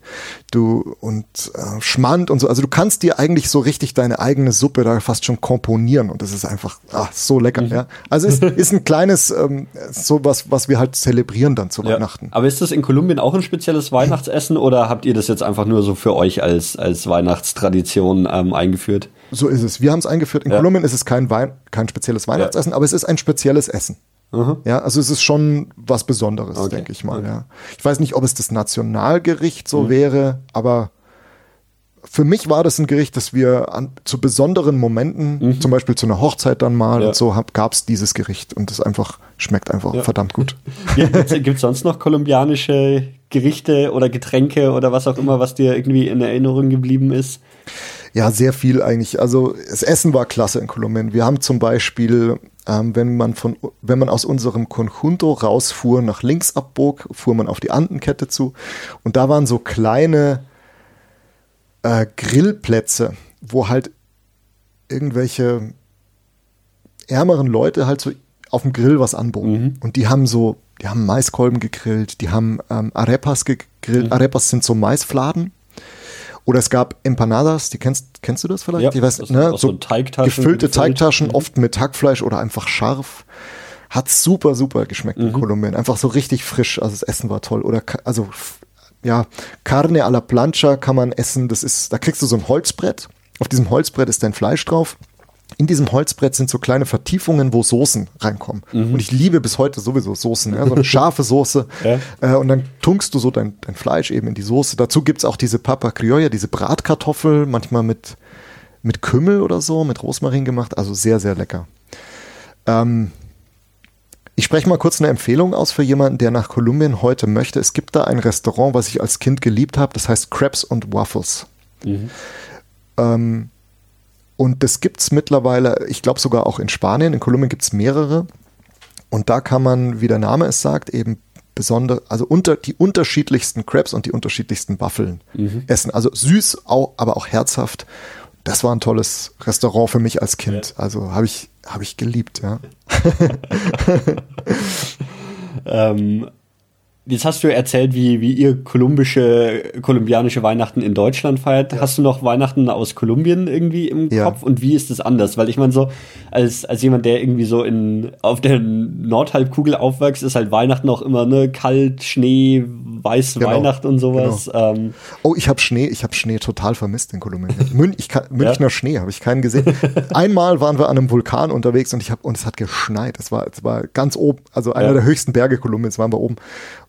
B: du und äh, Schmand und so. Also du kannst dir eigentlich so richtig deine eigene Suppe da fast schon komponieren und das ist einfach ach, so lecker. Mhm. Ja. Also es ist ein kleines ähm, so was, was wir halt zelebrieren dann zu ja. Weihnachten.
A: Aber ist das in Kolumbien auch ein spezielles Weihnachtsessen oder habt ihr das jetzt einfach nur so für euch als als Weihnachtstradition ähm, eingeführt?
B: So ist es. Wir haben es eingeführt. In ja. Kolumbien ist es kein Wein, kein spezielles Weihnachtsessen, aber es ist ein spezielles Essen. Mhm. Ja, also es ist schon was Besonderes, okay. denke ich mal. Ja. Ich weiß nicht, ob es das Nationalgericht so mhm. wäre, aber für mich war das ein Gericht, das wir an, zu besonderen Momenten, mhm. zum Beispiel zu einer Hochzeit dann mal ja. und so, gab es dieses Gericht und das einfach schmeckt einfach ja. verdammt gut.
A: Gibt es sonst noch kolumbianische Gerichte oder Getränke oder was auch immer, was dir irgendwie in Erinnerung geblieben ist?
B: Ja, sehr viel eigentlich. Also das Essen war klasse in Kolumbien. Wir haben zum Beispiel ähm, wenn man von, wenn man aus unserem Conjunto rausfuhr, nach links abbog, fuhr man auf die Andenkette zu und da waren so kleine äh, Grillplätze, wo halt irgendwelche ärmeren Leute halt so auf dem Grill was anboten. Mhm. Und die haben so, die haben Maiskolben gegrillt, die haben ähm, Arepas gegrillt. Mhm. Arepas sind so Maisfladen oder es gab Empanadas, die kennst, kennst du das vielleicht? Ja,
A: ich weiß, ne? so, Teigtaschen
B: gefüllte Teigtaschen, mhm. oft mit Hackfleisch oder einfach scharf. Hat super, super geschmeckt mhm. in Kolumbien. Einfach so richtig frisch. Also das Essen war toll. Oder also ja, Carne a la plancha kann man essen. Das ist, da kriegst du so ein Holzbrett. Auf diesem Holzbrett ist dein Fleisch drauf in diesem Holzbrett sind so kleine Vertiefungen, wo Soßen reinkommen. Mhm. Und ich liebe bis heute sowieso Soßen, ja? so eine scharfe Soße. Ja. Äh, und dann tunkst du so dein, dein Fleisch eben in die Soße. Dazu gibt's auch diese Papa Criolla, diese Bratkartoffel, manchmal mit, mit Kümmel oder so, mit Rosmarin gemacht. Also sehr, sehr lecker. Ähm, ich spreche mal kurz eine Empfehlung aus für jemanden, der nach Kolumbien heute möchte. Es gibt da ein Restaurant, was ich als Kind geliebt habe, das heißt Crabs und Waffles. Mhm. Ähm, und das gibt es mittlerweile, ich glaube sogar auch in Spanien, in Kolumbien gibt es mehrere. Und da kann man, wie der Name es sagt, eben besonders, also unter die unterschiedlichsten Crabs und die unterschiedlichsten Waffeln mhm. essen. Also süß, auch, aber auch herzhaft. Das war ein tolles Restaurant für mich als Kind. Ja. Also habe ich, hab ich geliebt, ja.
A: ähm, Jetzt hast du erzählt, wie, wie ihr kolumbische, kolumbianische Weihnachten in Deutschland feiert. Ja. Hast du noch Weihnachten aus Kolumbien irgendwie im ja. Kopf? Und wie ist das anders? Weil ich meine, so, als, als jemand, der irgendwie so in, auf der Nordhalbkugel aufwächst, ist halt Weihnachten auch immer, ne, kalt, Schnee, weiß genau. Weihnachten und sowas. Genau. Ähm.
B: Oh, ich habe Schnee, ich habe Schnee total vermisst in Kolumbien. Mün ich kann, Münchner ja. Schnee habe ich keinen gesehen. Einmal waren wir an einem Vulkan unterwegs und ich habe, und es hat geschneit. Es war, es war ganz oben, also einer der höchsten Berge Kolumbiens waren wir oben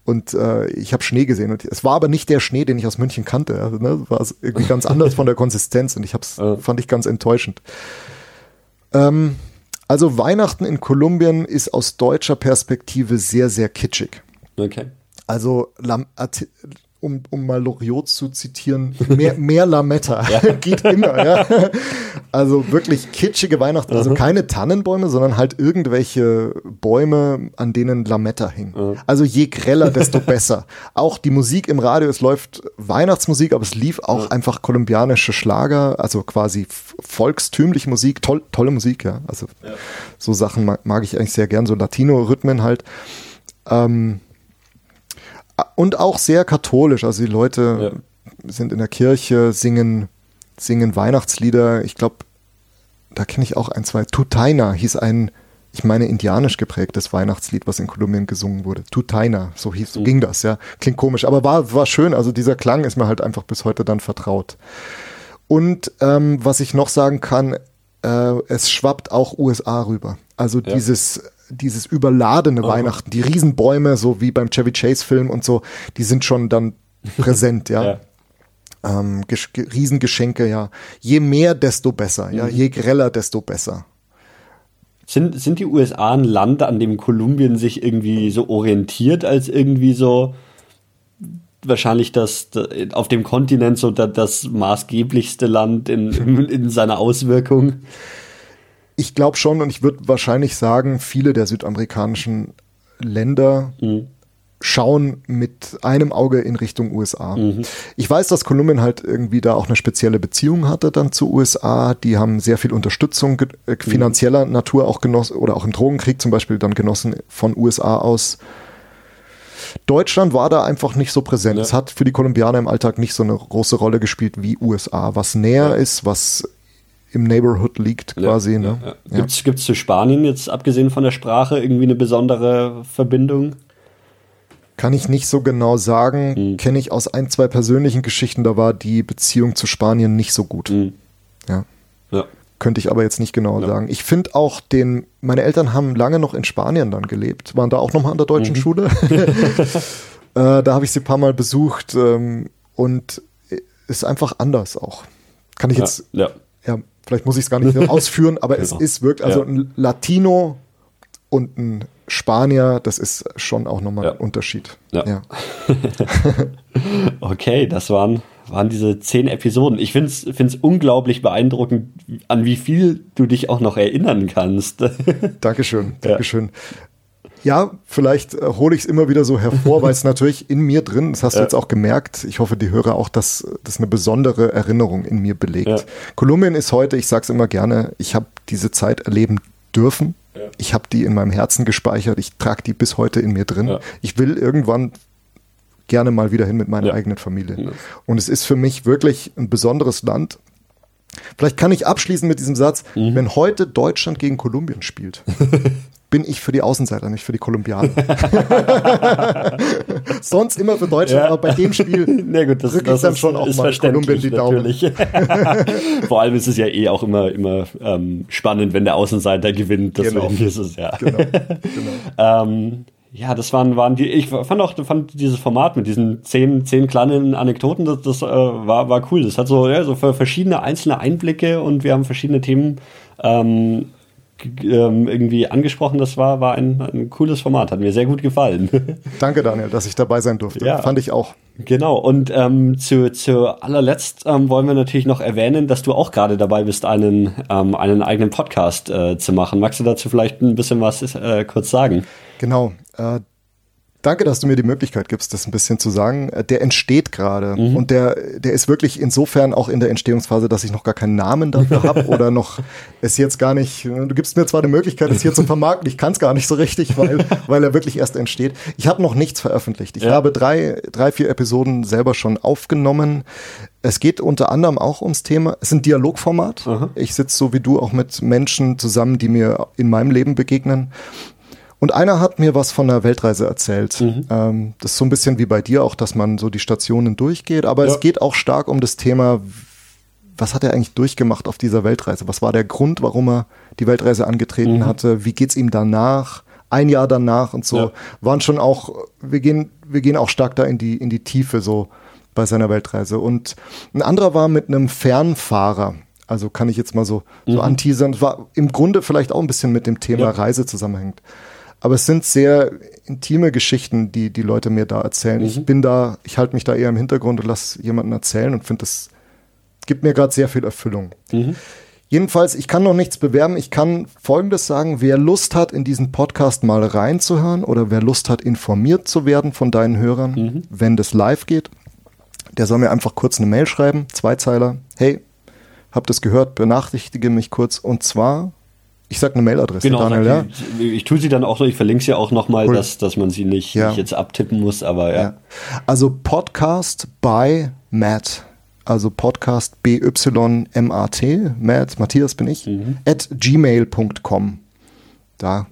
B: und äh, ich habe Schnee gesehen und es war aber nicht der Schnee, den ich aus München kannte. Also, ne, war irgendwie ganz anders von der Konsistenz und ich hab's, ja. fand ich ganz enttäuschend. Ähm, also Weihnachten in Kolumbien ist aus deutscher Perspektive sehr, sehr kitschig.
A: Okay.
B: Also um, um mal Loriot zu zitieren, mehr, mehr Lametta. Ja. Geht immer, ja. Also wirklich kitschige Weihnachten. Also keine Tannenbäume, sondern halt irgendwelche Bäume, an denen Lametta hing. Also je greller, desto besser. Auch die Musik im Radio, es läuft Weihnachtsmusik, aber es lief auch uh einfach kolumbianische Schlager, also quasi volkstümliche Musik, toll, tolle Musik, ja. Also ja. so Sachen mag, mag, ich eigentlich sehr gern, so Latino-Rhythmen halt. Ähm, und auch sehr katholisch. Also die Leute ja. sind in der Kirche, singen, singen Weihnachtslieder. Ich glaube, da kenne ich auch ein, zwei. Tutaina hieß ein, ich meine, indianisch geprägtes Weihnachtslied, was in Kolumbien gesungen wurde. Tutaina, so hieß, so mhm. ging das, ja. Klingt komisch, aber war, war schön. Also dieser Klang ist mir halt einfach bis heute dann vertraut. Und ähm, was ich noch sagen kann, äh, es schwappt auch USA rüber. Also ja. dieses dieses überladene Aha. Weihnachten, die Riesenbäume, so wie beim Chevy Chase Film und so, die sind schon dann präsent, ja. ja. Ähm, Riesengeschenke, ja. Je mehr, desto besser, ja. Mhm. Je greller, desto besser.
A: Sind, sind die USA ein Land, an dem Kolumbien sich irgendwie so orientiert, als irgendwie so wahrscheinlich das, auf dem Kontinent so das, maßgeblichste Land in, in seiner Auswirkung?
B: Ich glaube schon und ich würde wahrscheinlich sagen, viele der südamerikanischen Länder mhm. schauen mit einem Auge in Richtung USA. Mhm. Ich weiß, dass Kolumbien halt irgendwie da auch eine spezielle Beziehung hatte dann zu USA. Die haben sehr viel Unterstützung äh, mhm. finanzieller mhm. Natur auch genossen oder auch im Drogenkrieg zum Beispiel dann genossen von USA aus. Deutschland war da einfach nicht so präsent. Ja. Es hat für die Kolumbianer im Alltag nicht so eine große Rolle gespielt wie USA, was näher ja. ist, was im Neighborhood liegt quasi. Ja, ne? ja,
A: ja. Gibt es zu Spanien jetzt, abgesehen von der Sprache, irgendwie eine besondere Verbindung?
B: Kann ich nicht so genau sagen. Hm. Kenne ich aus ein, zwei persönlichen Geschichten, da war die Beziehung zu Spanien nicht so gut. Hm. Ja. ja. Könnte ich aber jetzt nicht genau sagen. Ich finde auch den, meine Eltern haben lange noch in Spanien dann gelebt, waren da auch nochmal an der deutschen mhm. Schule. äh, da habe ich sie ein paar Mal besucht ähm, und ist einfach anders auch. Kann ich jetzt ja vielleicht muss ich es gar nicht ausführen, aber genau. es ist wirklich, also ja. ein Latino und ein Spanier, das ist schon auch nochmal ja. ein Unterschied. Ja. ja.
A: okay, das waren, waren diese zehn Episoden. Ich finde es unglaublich beeindruckend, an wie viel du dich auch noch erinnern kannst.
B: Dankeschön, Dankeschön. Ja, vielleicht äh, hole ich es immer wieder so hervor, weil es natürlich in mir drin, das hast du jetzt auch gemerkt, ich hoffe, die Hörer auch, dass das eine besondere Erinnerung in mir belegt. Ja. Kolumbien ist heute, ich sage es immer gerne, ich habe diese Zeit erleben dürfen. Ja. Ich habe die in meinem Herzen gespeichert, ich trage die bis heute in mir drin. Ja. Ich will irgendwann gerne mal wieder hin mit meiner eigenen Familie. Und es ist für mich wirklich ein besonderes Land. Vielleicht kann ich abschließen mit diesem Satz, mhm. wenn heute Deutschland gegen Kolumbien spielt, bin ich für die Außenseiter, nicht für die Kolumbianer. Sonst immer für Deutschland, ja. aber bei dem Spiel
A: Na gut, das, das dann ist, schon auch mal Kolumbien die Daumen. Vor allem ist es ja eh auch immer, immer ähm, spannend, wenn der Außenseiter gewinnt. Deswegen genau. ist es ja. Genau. genau. ähm, ja, das waren, waren die, ich fand auch, fand dieses Format mit diesen zehn, zehn kleinen Anekdoten, das, das äh, war, war cool. Das hat so, ja, so verschiedene einzelne Einblicke und wir haben verschiedene Themen ähm, irgendwie angesprochen. Das war, war ein, ein cooles Format, hat mir sehr gut gefallen.
B: Danke, Daniel, dass ich dabei sein durfte. Ja. Fand ich auch.
A: Genau, und ähm, zu, zu allerletzt ähm, wollen wir natürlich noch erwähnen, dass du auch gerade dabei bist, einen, ähm, einen eigenen Podcast äh, zu machen. Magst du dazu vielleicht ein bisschen was äh, kurz sagen?
B: Genau. Äh, Danke, dass du mir die Möglichkeit gibst, das ein bisschen zu sagen. Äh, der entsteht gerade mhm. und der, der ist wirklich insofern auch in der Entstehungsphase, dass ich noch gar keinen Namen dafür habe oder noch es jetzt gar nicht. Du gibst mir zwar die Möglichkeit, es hier zu vermarkten, ich kann es gar nicht so richtig, weil, weil er wirklich erst entsteht. Ich habe noch nichts veröffentlicht. Ich ja. habe drei, drei, vier Episoden selber schon aufgenommen. Es geht unter anderem auch ums Thema, es ist ein Dialogformat. Aha. Ich sitze so wie du auch mit Menschen zusammen, die mir in meinem Leben begegnen. Und einer hat mir was von der Weltreise erzählt. Mhm. Ähm, das ist so ein bisschen wie bei dir auch, dass man so die Stationen durchgeht. Aber ja. es geht auch stark um das Thema, was hat er eigentlich durchgemacht auf dieser Weltreise? Was war der Grund, warum er die Weltreise angetreten mhm. hatte? Wie geht's ihm danach? Ein Jahr danach und so. Ja. Waren schon auch, wir gehen, wir gehen auch stark da in die, in die Tiefe so bei seiner Weltreise. Und ein anderer war mit einem Fernfahrer. Also kann ich jetzt mal so, so mhm. anteasern. War im Grunde vielleicht auch ein bisschen mit dem Thema ja. Reise zusammenhängt. Aber es sind sehr intime Geschichten, die die Leute mir da erzählen. Mhm. Ich bin da, ich halte mich da eher im Hintergrund und lasse jemanden erzählen und finde, das gibt mir gerade sehr viel Erfüllung. Mhm. Jedenfalls, ich kann noch nichts bewerben. Ich kann Folgendes sagen. Wer Lust hat, in diesen Podcast mal reinzuhören oder wer Lust hat, informiert zu werden von deinen Hörern, mhm. wenn das live geht, der soll mir einfach kurz eine Mail schreiben, Zweizeiler. Hey, hab das gehört, benachrichtige mich kurz. Und zwar ich sag eine Mailadresse,
A: genau, Daniel, ja. Ich, ich tue sie dann auch noch, ich verlinke sie auch nochmal, cool. dass, dass man sie nicht, ja. nicht jetzt abtippen muss, aber ja. ja.
B: Also Podcast by Matt, also Podcast B-Y-M-A-T, Matt, Matthias bin ich, mhm. at gmail.com. Da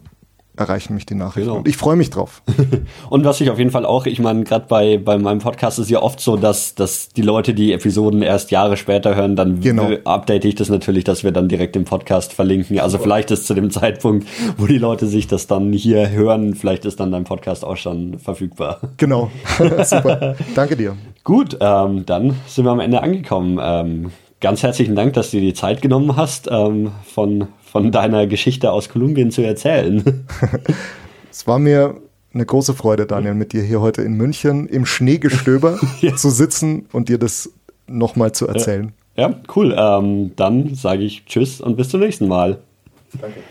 B: erreichen mich die Nachrichten. Genau. Und ich freue mich drauf.
A: und was ich auf jeden Fall auch, ich meine, gerade bei, bei meinem Podcast ist ja oft so, dass, dass die Leute die Episoden erst Jahre später hören, dann genau. update ich das natürlich, dass wir dann direkt im Podcast verlinken. Also vielleicht ist zu dem Zeitpunkt, wo die Leute sich das dann hier hören, vielleicht ist dann dein Podcast auch schon verfügbar.
B: Genau. Super. Danke dir.
A: Gut, ähm, dann sind wir am Ende angekommen. Ähm, ganz herzlichen Dank, dass du dir die Zeit genommen hast, ähm, von von deiner Geschichte aus Kolumbien zu erzählen.
B: es war mir eine große Freude, Daniel, mit dir hier heute in München im Schneegestöber ja. zu sitzen und dir das nochmal zu erzählen.
A: Ja, cool. Ähm, dann sage ich Tschüss und bis zum nächsten Mal. Danke.